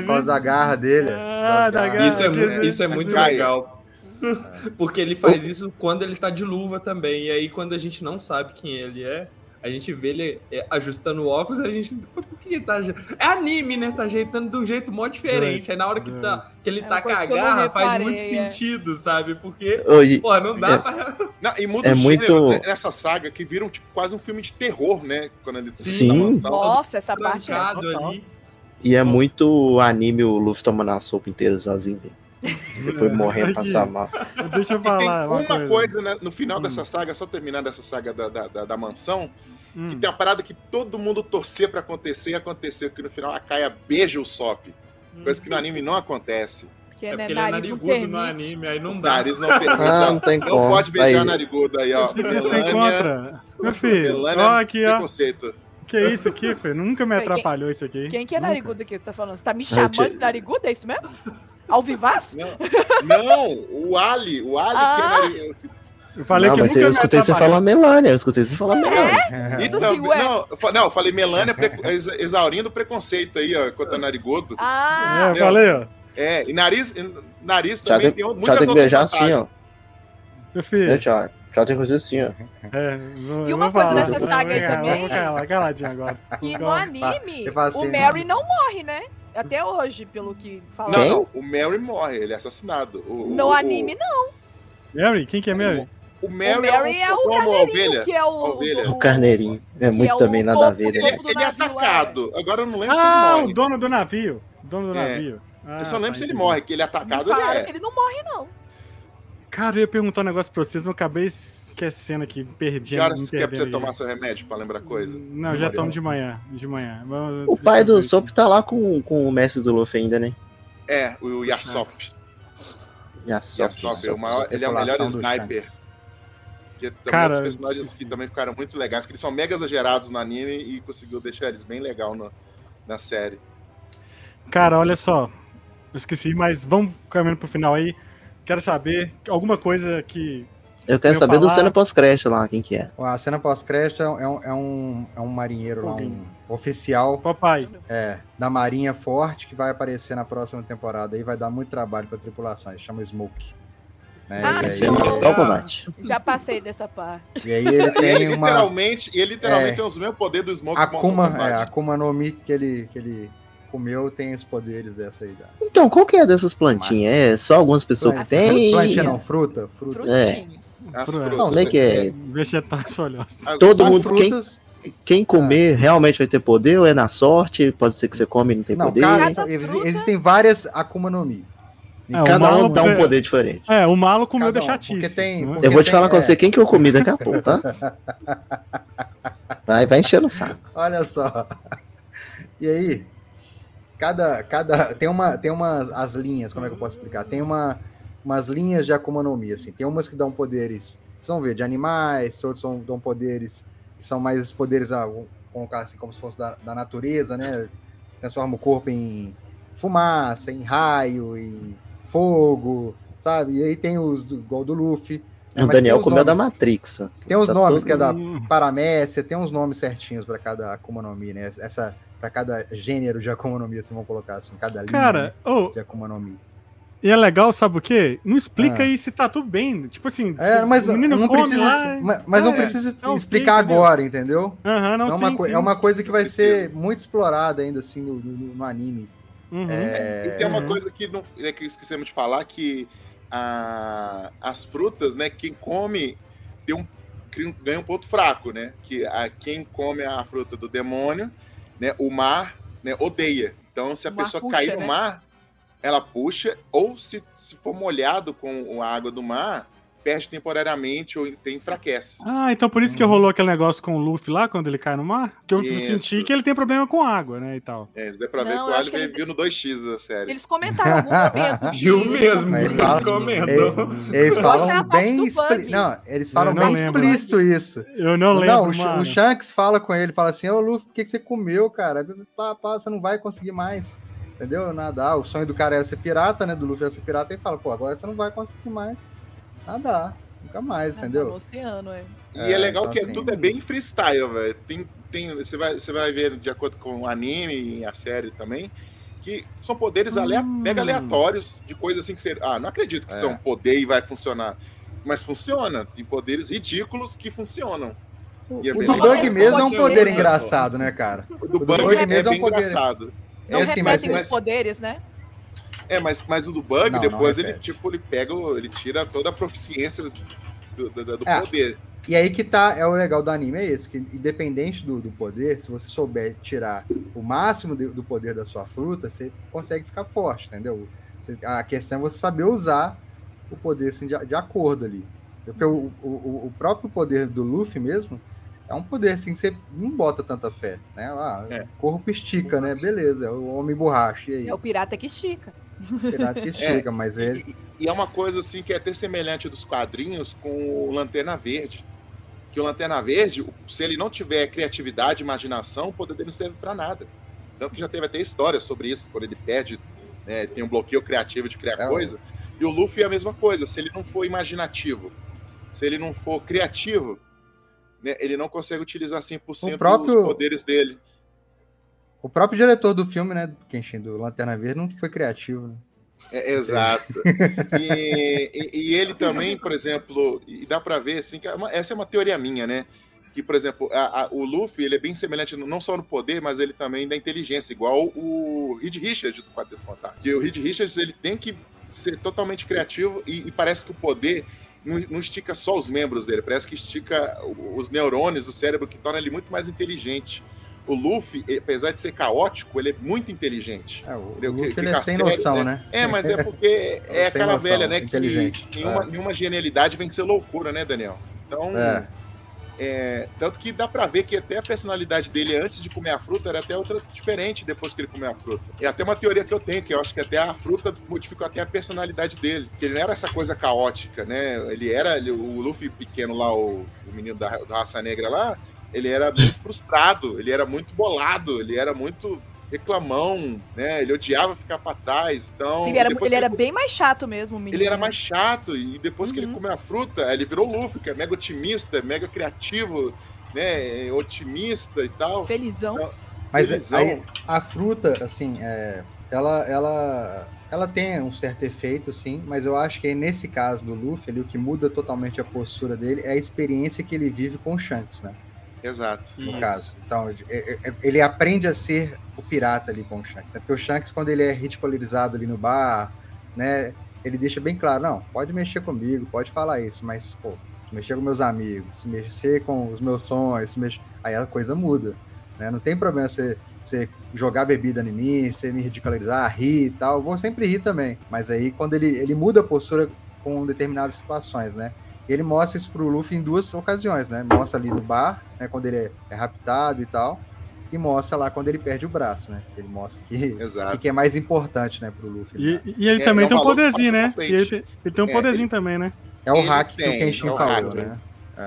Por causa da garra dele. Ah, da garra. Isso é, isso é muito legal. Porque ele faz isso quando ele tá de luva também. E aí, quando a gente não sabe quem ele é, A gente vê ele é, ajustando o óculos, a gente. Por que ele tá. É anime, né? Tá ajeitando de um jeito mó diferente. Doido, Aí na hora que, doido. tá, que ele É tá com a garra, faz muito é. sentido, sabe? Porque, Oi, pô, não dá É. pra. Não, e muda É o muito- gênero né, nessa saga que vira um, tipo, quase um filme de terror, né? Quando ele Sim. na mansão. Nossa, essa parte é. ali. e é muito anime o Luffy tomando a sopa inteira sozinho. Depois morrendo, passar mal. Deixa eu tem falar uma, uma coisa, coisa. né, no final Hum. dessa saga, só terminando essa saga da, da, da- da mansão, Hum. que tem uma parada que todo mundo torcia pra acontecer e aconteceu, que no final a Kaia beija o Sop. Coisa que no anime não acontece. Porque, É né, porque ele é narigudo no anime, aí não dá. nariz não permite. Ah, não tem não como. pode beijar Aí. narigudo aí, ó. O que que vocês têm contra? Meu filho, ó aqui, ó. Preconceito. Que isso aqui, filho? Nunca me Peraí, quem- atrapalhou isso aqui. Quem que é Nunca. narigudo aqui que você tá falando? Você tá me chamando de narigudo? É isso mesmo? Ao vivaço? Não, não, o Ali, o Ali que é Ah. Eu falei não, que mas eu escutei você falar Melania, eu escutei você falar Melania. E Então, também- assim, ué. não, eu não, eu falei Melânia exaurindo o preconceito aí, ó, quanto a narigudo. Ah, É, eu falei, ó. É, e nariz, e nariz Já também tem- tem, muitas tem que beijar assim, ó. Meu filho. É, tchau. Já tem coisa assim, ó. É, vou- E eu uma coisa falar. dessa saga aí também- calar, caladinho agora. que no anime, Eu falo assim, o Mary não morre, né? Até hoje, pelo que Não, falaram. Quem? não, o Mary morre, ele é assassinado. O, No o- anime, não. Mary? Quem que é Mary? O, o O Mary, Mary é o como a carneirinho, ovelha. que é o... do- O carneirinho. É muito é o também nada a ver, Ele, né? é- ele é navio lá, atacado. Agora eu não lembro Ah, se ele o morre. dono do navio. O dono do É. navio. Ah, eu só lembro tá, se ele morre, que ele é atacado, ele é. que ele não morre, não. Cara, eu ia perguntar um negócio pra vocês, mas eu acabei esquecendo aqui, perdi. Que horas me que é pra você tomar seu remédio pra lembrar coisa? Não, já tomo de manhã. De manhã. Vamos- O pai do Sop tá lá com, com o mestre do Luffy ainda, né? É, o Yasop. E a Sop. Yasop, é o maior- ele é o melhor sniper. Shanks. Que também Cara, outros personagens que também ficaram muito legais, que eles são mega exagerados no anime e conseguiu deixar eles bem legal no- na série. Cara, olha só. Eu esqueci, mas vamos caminhando pro final aí. Quero saber alguma coisa que. Eu quero saber do falar. cena pós-crédito lá, quem que é. A cena pós-crédito é, um- é um, é, um, é marinheiro lá, um oficial Papai. é, da Marinha Forte que vai aparecer na próxima temporada e vai dar muito trabalho pra tripulação. Ele chama Smoke. Né? Ah, aí, total combate. Já passei dessa parte. e aí ele E ele tem uma literalmente, e ele literalmente É. tem os mesmos poderes do Smoke Akuma, é. Akuma no Mi que ele, que ele comeu tem os poderes dessa aí. Da... Então, qual que é dessas plantinhas? É só algumas pessoas que tem? Plantinha não, fruta, fruta. Frutinho. As Fruta. frutas. Não, é que é? Vegetais olhosos. Todo mundo, quem, frutas. quem comer realmente vai ter poder ou é na sorte? Pode ser que você come e não tem Não, poder? fruta- existem várias Akuma no Mi. E É, o Cada um dá um é- poder diferente. É, o malo comeu da um, chatice. porque tem- não é? porque- Eu vou te tem- falar com é. você quem que eu comi daqui a pouco, tá? Vai, vai enchendo o saco. Olha só. E aí, cada, cada tem uma tem umas as linhas, como é que eu posso explicar? Tem uma umas linhas de Akuma no Mi, assim. Tem umas que dão poderes, vocês vão ver, de animais, outros são, dão poderes que são mais poderes, ah, vamos colocar assim, como se fosse da, da natureza, né? Transforma o corpo em fumaça, em raio, em fogo, sabe? E aí tem os do, igual do Luffy. né? O Mas Daniel comeu da Matrix. Tem os Tá nomes todo- que é da Hum, Paramécia, tem uns nomes certinhos para cada Akuma no Mi, né? Essa para cada gênero de Akuma no Mi, assim, vamos colocar assim, cada linha Cara, ô, de Akuma no Mi. e é legal, sabe o quê? Não explica Ah. aí se tá tudo bem. Tipo assim, É, mas o menino não come precisa, lá, mas, mas não é, precisa tá ok, explicar entendeu? agora, entendeu? Aham, não, é, uma sim, sim. é uma coisa que vai Não ser precisa. muito explorada ainda assim no, no- no anime. Uhum. É, E tem uma Uhum. coisa que, não, é que esquecemos de falar, que a- as frutas, né, quem come tem um, um- ganha um ponto fraco, né? Que a, quem come a fruta do demônio, né, o mar, né, odeia. Então, se a pessoa puxa, cair no né? mar, ela puxa, ou se, se for molhado com a água do mar, perde temporariamente ou tem enfraquece. Ah, então por isso que Uhum. rolou aquele negócio com o Luffy lá, quando ele cai no mar? Porque eu Isso. senti que ele tem problema com água, né, e tal. É, dá pra ver Não, que o acho que Ali eles- viu no 2x da série. Eles comentaram algum momento. Viu mesmo, eles fala- comentam. Eles que falam era a parte bem bug. Não, eles falam não bem lembro. explícito isso. Eu não lembro, o, Sh- mano. o Shanks fala com ele, fala assim, ô Luffy, por que, que você comeu, cara? Pá, pá, você não vai conseguir mais. Entendeu? Nadar. O sonho do cara é ser pirata, né? Do Luffy é ser pirata. E fala, pô, agora você não vai conseguir mais nadar. Nunca mais, Ah, tá entendeu? No oceano, é. E É, é, legal então, que assim- tudo é bem freestyle, velho. Tem, tem, você, vai, você vai ver de acordo com o anime e a série também, que são poderes alea- Hum. mega aleatórios, de coisas assim que você. Ah, não acredito que É. são poder e vai funcionar. Mas funciona. Tem poderes ridículos que funcionam. O, é o do bug mesmo é um poder engraçado, né, cara? O do do bug bug é, mesmo é bem um poder- engraçado. Não É assim, mas- repetem mas- os poderes, né? É, mas, mas o do bug, Não, não depois ele, repete. tipo, ele pega, o- ele tira toda a proficiência do, do, do É. poder. E aí que tá, é o legal do anime, é esse, que independente do, do poder, se você souber tirar o máximo de- do poder da sua fruta, você consegue ficar forte, entendeu? Você- a questão é você saber usar o poder assim, de, de acordo ali. Porque o, o, o próprio poder do Luffy mesmo é um poder assim que você não bota tanta fé, né? Ah, É. o corpo estica, né? Beleza, é o homem borracha, e aí? É o pirata que estica. O pirata que estica, mas ele... E, e é uma coisa assim que é até semelhante dos quadrinhos com o Lanterna Verde. Que o Lanterna Verde, se ele não tiver criatividade, imaginação, o poder dele não serve pra nada. Tanto que já teve até história sobre isso, quando ele perde, né, tem um bloqueio criativo de criar É, coisa. E o Luffy é a mesma coisa, se ele não for imaginativo, se ele não for criativo, né, ele não consegue utilizar 100% O próprio- dos poderes dele. O próprio diretor do filme, né, Kenshin, do Lanterna Verde, não foi criativo, né? É, exato. E, e- e ele também, por exemplo, e dá pra ver assim, que é essa é uma teoria minha, né? Que, por exemplo, a- a- o Luffy ele é bem semelhante não só no poder, mas ele também da inteligência, igual o Reed Richards do Quarteto Fantástico. Que o Reed Richards ele tem que ser totalmente criativo e, e parece que o poder não, não estica só os membros dele, parece que estica o- os neurônios do cérebro, que torna ele muito mais inteligente. O Luffy, apesar de ser caótico, ele é muito inteligente. É, o, Que- Luffy que ele é sem sério, noção, né? É, mas é porque é Sem aquela noção, velha, né? Que nenhuma, é. nenhuma genialidade vem ser loucura, né, Daniel? Então, É. é, tanto que dá pra ver que até a personalidade dele antes de comer a fruta era até outra diferente depois que ele comeu a fruta. É até uma teoria que eu tenho, que eu acho que até a fruta modificou até a personalidade dele. Que ele não era essa coisa caótica, né? Ele era, ele- o Luffy pequeno lá, o, o menino da, da raça negra lá, ele era muito frustrado, ele era muito bolado, ele era muito reclamão, né? Ele odiava ficar pra trás. Então, ele era, ele que era bem mais chato mesmo, o menino. ele era mais chato, e depois que ele Uhum. comeu a fruta, ele virou Luffy, que é mega otimista, mega criativo, né? Otimista e tal. Felizão. Mas Felizão. aí, a fruta, assim, é, ela, ela, ela tem um certo efeito, sim, mas eu acho que nesse caso do Luffy, ali, o que muda totalmente a postura dele é a experiência que ele vive com o Shanks, né? Exato. No Isso. caso. Então, é- é- ele aprende a ser o pirata ali com o Shanks, né? Porque o Shanks, quando ele é ridicularizado ali no bar, né? Ele deixa bem claro, não, pode mexer comigo, pode falar isso, mas, pô, se mexer com meus amigos, se mexer com os meus sonhos, se mexer... aí a coisa muda, né? Não tem problema você, você jogar bebida em mim, você me ridicularizar, rir e tal, eu vou sempre rir também. Mas aí, quando ele, ele muda a postura com determinadas situações, né? Ele mostra isso pro Luffy em duas ocasiões, né? Mostra ali no bar, né? Quando ele é, é raptado e tal. E mostra lá quando ele perde o braço, né? Ele mostra que, Exato. que é mais importante, né, pro Luffy. E, né? e ele É, também é um tem um poderzinho, né? E ele, tem- ele tem um É, poderzinho também, né? É o ele hack que o tem, Kenshin é o falou, hack, né?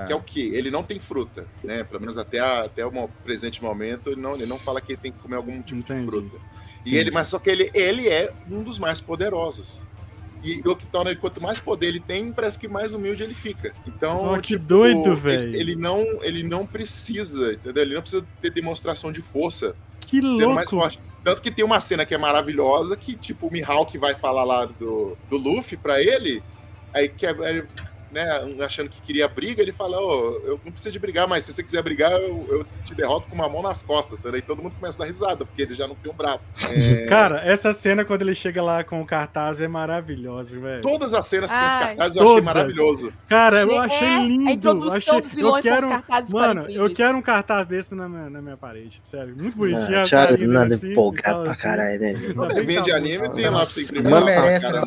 Que é o que? Ele não tem fruta, né? Pelo menos até, a- até o presente momento, ele não, ele não fala que ele tem que comer algum tipo Entendi. de fruta. E ele, mas só que ele, ele é um dos mais poderosos. E o que torna ele, quanto mais poder ele tem, parece que mais humilde ele fica. Então, Ó, que doido, ele- velho. Ele, não, ele não precisa, entendeu? Ele não precisa ter demonstração de força, Que sendo mais louco. forte. Tanto que tem uma cena que é maravilhosa, que tipo, o Mihawk vai falar lá do, do Luffy pra ele, aí que ele, né, achando que queria briga, ele fala, ô, eu não preciso de brigar, mas se você quiser brigar, eu, eu te derroto com uma mão nas costas. Aí todo mundo começa a dar risada, porque ele já não tem um braço. É, Cara, essa cena quando ele chega lá com o cartaz é maravilhosa, velho. todas as cenas tem os cartazes eu achei Todas. maravilhoso. Cara, eu É, achei a lindo. introdução achei... dos vilões eu quero... os cartazes Mano, eu quero um cartaz desse na minha, na minha parede. Sério, muito bonitinho. Não, a carinha nada assim, empolgado pra assim. caralho, né? Tá É, de anime, tem lá pra Nossa, você imprimir. não Mano, merece, cara.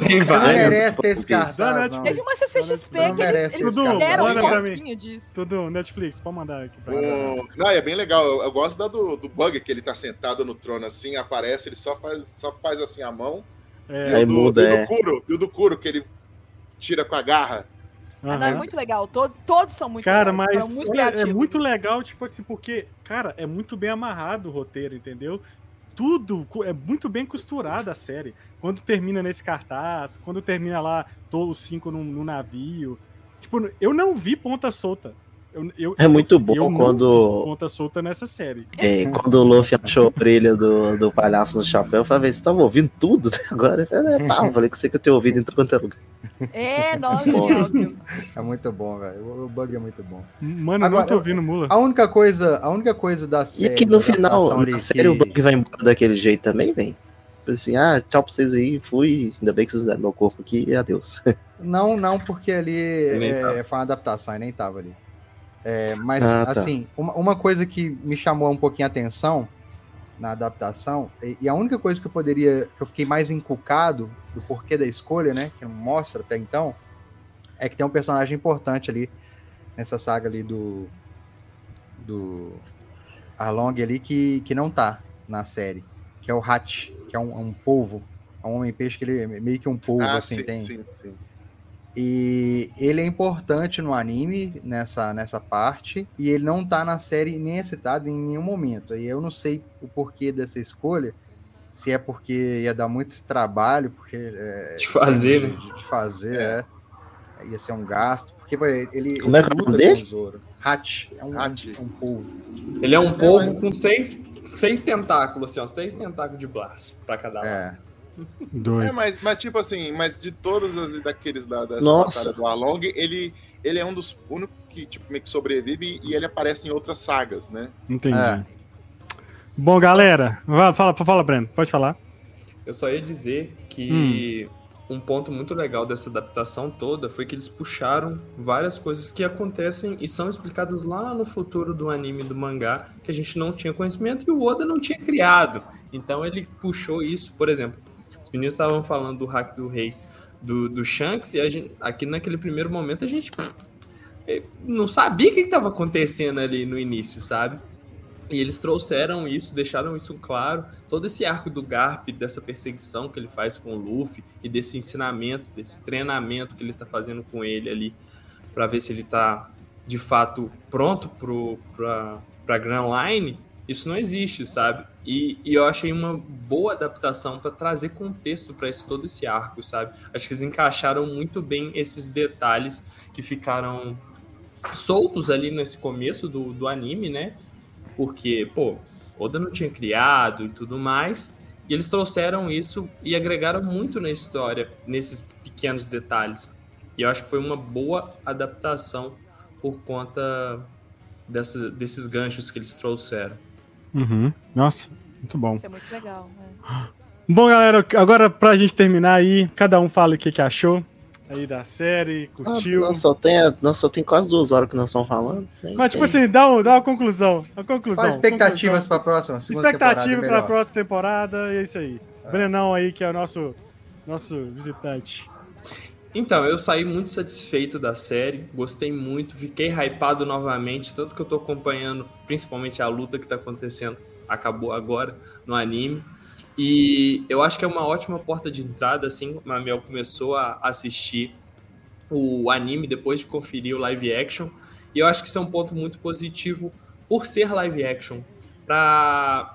ter esse cartaz. Netflix. Teve uma CCXP que eles, merece eles deram Manda um pra mim. disso. Tudo, Netflix, pode mandar aqui pra O- Não, é bem legal. Eu, eu gosto da do, do bug que ele tá sentado no trono assim, aparece, ele só faz, só faz assim a mão. É, E Aí o do, muda, e é. do Kuro, e o do Kuro, que ele tira com a garra. Ah, não, é muito legal. Todos, todos são muito Cara, legais. mas muito é criativos. muito legal, tipo assim, porque, cara, é muito bem amarrado o roteiro, entendeu? Tudo é muito bem costurado a série. Quando termina nesse cartaz, quando termina lá to- os cinco no, no navio. Tipo, eu não vi ponta solta. Eu, eu, É muito bom eu quando- vi Ponta solta nessa série. É, quando o Luffy achou a orelha do, do palhaço no chapéu, eu falei, você tava ouvindo tudo até agora? Eu falei, é, tá, eu falei que você que eu tenho ouvido em tudo quanto é lugar. É, nossa, Bom. genial, viu? É muito bom, velho. O, bug é muito bom. Mano, eu Agora, não tô ouvindo mula. A única coisa, a única coisa da E série. aqui no da final, na que- série, o Bug vai embora daquele jeito também, vem. Assim, ah, tchau pra vocês aí, fui, ainda bem que vocês deram meu corpo aqui e adeus. Não, não, porque ali é, foi uma adaptação, e nem tava ali. É, mas, Ah, tá. assim, uma, uma coisa que me chamou um pouquinho a atenção na adaptação, e, e a única coisa que eu poderia, que eu fiquei mais encucado do porquê da escolha, né, que não mostra até então, é que tem um personagem importante ali nessa saga ali do do Arlong ali que, que não tá na série, que é o Hatch, que é um, um polvo, é um homem-peixe que ele é meio que um polvo, Ah, assim, sim, tem... sim, sim. E ele é importante no anime, nessa, nessa parte, e ele não tá na série nem é citado em nenhum momento. E eu não sei o porquê dessa escolha, se é porque ia dar muito trabalho, porque. É, De fazer, de, né? de- de fazer, é. Ia ser um gasto, porque ele. Como é ele que é o luta nome dele? com o Zoro. Hatch, é um, Hatch. um, um polvo. Ele é um polvo com seis, seis tentáculos, assim, ó. Seis tentáculos de braço pra cada lado. Doido. É, mas, mas tipo assim, mas de todos os daqueles da, dessa Nossa. batalha do Arlong, ele, ele é um dos únicos que tipo, meio que sobrevive e ele aparece em outras sagas, né? Entendi. É. Bom, galera, fala, fala, fala, Breno, pode falar. Eu só ia dizer que um ponto muito legal dessa adaptação toda foi que eles puxaram várias coisas que acontecem e são explicadas lá no futuro do anime do mangá que a gente não tinha conhecimento e o Oda não tinha criado. Então ele puxou isso, por exemplo, meninos estavam falando do hack do rei do, do Shanks e gente, aqui naquele primeiro momento a gente eh, não sabia o que estava acontecendo ali no início, sabe? E eles trouxeram isso, deixaram isso claro. Todo esse arco do Garp, dessa perseguição que ele faz com o Luffy e desse ensinamento, desse treinamento que ele tá fazendo com ele ali, para ver se ele tá de fato pronto pro, pra, pra Grand Line, isso não existe, sabe? E, e eu achei uma boa adaptação para trazer contexto para todo esse arco, sabe? Acho que eles encaixaram muito bem esses detalhes que ficaram soltos ali nesse começo do, do anime, né? Porque, pô, Oda não tinha criado e tudo mais. E eles trouxeram isso e agregaram muito na história, nesses pequenos detalhes. E eu acho que foi uma boa adaptação por conta dessa, desses ganchos que eles trouxeram. Uhum. Nossa, muito bom. Isso é muito legal. né? Bom, galera, agora pra gente terminar aí, cada um fala o que, que achou aí da série, Ah, curtiu. nós, só tem, nós só tem quase duas horas que nós estamos falando. né? Mas, tipo Tem- assim, dá, um, dá uma conclusão. A conclusão. Qual expectativas conclusão. para a próxima? Expectativa temporada, pra melhor? próxima temporada, e é isso aí. Brenão aí, que é o nosso, nosso visitante. Então, eu saí muito satisfeito da série, gostei muito, fiquei hypado novamente, tanto que eu tô acompanhando principalmente a luta que tá acontecendo, acabou agora no anime. E eu acho que é uma ótima porta de entrada, assim, como a começou a assistir o anime depois de conferir o live action. E eu acho que isso é um ponto muito positivo por ser live action, para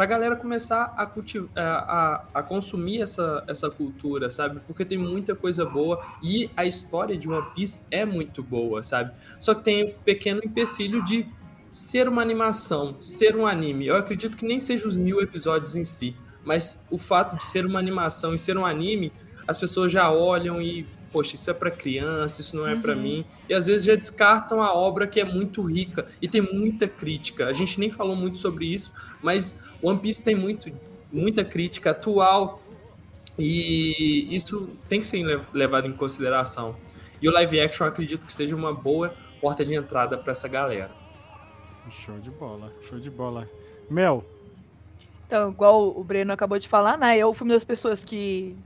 pra galera começar a, culti- a, a, a consumir essa, essa cultura, sabe? Porque tem muita coisa boa e a história de One Piece é muito boa, sabe? Só que tem o pequeno empecilho de ser uma animação, ser um anime. Eu acredito que nem seja os mil episódios em si, mas o fato de ser uma animação e ser um anime, as pessoas já olham e, poxa, isso é para criança, isso não é para Uhum. mim, e às vezes já descartam a obra que é muito rica e tem muita crítica. A gente nem falou muito sobre isso, mas One Piece tem muito, muita crítica atual e isso tem que ser le- levado em consideração. E o live action eu acredito que seja uma boa porta de entrada para essa galera. Show de bola, show de bola. Mel, Então, igual o Breno acabou de falar, né? Eu fui uma das pessoas que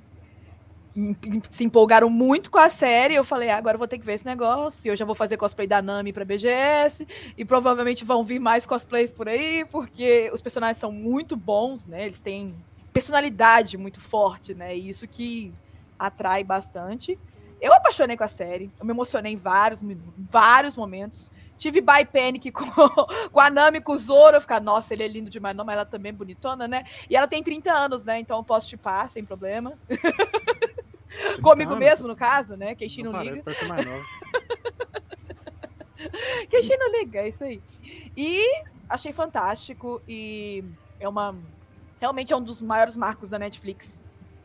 se empolgaram muito com a série. Eu falei, ah, agora vou ter que ver esse negócio. Eu já vou fazer cosplay da Nami pra BGS. E provavelmente vão vir mais cosplays por aí, porque os personagens são muito bons, né? Eles têm personalidade muito forte, né? E isso que atrai bastante. Eu apaixonei com a série. Eu me emocionei em vários, vários momentos. Tive by panic com, com a Nami, com o Zoro. Eu ficar, nossa, ele é lindo demais. Não, mas ela também é bonitona, né? E ela tem 30 anos, né? Então eu posso chipar sem problema. Comigo anos? mesmo, no caso, né? Queixinho não não, liga. parece mais. Queixinho não liga, é isso aí. E achei fantástico e é uma. Realmente é um dos maiores marcos da Netflix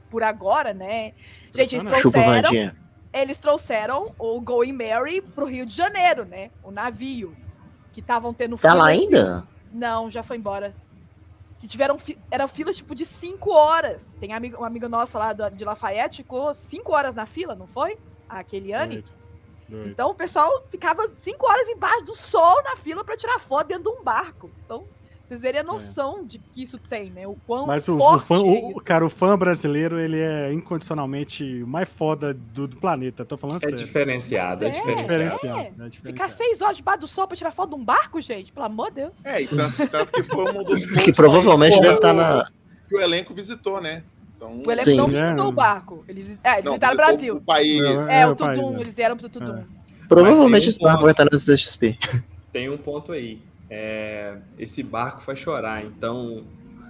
por agora, né? Gente, eles. Chupa, trouxeram, eles trouxeram o Going Mary pro Rio de Janeiro, né? O navio. Que estavam tendo Tá lá ainda? Não, já foi embora. Que tiveram. Fi... Era fila tipo de 5 horas. Tem amigo, uma amiga nossa lá do- de Lafayette, ficou 5 horas na fila, não foi? A Keliane. Doido, doido. Então o pessoal ficava 5 horas embaixo do sol na fila pra tirar foto dentro de um barco. Então, vocês terem a noção de que isso tem, né? O quão Mas o, o fã, é o, isso. cara, o fã brasileiro, ele é incondicionalmente o mais foda do, do planeta. Tô falando É sério. diferenciado, é É, diferenciado. Diferenciado. É. é Ficar diferenciado. 6 horas debaixo do sol pra tirar foto de um barco, gente? Pelo amor de Deus. É, e tanto, tanto que foi um dos Que provavelmente deve estar que o- na. que o elenco visitou, né? Então, O elenco Sim. não É. visitou o barco. Eles, é, eles não, visitaram o Brasil. O país. É, É, o o Tudum, é. eles vieram pro Tudum. Provavelmente um esse barco ponto. vai estar na CXP. Tem um ponto aí. É, esse barco faz chorar. Então,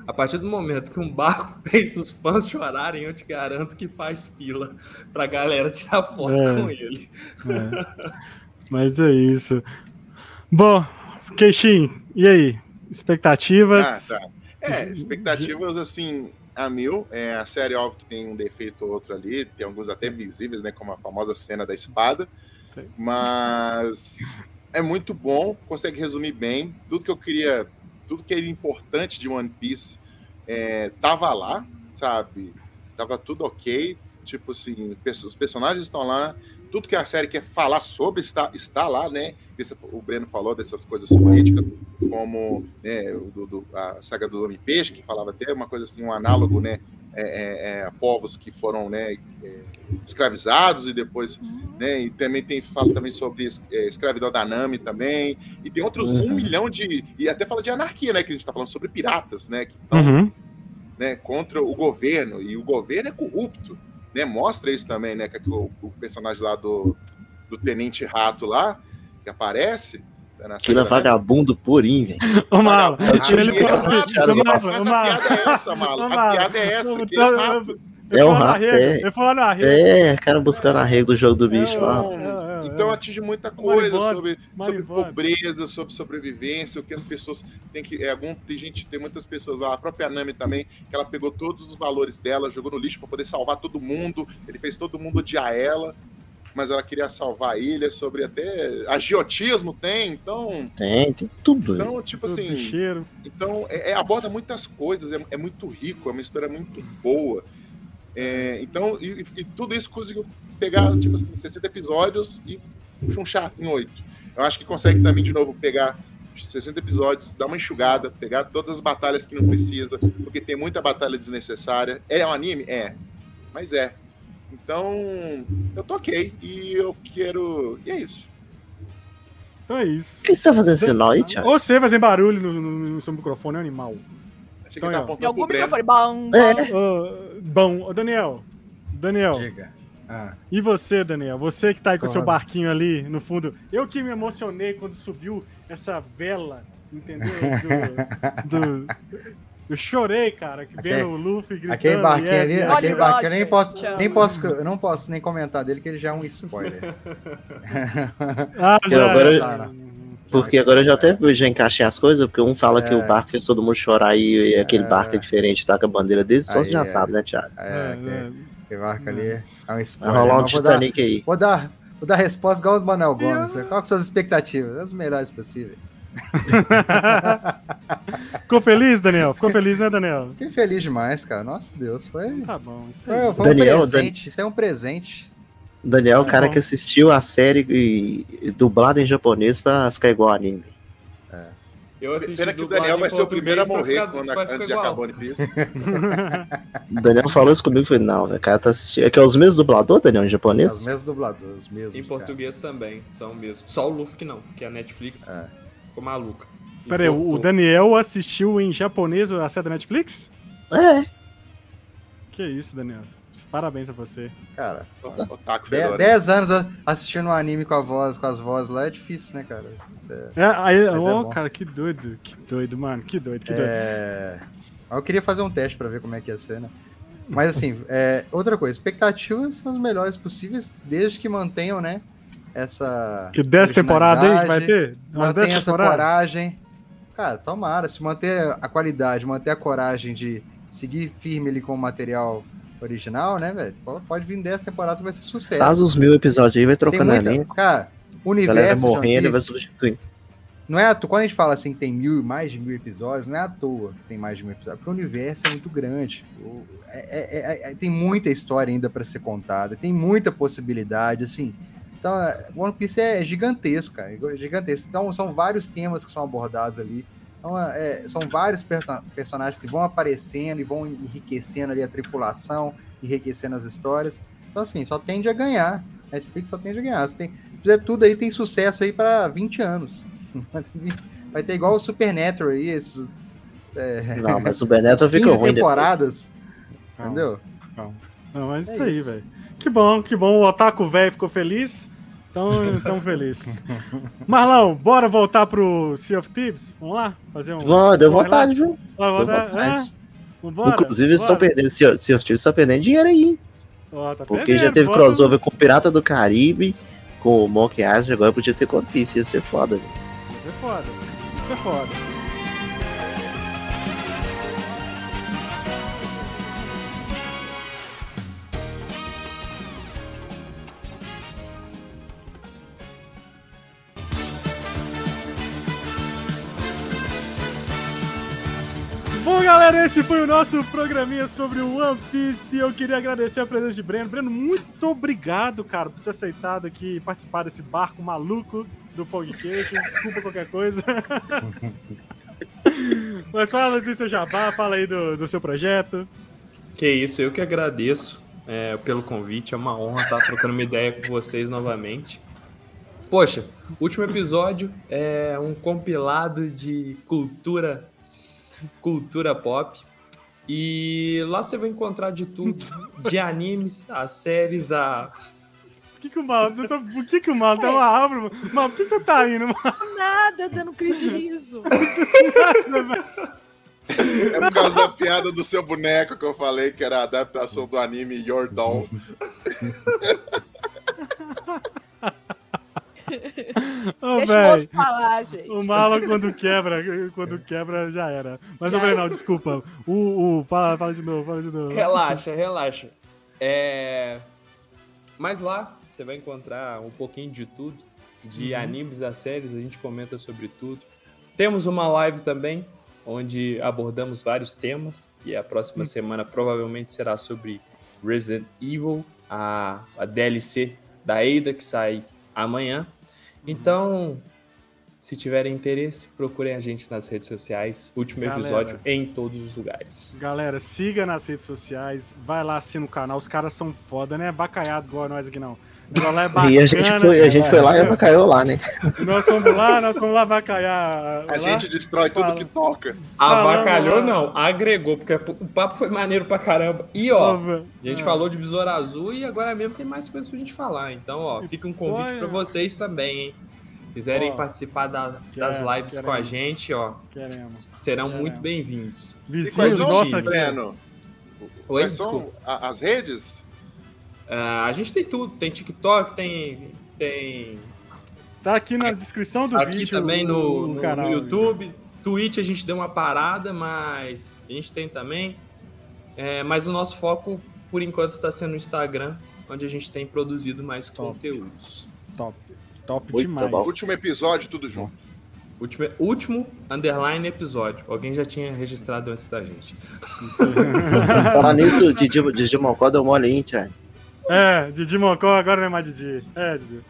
a partir do momento que um barco fez os fãs chorarem, eu te garanto que faz fila pra galera tirar foto É. com ele. É. Mas é isso. Bom, Queixinho, e aí? Expectativas? Ah, tá. É, expectativas assim, a mil. É, a série, óbvio, que tem um defeito ou outro ali, tem alguns até visíveis, né? Como a famosa cena da espada. Mas é muito bom, consegue resumir bem. Tudo que eu queria, tudo que era importante de One Piece é, tava lá, sabe? Tava tudo ok. Tipo assim, os personagens estão lá, tudo que a série quer falar sobre está, está lá, né? Esse- o Breno falou dessas coisas políticas, como né, do, do- a saga do Homem Peixe, que falava até uma coisa assim, um análogo, né? É, é, é, povos que foram né, é, escravizados e depois, né? E também tem fala também sobre é, escravidão da Nami também, e tem outros um Uhum. milhão de e até fala de anarquia, né? Que a gente está falando sobre piratas, né? Que estão Uhum. né, contra o governo, e o governo é corrupto, né? Mostra isso também, né? Que o, o personagem lá do, do Tenente Rato lá, que aparece. Na Aquilo é vagabundo purinho, velho. Ô, Mala, É o tipo ele- que Ô, ô, a piada é essa, Malo. A piada é essa, é ele É um falou na rato, rede, é. Ele falou na rede. É, cara buscando arrego do jogo do bicho É, lá. é, Então é. atinge muita coisa sobre, sobre pobreza, sobre sobrevivência, o que as pessoas têm que. É, algum, tem gente, tem muitas pessoas lá, a própria Nami também, que ela pegou todos os valores dela, jogou no lixo para poder salvar todo mundo. Ele fez todo mundo odiar ela, mas ela queria salvar a ilha, sobre até agiotismo tem, então. Tem, tem tudo. Então, tipo Tudo assim. cheiro. Então, é, é- aborda muitas coisas, é, é muito rico, é uma história muito boa. É, então, e, e tudo isso conseguiu pegar, tipo assim, 60 episódios e chunchar em 8. Eu acho que consegue também, de novo, pegar 60 episódios, dar uma enxugada, pegar todas as batalhas que não precisa, porque tem muita batalha desnecessária. É um anime? É. Mas é. Então, eu tô ok. E eu quero. E é isso. Então é isso. O que você tá fazendo Thiago? Você fazendo barulho no, no- no seu microfone, é um animal. Achei que Então, ele tá ó. Em apontando algum microfone. Bom, É. Ô, bom, ô, Daniel. Daniel, Diga. Ah, e você, Daniel? Você que tá aí com o seu barquinho ali no fundo. Eu que me emocionei quando subiu essa vela, entendeu? Do, do- eu chorei, cara, que vendo Aquele- o Luffy gritando. aquele barquinho yes, ali, yes. aquele Olha, barquinho, eu nem Roger, posso, nem posso, eu não posso nem comentar dele, que ele já é um spoiler. Ah, já, agora- já. Porque agora eu já até já encaixei as coisas, porque um fala que É. o barco fez todo mundo chorar e, e aquele É. barco é diferente, tá com a bandeira dele, só você já é. sabe, né, Thiago? É, É, aquele, é. aquele barco ali é um Vai spoiler. rolar um vou dar- Titanic aí. Vou dar, vou dar resposta igual o do Manuel Gomes. Qual que são as expectativas? As melhores possíveis. Ficou feliz, Daniel? Ficou feliz, né, Daniel? Fiquei feliz demais, cara. Nossa Deus, foi, Tá bom, isso foi, aí. foi Daniel, um presente. Isso é um presente. Daniel é o Tá cara bom. que assistiu a série e, e dublado em japonês pra ficar igual ao anime. Eu assisti Pena que o Daniel vai ser o primeiro a morrer ficar- quando, vai ficar antes de igual. acabar o One Piece. O Daniel falou isso comigo e falei, não, o cara tá assistindo. É que é os mesmos dubladores, Daniel, em Os japonês? mesmos dubladores, os mesmos. Em cara. português também, são mesmo. Só o Luffy que não, porque a Netflix É. ficou maluca. Pera aí, o Importou. Daniel assistiu em japonês a série da Netflix? É. Que isso, Daniel. Parabéns a você. Cara, Otaku de- fedora. 10 anos assistindo um anime com a voz, com as vozes lá é difícil, né, cara? É- É, aí, é oh, bom. cara, que doido. Que doido, mano. Que doido, que doido. É... Eu queria fazer um teste pra ver como é que ia ser, né? Mas assim, é, outra coisa, expectativas são as melhores possíveis, desde que mantenham, né? Essa. Que 10 temporadas aí que vai ter? Umas Mantém 10 essa temporadas? coragem. Cara, tomara. Se manter a qualidade, manter a coragem de seguir firme ali com o material original, né, velho? Pode- vir 10 temporadas, vai ser sucesso. Faz os mil episódios aí, vai Tem trocando muita- elenco. Cara, o galera universo. vai de morrendo e One vai Piece- substituindo. Não é à toa, quando a gente fala assim que tem mil, mais de mil episódios, não é à toa que tem mais de mil episódios, porque o universo é muito grande. É- é- é- é- tem muita história ainda para ser contada, tem muita possibilidade, assim. Então, é, One Piece é gigantesco, cara, é gigantesco. Então, são vários temas que são abordados ali. Então, é, são vários perso- personagens que vão aparecendo e vão enriquecendo ali a tripulação, enriquecendo as histórias. Então, assim, só tende a ganhar. Netflix só tende a ganhar. Se tem, se fizer tudo aí, tem sucesso aí para 20 anos. Vai ter- igual o Supernatural aí, esses. É, Não, mas o Beneto fica 15 ruim temporadas. Calma. Entendeu? Não, mas É isso aí, velho. Que bom, que bom. O Otaku velho ficou feliz. Então, tão feliz. Marlão, bora voltar pro Sea of Thieves? Vamos lá? Fazer um. Vó, deu Bora vontade, viu? Bora, Deu bora, vontade. é? Vambora, Inclusive, eles estão bora. perdendo, se se os times estão perdendo dinheiro aí, hein? Ó, tá Porque perdendo, já teve bora. crossover com o Pirata do Caribe, com o Monkey Island, agora podia ter com Piece, ia ser foda, velho. Isso é foda. Isso é foda. Galera, esse foi o nosso programinha sobre o One Piece. Eu queria agradecer a presença de Breno. Breno, muito obrigado, cara, por ser aceitado aqui e participar desse barco maluco do podcast. Desculpa qualquer coisa. Mas fala assim, seu jabá, fala aí do, do seu projeto. Que isso, eu que agradeço é, pelo convite. É uma honra estar trocando uma ideia com vocês novamente. Poxa, o último episódio é um compilado de cultura, cultura pop. E lá você vai encontrar de tudo, de animes, a séries, a Por que, que o Malo. Por que, que o Malo tem uma árvore? mano? Mano, por que você tá indo, mano? Nada, dando crise de riso. É por causa da piada do seu boneco que eu falei, que era a adaptação do anime Your Doll. Ô, Deixa o velho. moço falar, gente. O Malo, quando quebra, quando quebra, já era. Mas, ô, Brenão, era. desculpa. O, o, fala, fala de novo, fala de novo. Relaxa, relaxa. É... Mas lá você vai encontrar um pouquinho de tudo, de animes das séries, a gente comenta sobre tudo. Temos uma live também, onde abordamos vários temas, e a próxima semana provavelmente será sobre Resident Evil, a, a DLC da Ada, que sai amanhã. Então, se tiverem interesse, procurem a gente nas redes sociais. Último Galera. episódio em todos os lugares. Galera, siga nas redes sociais, vai lá, assina o canal. Os caras são foda, né? Bacalhado igual nós aqui, não. Lá é bacana. E a gente foi, a gente foi lá e abacaiou lá, né? Nós fomos lá, nós fomos lá bacalhar. A lá. gente destrói tudo Fala. que toca. Avacalhou Falando, não, agregou, porque o papo foi maneiro pra caramba. E ó, a gente é. falou de Besouro Azul e agora mesmo tem mais coisas pra gente falar. Então, ó, fica um convite pra vocês também, hein? Quiserem Ó, participar da- das quero, lives com queremos. a gente, ó, Queremos. serão Queremos. muito bem-vindos. Vizinhos são, aqui. Breno? Oi, Quais são desculpa. a- as redes? Ah, a gente tem tudo, tem TikTok, tem, tem Tá aqui na descrição do aqui vídeo. também o- no, o no- canal. no YouTube. Twitch a gente deu uma parada, mas a gente tem também. É, mas o nosso foco, por enquanto, está sendo no Instagram, onde a gente tem produzido mais Top. conteúdos. Top. Top Muito demais. bom. Último episódio, tudo junto. Último, último underline episódio. Alguém já tinha registrado antes da gente. Falar nisso, Didi, Didi Mocó deu mole aí, Thiago. É, Didi Mocó agora não é mais Didi. É, Didi.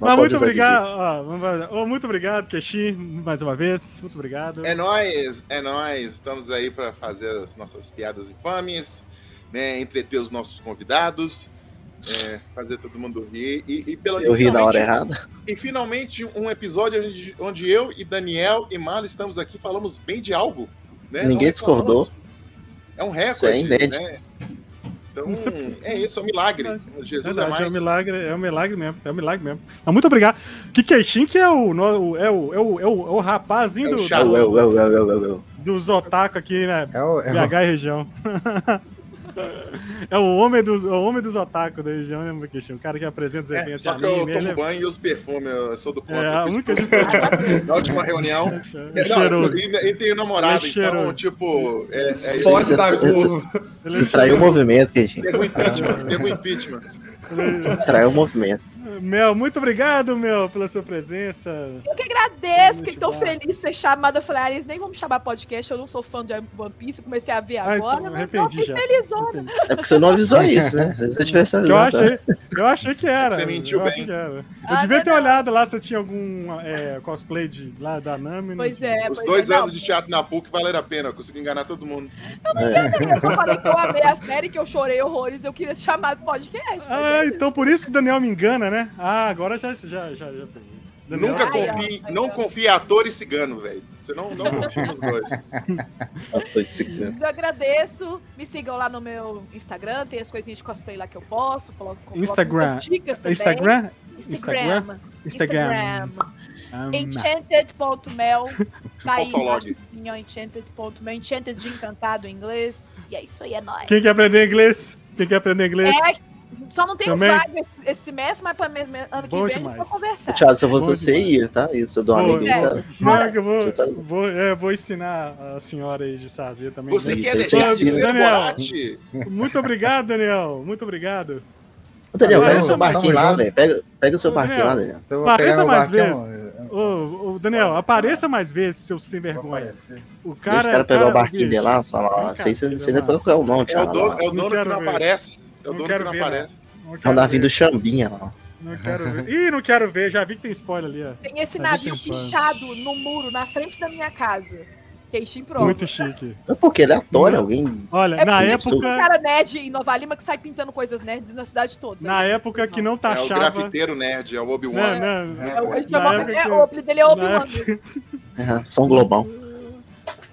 Mas pode muito obrigado. ó, ô, muito obrigado, Keshi, mais uma vez. Muito obrigado. É nóis, é nóis. Estamos aí para fazer as nossas piadas infames, né? Entreter os nossos convidados, é, fazer todo mundo rir. E, e pela, Eu ri na hora errada. E finalmente um episódio onde, onde eu e Daniel e Marlon estamos aqui, falamos bem de algo. Né? Ninguém Não discordou. reclamamos. É um recorde. Isso é inédito. Né? Então, é isso, é um milagre. Jesus Verdade, é mais. é um milagre, é um milagre mesmo, é um milagre mesmo. Mas muito obrigado. Que Keishin que é o, no- o- é o, é o, é o, é o rapazinho É o do, eu. dos otaku aqui, né? É o, é BH e região. É o homem dos, é o homem dos otaku da região, né, Mukishin? O cara que apresenta os É, eventos só de que eu tomo ele é- banho e uso perfume, eu sou do contra. É, a única Na última reunião. É Não, e, e tem namorado, é então, tipo. É, é, Esporte Você- da você- é traiu o movimento, Kenji. Pegou impeachment, pegou impeachment. Traiu o movimento. Mel, muito obrigado, Mel, pela sua presença. Eu que agradeço, que eu feliz de ser chamada. Eu falei, ah, eles nem vão me chamar podcast, eu não sou fã de One Piece, eu comecei a ver Ah, agora, então, mas eu fiquei já. felizona. É porque você não avisou isso, né? Se você tivesse Eu avisado. achei, eu achei que era. Você mentiu eu bem. achei que era. Eu Ah, devia não, ter não. olhado lá se tinha algum é, cosplay de, lá da Nami. não Pois é, Os pois dois é, não, anos de teatro na PUC valeram a pena, eu consegui enganar todo mundo. É. Eu falei que eu amei a série, que eu chorei horrores, eu queria chamar pro podcast. Ah, é então por isso que o Daniel me engana, né? Ah, agora já, já, já, já peguei. Daniel- Nunca Ai, confie, não ai, ó. confie em ator e cigano, velho. Você não, não confia nos dois. Eu agradeço. Me sigam lá no meu Instagram, tem as coisinhas de cosplay lá que eu posto. Coloco, coloco Instagram. dicas também. Instagram? Instagram. Instagram. Enchanted.mel. Tá aí ó, Enchanted.mel. Enchanted de encantado em inglês. E é isso aí, é nóis. Quem quer aprender inglês? Quem quer aprender inglês? É, só não tenho Também? vaga esse, esse semestre, mas me- ano que Bom vem a gente demais. vai conversar. Thiago, se eu fosse Bom você, demais. ia, tá? Isso, eu dou uma amiga aí, tá? Não, que eu vou, tá- vou, é, vou ensinar a senhora aí de Sazia também. Você Isso, quer deixar de ser Daniel. Muito obrigado, Daniel. Muito obrigado. Ô, Daniel, pega o seu barquinho lá, velho. Pega, pega o seu Ô, barquinho Daniel. lá, Daniel. Apareça mais vezes. Ô, ô, Daniel, apareça mais vezes, seu sem vergonha. O Deixa cara, o cara pegar o barquinho dele lá, só lá. Sei se você não qual é o nome, É o Thiago. é o Não dono que não aparece. É o Não dono quero que não ver, aparece. Não É o navio do Xambinha lá. Não quero ver. Ih, não quero ver. Já vi que tem spoiler ali, ó. Tem esse navio paz. pintado no muro, na frente da minha casa. Queixinho prova. Muito chique. Mas por que aleatório? Não. Alguém. Olha, É na porque isso. tem um época, cara nerd em Nova Lima que sai pintando coisas nerds na cidade toda. na época que não É o taxava. grafiteiro nerd, é o Não, Obi-Wan. não, É, o- ele na chama- época é, que- o apelido dele é Obi-Wan. época- É, São Globão.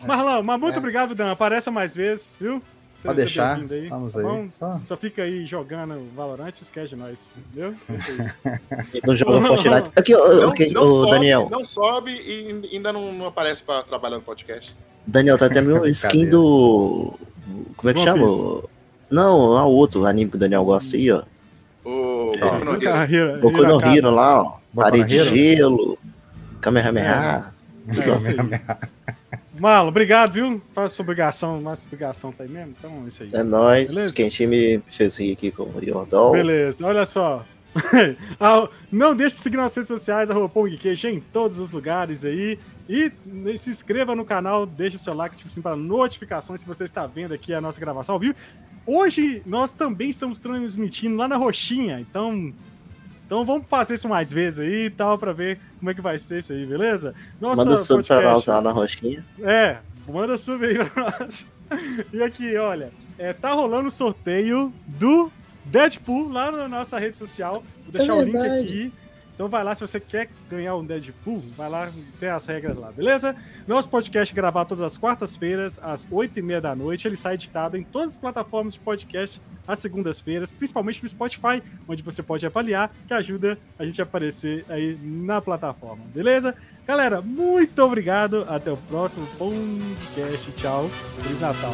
Marlon, mas muito É. obrigado, Dan. Apareça mais vezes, viu? Pode deixar. aí, Vamos tá aí. Só. Só fica aí jogando Valorant e esquece de nós, entendeu? É aí. Não jogou Não. Fortnite. Aqui, ô, Não, ok, não ô, sobe, Daniel. não sobe e ainda não, não aparece pra trabalhar no podcast. Daniel, tá tendo um skin do. Como é que One chama? Piece. Não, lá o outro anime que o Daniel gosta aí, ó. O É. Boku no Hero. Boku no. Hero lá, ó. Parede de gelo. Kamehameha. É isso aí. Marlon, obrigado, viu? Faz sua obrigação, nossa obrigação tá aí mesmo. Então é isso aí. É nóis. Beleza? Quem time fez rir aqui com o Yordol. Beleza, olha só. Não deixe de seguir nas redes sociais, arroba PongQueijo em todos os lugares aí. E se inscreva no canal, deixe seu like, ative o sininho para notificações se você está vendo aqui a nossa gravação ao vivo. Hoje nós também estamos transmitindo lá na Roxinha, então, então vamos fazer isso mais vezes aí e tal, para ver como é que vai ser isso aí, beleza? Nossa, Manda sub pra podcast- nós lá na roxinha. é, manda sub aí pra nós. E aqui, olha, é, tá rolando o sorteio do Deadpool lá na nossa rede social. Vou deixar É o link verdade. aqui. Então vai lá, se você quer ganhar um Deadpool, vai lá, tem as regras lá, beleza? Nosso podcast é gravado todas as quartas-feiras, às oito e meia da noite. Ele sai editado em todas as plataformas de podcast às segundas-feiras, principalmente no Spotify, onde você pode avaliar, que ajuda a gente a aparecer aí na plataforma, beleza? Galera, muito obrigado. Até o próximo podcast. Tchau. Feliz Natal.